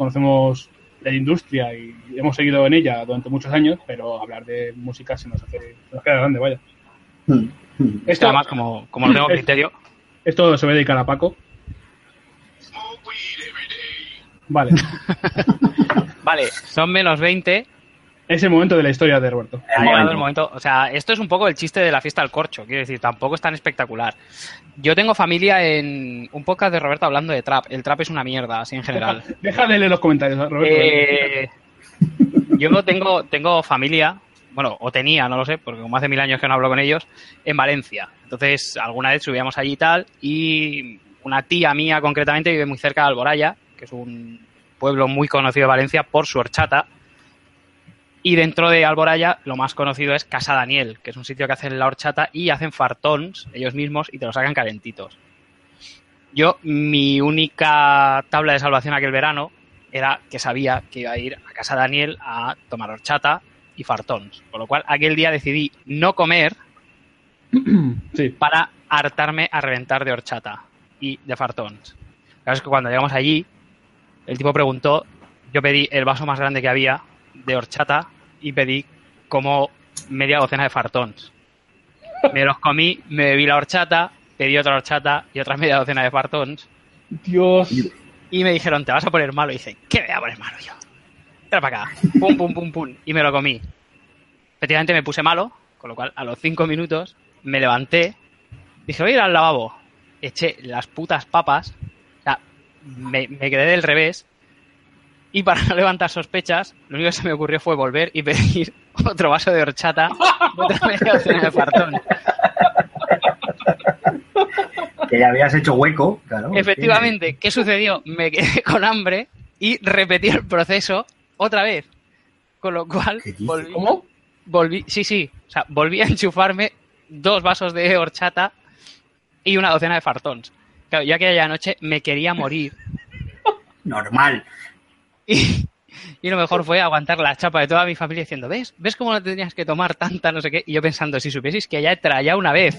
conocemos la industria y hemos seguido en ella durante muchos años. Pero hablar de música se nos hace, se nos queda grande, vaya. Esto, además, como, como no tengo criterio, Esto se va a dedicar a Paco. Vale. vale, son menos 20. Es el momento de la historia de Roberto. Ha llegado el momento. O sea, esto es un poco el chiste de la fiesta del corcho. Quiero decir, tampoco es tan espectacular. Yo tengo familia en un podcast de Roberto hablando de trap. El trap es una mierda, así en general. Deja de leer los comentarios, Roberto. Eh, yo tengo, tengo familia, bueno, o tenía, no lo sé, porque como hace mil años que no hablo con ellos, en Valencia. Entonces, alguna vez subíamos allí y tal, y una tía mía concretamente vive muy cerca de Alboraya, que es un pueblo muy conocido de Valencia por su horchata. Y dentro de Alboraya, lo más conocido es Casa Daniel, que es un sitio que hacen la horchata y hacen fartons ellos mismos y te los sacan calentitos. Yo, mi única tabla de salvación aquel verano era que sabía que iba a ir a casa Daniel a tomar horchata y fartons. Con lo cual, aquel día decidí no comer Sí. para hartarme a reventar de horchata y de fartons. Claro, es que cuando llegamos allí, el tipo preguntó, yo pedí el vaso más grande que había de horchata y pedí como media docena de fartons. Me los comí, me bebí la horchata, pedí otra horchata y otra media docena de fartons. Dios. Y me dijeron, te vas a poner malo. Y dije, ¿qué me voy a poner malo yo? Era para acá. Pum, pum, pum, pum. Y me lo comí. Efectivamente me puse malo, con lo cual a los cinco minutos me levanté. Dije, voy a ir al lavabo. Eché las putas papas. O sea, me, me quedé del revés. Y para no levantar sospechas, lo único que se me ocurrió fue volver y pedir otro vaso de horchata, otra media docena de fartón. Que ya habías hecho hueco, claro. Efectivamente, ¿qué sucedió? Me quedé con hambre y repetí el proceso otra vez. Con lo cual, volví, ¿Cómo? volví, sí, sí, o sea, volví a enchufarme dos vasos de horchata y una docena de fartons. Claro, yo aquella noche me quería morir Normal. Y, y lo mejor fue aguantar la chapa de toda mi familia diciendo, ¿ves? ¿Ves cómo no tenías que tomar tanta no sé qué? Y yo pensando, si supieseis que ya he trayado una vez.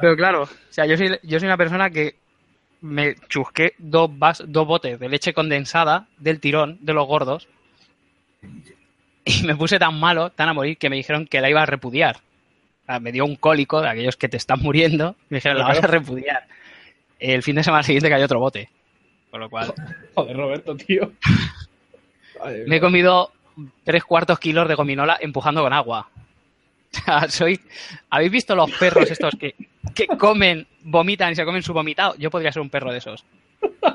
Pero claro, o sea, yo soy, yo soy una persona que me chusqué dos, vas- dos botes de leche condensada del tirón, de los gordos, y me puse tan malo, tan a morir, que me dijeron que la iba a repudiar. O sea, me dio un cólico de aquellos que te están muriendo, me dijeron, la vas a repudiar. El fin de semana siguiente cayó otro bote. Con lo cual, Joder, Roberto, tío. Me he comido tres cuartos kilos de gominola empujando con agua. O sea, soy. ¿Habéis visto los perros estos que, que comen, vomitan y se comen su vomitado? Yo podría ser un perro de esos.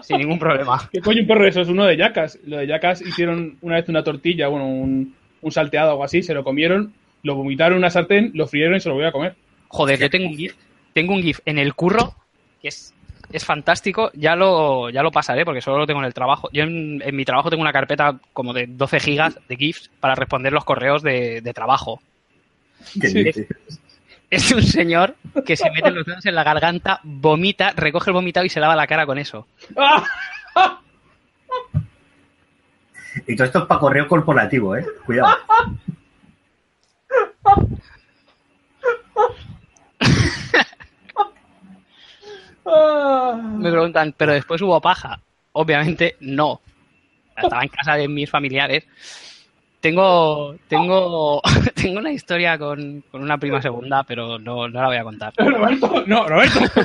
Sin ningún problema. ¿Qué coño un perro eso? Es uno de Yacas. Lo de Yacas hicieron una vez una tortilla, bueno, un, un salteado o algo así, se lo comieron, lo vomitaron en una sartén, lo frieron y se lo voy a comer. Joder, yo tengo un GIF, tengo un GIF en el curro que es, es fantástico. Ya lo, ya lo pasaré porque solo lo tengo en el trabajo. Yo en, en mi trabajo tengo una carpeta como de 12 gigas de GIFs para responder los correos de, de trabajo. ¿Qué Sí. dices? Es un señor que se mete los dedos en la garganta, vomita, recoge el vomitado y se lava la cara con eso. Y todo esto es para correo corporativo, ¿eh? Cuidado. Me preguntan, ¿pero después hubo paja? Obviamente no. estaba en casa de mis familiares. Tengo, tengo, tengo una historia con, con una prima segunda, pero no, no la voy a contar. Roberto, no, Roberto.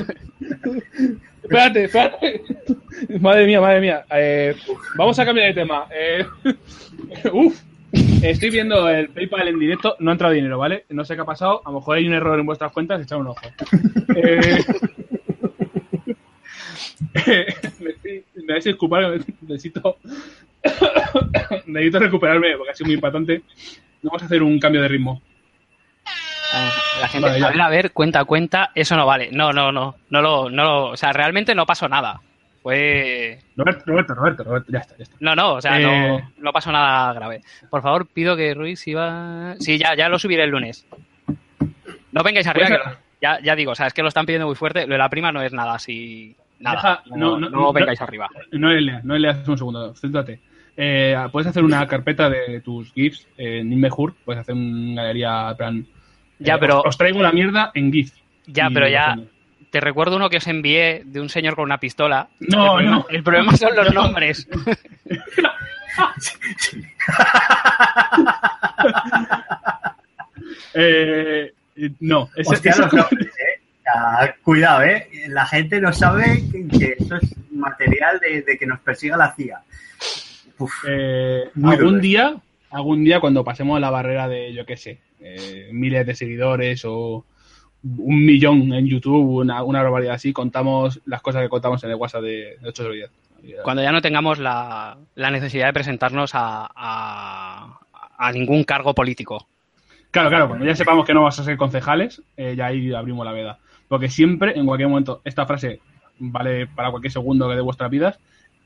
espérate, espérate. Madre mía, madre mía. Eh, vamos a cambiar de tema. Eh, uf. Estoy viendo el PayPal en directo, no ha entrado dinero, ¿vale? No sé qué ha pasado, a lo mejor hay un error en vuestras cuentas, echad un ojo. Eh, me, estoy- me vais a disculpar, necesito, necesito recuperarme porque ha sido muy impactante. Vamos a hacer un cambio de ritmo. La gente, Vale, a ver, a ver, cuenta, cuenta, eso no vale. No, no, no, no lo, no lo, o sea, realmente no pasó nada. Fue, Roberto, Roberto, Roberto, Roberto, ya está, ya está. no, no, o sea, Eh. no, no pasó nada grave. Por favor, pido que Ruiz iba, sí, ya, ya lo subiré el lunes. No vengáis arriba, Pues, que- ya, ya digo, o sea, es que lo están pidiendo muy fuerte. Lo de la prima no es nada así, nada. Deja- no, no, no, no, no. vengáis arriba. No le leas, no le leas un segundo, céntrate. Eh, puedes hacer una carpeta de tus GIFs en Inmejur, puedes hacer una galería, plan. Ya, eh, pero- Os, os traigo una mierda en GIF. Ya, pero ya, te recuerdo uno que os envié de un señor con una pistola. No, el problema, no. El problema son los nombres. Eh, eh, no, ese, Hostia, ese- los nombres, eh. Cuidado, eh. La gente no sabe que, que eso es material de, de que nos persiga la CIA. Uf, eh, algún duro. día, algún día cuando pasemos la barrera de, yo qué sé, eh, miles de seguidores o un millón en YouTube, una, una barbaridad así, contamos las cosas que contamos en el WhatsApp de, de 8 sobre 10. Cuando ya no tengamos la, la necesidad de presentarnos a, a, a ningún cargo político. Claro, claro, cuando ya sepamos que no vas a ser concejales, eh, ya ahí abrimos la veda. Porque siempre, en cualquier momento, esta frase vale para cualquier segundo de vuestras vidas,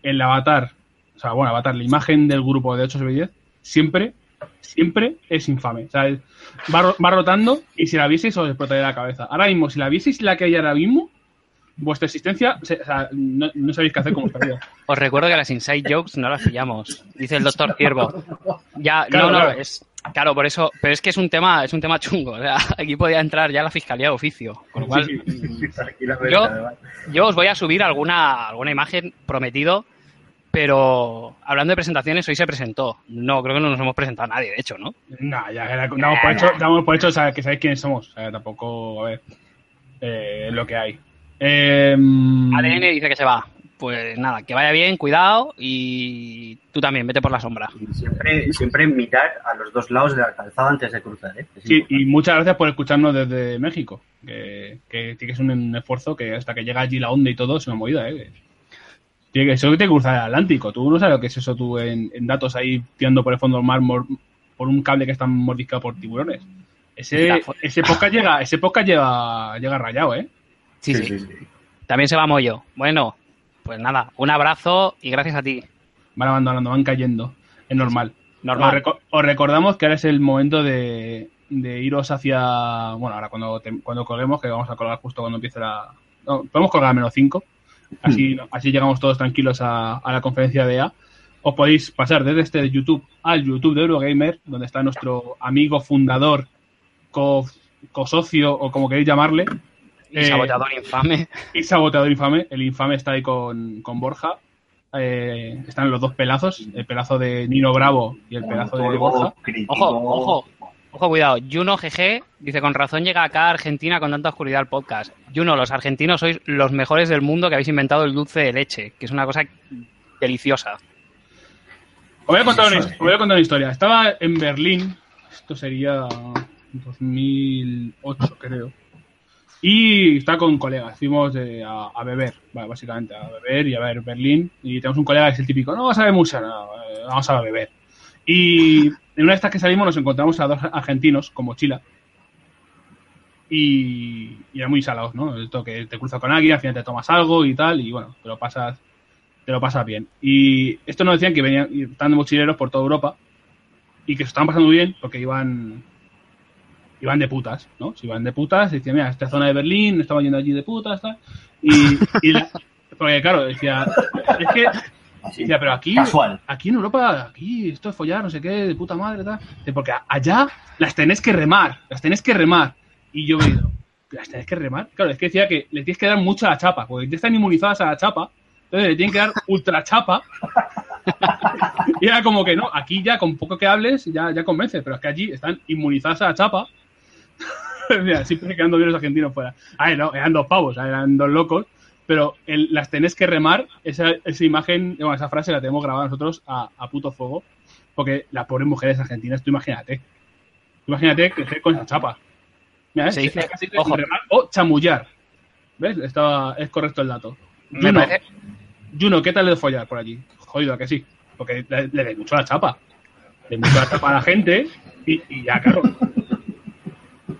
el avatar, o sea, bueno, avatar, la imagen del grupo de 8 sobre 10, siempre, siempre es infame. O sea, va, ro- va rotando y si la vieseis os explotaría la cabeza. Ahora mismo, si la vieseis la que hay ahora mismo, vuestra existencia, o sea, no, no sabéis qué hacer con vuestra vida. Os recuerdo que las inside jokes no las pillamos, dice el doctor Ciervo. Ya, Claro, no, no, claro. es claro, por eso, pero es que es un tema, es un tema chungo. O sea, aquí podía entrar ya la fiscalía de oficio, con lo cual Sí, sí. tranquilamente, Yo- yo os voy a subir alguna, alguna imagen prometido, pero hablando de presentaciones, hoy se presentó. No, creo que no nos hemos presentado a nadie, de hecho, ¿no? No, ya era- damos por hecho, damos por hecho que sabéis quiénes somos. O sea, tampoco, a ver, eh, lo que hay. Eh, ADN dice que se va. Pues nada, que vaya bien, cuidado y tú también, vete por la sombra. Siempre, siempre mirar a los dos lados de la calzada antes de cruzar, ¿eh? Es sí, y muchas gracias por escucharnos desde México. Que, que tiene que ser un esfuerzo que hasta que llega allí la onda y todo es una movida, ¿eh? Tiene que, eso que tiene que cruzar el Atlántico. Tú no sabes lo que es eso tú en, en datos ahí tirando por el fondo del mar mor- por un cable que está mordiscado por tiburones. Ese, ese podcast llega, ese podcast lleva, llega rayado, ¿eh? Sí, sí. También se va Moyo. Bueno, pues nada, un abrazo y gracias a ti. Van abandonando, van cayendo. Es normal. Normal. Os, reco- os recordamos que ahora es el momento de, de iros hacia. Bueno, ahora cuando, te- cuando colguemos, que vamos a colgar justo cuando empiece la. No, podemos colgar a menos 5. Así, así llegamos todos tranquilos a, a la conferencia de A. Os podéis pasar desde este YouTube al YouTube de Eurogamer, donde está nuestro amigo fundador, co- co-socio o como queréis llamarle, Y Eh, saboteador infame. y saboteador infame. El infame está ahí con, con Borja. Eh, están los dos pelazos, el pelazo de Nino Bravo y el pelazo de Borja. Ojo, ojo, ojo, cuidado. Juno GG dice: Con razón llega acá a Argentina con tanta oscuridad el podcast. Juno, los argentinos sois los mejores del mundo que habéis inventado el dulce de leche, que es una cosa deliciosa. Os voy a contar una, os voy a contar una historia. Estaba en Berlín, esto sería 2008 creo, y estaba con colegas, fuimos eh, a, a beber, básicamente a beber y a ver Berlín, y tenemos un colega que es el típico, no vas a ver mucho, no, eh, vamos a beber. Y en una de estas que salimos nos encontramos a dos argentinos con mochila, y, y eran muy salados, ¿no? Esto que te cruzas con alguien, al final te tomas algo y tal, y bueno, te lo pasas te lo pasas bien. Y esto nos decían que venían y estaban de mochileros por toda Europa y que se estaban pasando bien porque iban iban de putas, ¿no? Se iban de putas, y decían, mira, esta zona de Berlín, estaban yendo allí de putas, tal. Y, y la- porque claro, decía, es que, decía, pero aquí, Casual. aquí en Europa, aquí esto es follar, no sé qué, de puta madre, tal. Porque allá las tenés que remar, las tenés que remar. Y yo me digo, ¿las tenés que remar? Claro, es que decía que le tienes que dar mucha la chapa, porque ya están inmunizadas a la chapa, entonces le tienen que dar ultra chapa y era como que no, aquí ya con poco que hables ya, ya convence, pero es que allí están inmunizadas a la chapa. Mira, siempre quedando bien los argentinos fuera. Ah, no, eran dos pavos, eran dos locos, pero el- las tenés que remar, esa, esa imagen, bueno, esa frase la tenemos grabada nosotros a, a puto fuego, porque las pobres mujeres argentinas, tú imagínate. Tú imagínate crecer con esa chapa. Mira. Se dice- casi que ojo. remar o chamullar. ¿Ves? Estaba, es correcto el dato. Me Juno, parece- Juno, ¿qué tal de follar por allí? Jodido, ¿a que sí? Porque le, le mucho la chapa. Le mucho la chapa a la gente y, y ya, claro.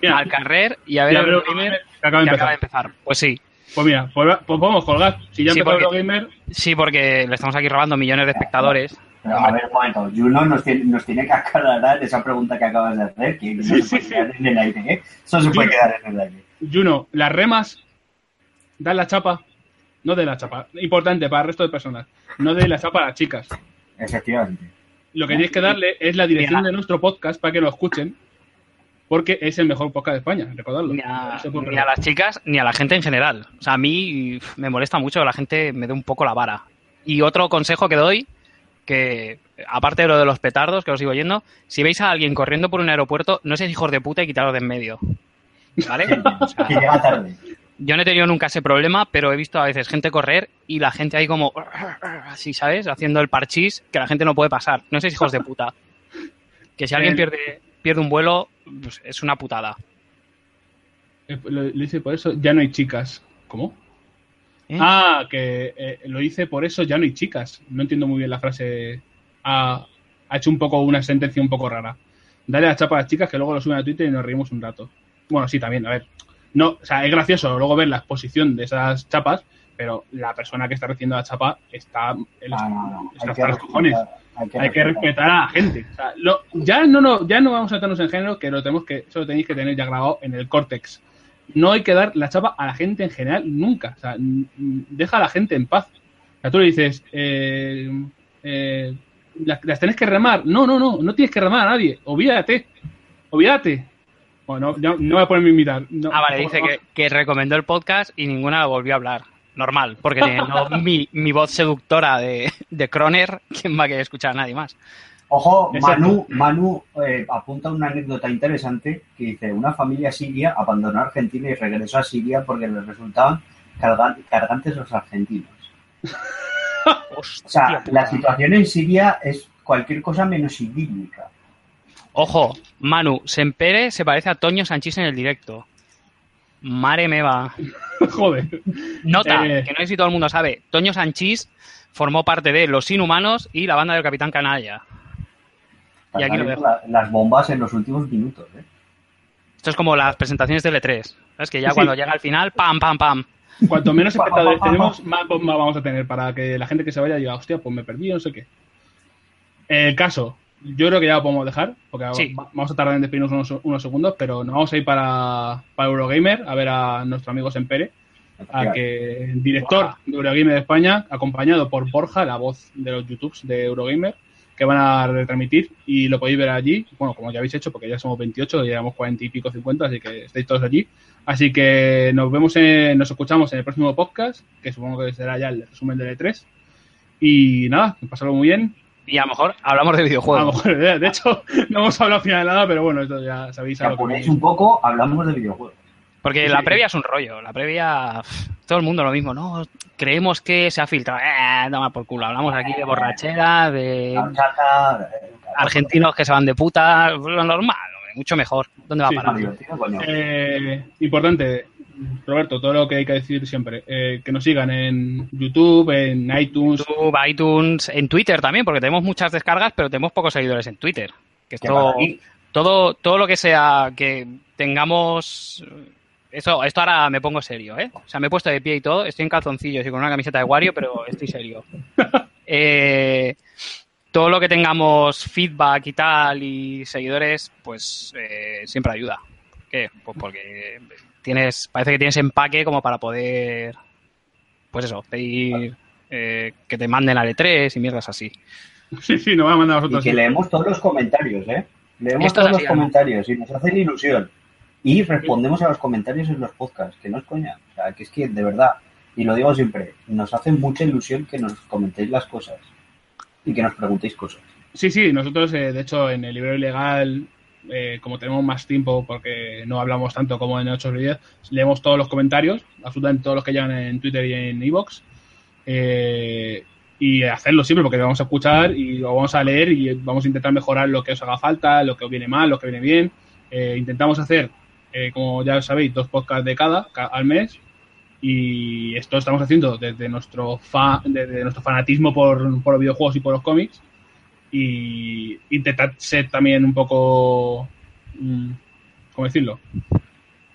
Mira, al carrer y a ver ya el Eurogamer que acaba de que acaba de empezar. Pues sí, Pues mira, pues, pues podemos colgar. Si ya Sí, empezó porque- Eurogamer, sí, porque le estamos aquí robando millones de espectadores. Pero a ver, un momento, Juno nos tiene, nos tiene que aclarar esa pregunta que acabas de hacer, que no Sí, se puede sí, quedar en el aire, ¿eh? Eso se puede Juno. quedar en el aire. Juno, las remas dan la chapa. No de la chapa. Importante para el resto de personas. No de la chapa a las chicas. Efectivamente. Lo que tienes que darle es la dirección Mira. de nuestro podcast para que lo escuchen. Porque es el mejor podcast de España, recordadlo. Ni a, ni las chicas ni a la gente en general. O sea, a mí me molesta mucho que la gente me dé un poco la vara. Y otro consejo que doy, que aparte de lo de los petardos, que os sigo oyendo, si veis a alguien corriendo por un aeropuerto, no seáis hijos de puta y quitaros de en medio. ¿Vale? O sea, Que llega tarde. yo no he tenido nunca ese problema, pero he visto a veces gente correr y la gente ahí como así, ¿sabes? Haciendo el parchís que la gente no puede pasar. No seáis hijos de puta. Que si alguien pierde, pierde un vuelo, pues es una putada. Eh, Lo, lo hice por eso, ya no hay chicas. ¿Cómo? ¿Eh? Ah, que eh, lo hice por eso, ya no hay chicas. No entiendo muy bien la frase. Ha, ha hecho un poco una sentencia un poco rara. Dale la chapa a las chicas que luego lo suben a Twitter y nos reímos un rato. Bueno, sí, también, a ver. No, o sea, es gracioso luego ver la exposición de esas chapas, pero la persona que está recibiendo la chapa está en los, no, no. está hasta los cojones. hay que Hay que respetar. a la gente. O sea, lo- ya, no, no, ya no vamos a meternos en género, que lo tenemos que, eso lo tenéis que tener ya grabado en el córtex. No hay que dar la chapa a la gente en general nunca. O sea, deja a la gente en paz. O sea, tú le dices, eh, eh, las, las tenés que remar. No, no, no, no tienes que remar a nadie. Olvídate. Olvídate. Bueno, no, no voy a ponerme a imitar. No, Ah, vale, dice que, que recomendó el podcast y ninguna volvió a hablar. Normal, porque teniendo mi, mi voz seductora de, de Croner, ¿quién va a querer escuchar a nadie más? Ojo, Manu, Manu eh, apunta una anécdota interesante que dice, una familia siria abandonó Argentina y regresó a Siria porque les resultaban cargan- cargantes los argentinos. O sea, puta. la situación en Siria es cualquier cosa menos idílica. Ojo, Manu, Sempere se parece a Toño Sanchís en el directo. Mare me va. Joder. Nota, Eh. que no sé si todo el mundo sabe. Toño Sanchís formó parte de Los Inhumanos y la banda del Capitán Canalla. Y aquí lo dejo. la- las bombas en los últimos minutos. ¿eh? Esto es como las presentaciones de L3. ¿Sabes? Que ya Sí. cuando llega al final, pam, pam, pam. Cuanto menos espectadores tenemos, más bomba vamos a tener para que la gente que se vaya diga, hostia, pues me perdí, no sé qué. El caso, yo creo que ya lo podemos dejar, porque Sí. vamos a tardar en despedirnos unos, unos segundos, pero nos vamos a ir para, para Eurogamer a ver a nuestro amigo Sempere, a que director de Eurogamer de España, acompañado por Borja, la voz de los YouTubes de Eurogamer, que van a retransmitir y lo podéis ver allí. Bueno, como ya habéis hecho, porque ya somos 28, y llevamos 40 y pico, 50, así que estáis todos allí. Así que nos vemos, en- nos escuchamos en el próximo podcast, que supongo que será ya el resumen del E3. Y nada, pasarlo muy bien. Y a lo mejor hablamos de A lo videojuegos. mejor, de hecho, no hemos hablado al final de nada, pero bueno, esto ya sabéis Si vamos. un poco, hablamos de videojuegos. Porque Sí, la previa es un rollo. La previa, todo el mundo lo mismo, ¿no? Creemos que se ha filtrado. Eh, toma por culo. Hablamos aquí de borrachera, de argentinos que se van de puta. Lo normal, mucho mejor. ¿Dónde va Sí, a parar? Eh, importante, Roberto, todo lo que hay que decir siempre. eh, que nos sigan en YouTube, en iTunes. YouTube, iTunes, en Twitter también, porque tenemos muchas descargas, pero tenemos pocos seguidores en Twitter. Que esto, todo, todo lo que sea que tengamos. Eso, esto ahora me pongo serio, ¿eh? O sea, me he puesto de pie y todo, estoy en calzoncillos y con una camiseta de Wario, pero estoy serio. Eh, todo lo que tengamos feedback y tal y seguidores, pues eh, siempre ayuda. ¿Por qué? Pues porque tienes, parece que tienes empaque como para poder, pues eso, pedir eh, que te manden al E3 y mierdas así. Sí, sí, nos van a mandar a y nosotros. que sí. leemos todos los comentarios, ¿eh? Leemos Esto todos los así, ¿no? comentarios y nos hacen ilusión. Y respondemos a los comentarios en los podcasts, que no es coña. O sea, que es que, de verdad, y lo digo siempre, nos hace mucha ilusión que nos comentéis las cosas. y que nos preguntéis cosas. Sí, sí, nosotros, eh, de hecho, en el libro ilegal, eh, como tenemos más tiempo, porque no hablamos tanto como en 8 10, leemos todos los comentarios, absolutamente todos los que llegan en Twitter y en Evox. Eh, y hacerlo siempre, porque lo vamos a escuchar y lo vamos a leer y vamos a intentar mejorar lo que os haga falta, lo que os viene mal, lo que viene bien. Eh, intentamos hacer, eh, como ya sabéis, dos podcasts de cada, ca- al mes. Y esto estamos haciendo desde nuestro, fa- desde nuestro fanatismo por, por los videojuegos y por los cómics. Y intentar ser también un poco, mm, ¿cómo decirlo?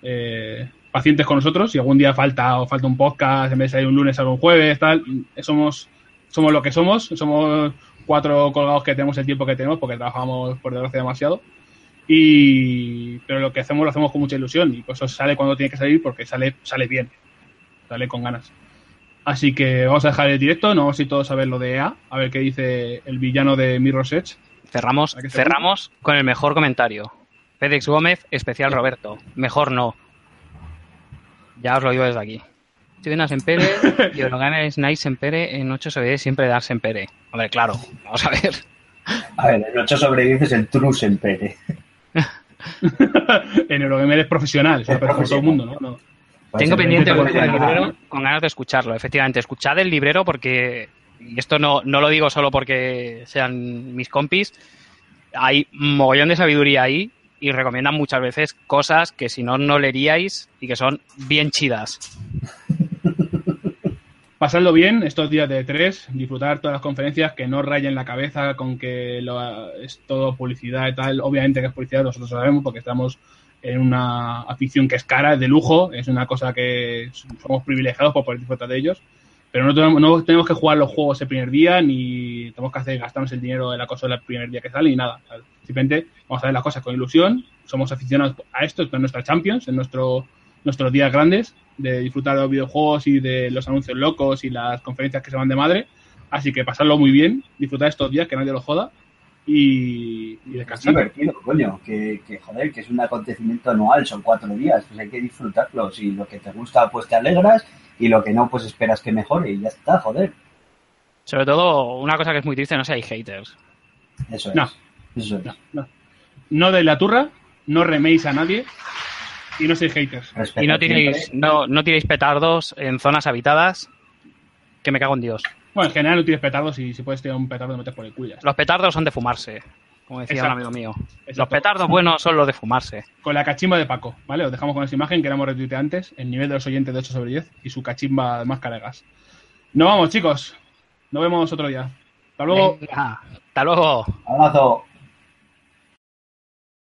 Eh, pacientes con nosotros. Si algún día falta o falta un podcast, en vez de salir un lunes, sale un jueves, tal. Somos, somos lo que somos. Somos cuatro colgados que tenemos el tiempo que tenemos porque trabajamos, por desgracia, demasiado. Y, pero lo que hacemos lo hacemos con mucha ilusión y pues eso sale cuando tiene que salir porque sale, sale bien, sale con ganas. Así que vamos a dejar el directo, no vamos a ir todos a ver lo de EA, a ver qué dice el villano de Mirror's Edge. Cerramos, ¿A que se cerramos con el mejor comentario. Félix Gómez, especial Roberto. Mejor no. Ya os lo digo desde aquí. Steven Sempere y Orogame Nice Sempere en 8 sobre 10 siempre dar Sempere. Hombre, claro, vamos a ver. A ver, el 8 sobre 10 es el True Sempere. en Eurogamer es profesional, Es pero por todo el mundo. No. Tengo pendiente con el librero con ganas de escucharlo, efectivamente. Escuchad el librero porque, y esto no, no lo digo solo porque sean mis compis, hay mogollón de sabiduría ahí y recomiendan muchas veces cosas que si no, no leeríais y que son bien chidas. Pasadlo bien estos días de tres, disfrutar todas las conferencias, que no rayen la cabeza con que lo- es todo publicidad y tal. Obviamente que es publicidad, nosotros sabemos porque estamos en una afición que es cara, es de lujo, es una cosa que somos privilegiados por poder disfrutar de ellos. Pero no tenemos, no tenemos que jugar los juegos el primer día, ni tenemos que hacer gastarnos el dinero de la consola el primer día que sale, ni nada. Simplemente vamos a ver las cosas con ilusión, somos aficionados a esto, esto es nuestra Champions, en nuestro, nuestros días grandes, de disfrutar de los videojuegos y de los anuncios locos y las conferencias que se van de madre. Así que pasarlo muy bien, disfrutar estos días, que nadie lo joda y, y Es divertido, coño, que, que joder, que es un acontecimiento anual, son cuatro días, pues hay que disfrutarlo. Si lo que te gusta, pues te alegras, y lo que no, pues esperas que mejore, y ya está, joder. Sobre todo, una cosa que es muy triste, no seáis haters. Eso es. No. Eso es. No, no. No de la turra, no reméis a nadie y no seis haters. Respeta Y no tiréis, no, no tiréis petardos en zonas habitadas, que me cago en Dios. Bueno, en general no tienes petardos y si puedes tirar un petardo metes por el culo. Los petardos son de fumarse, como decía Exacto. un amigo mío. Los petardos buenos son los de fumarse. Con la cachimba de Paco, ¿vale? Os dejamos con esa imagen que éramos retuiteado antes, el nivel de los oyentes de 8 sobre 10 y su cachimba de máscara de gas. Nos vamos, chicos. Nos vemos otro día. Hasta luego. Venga, hasta luego. Abrazo.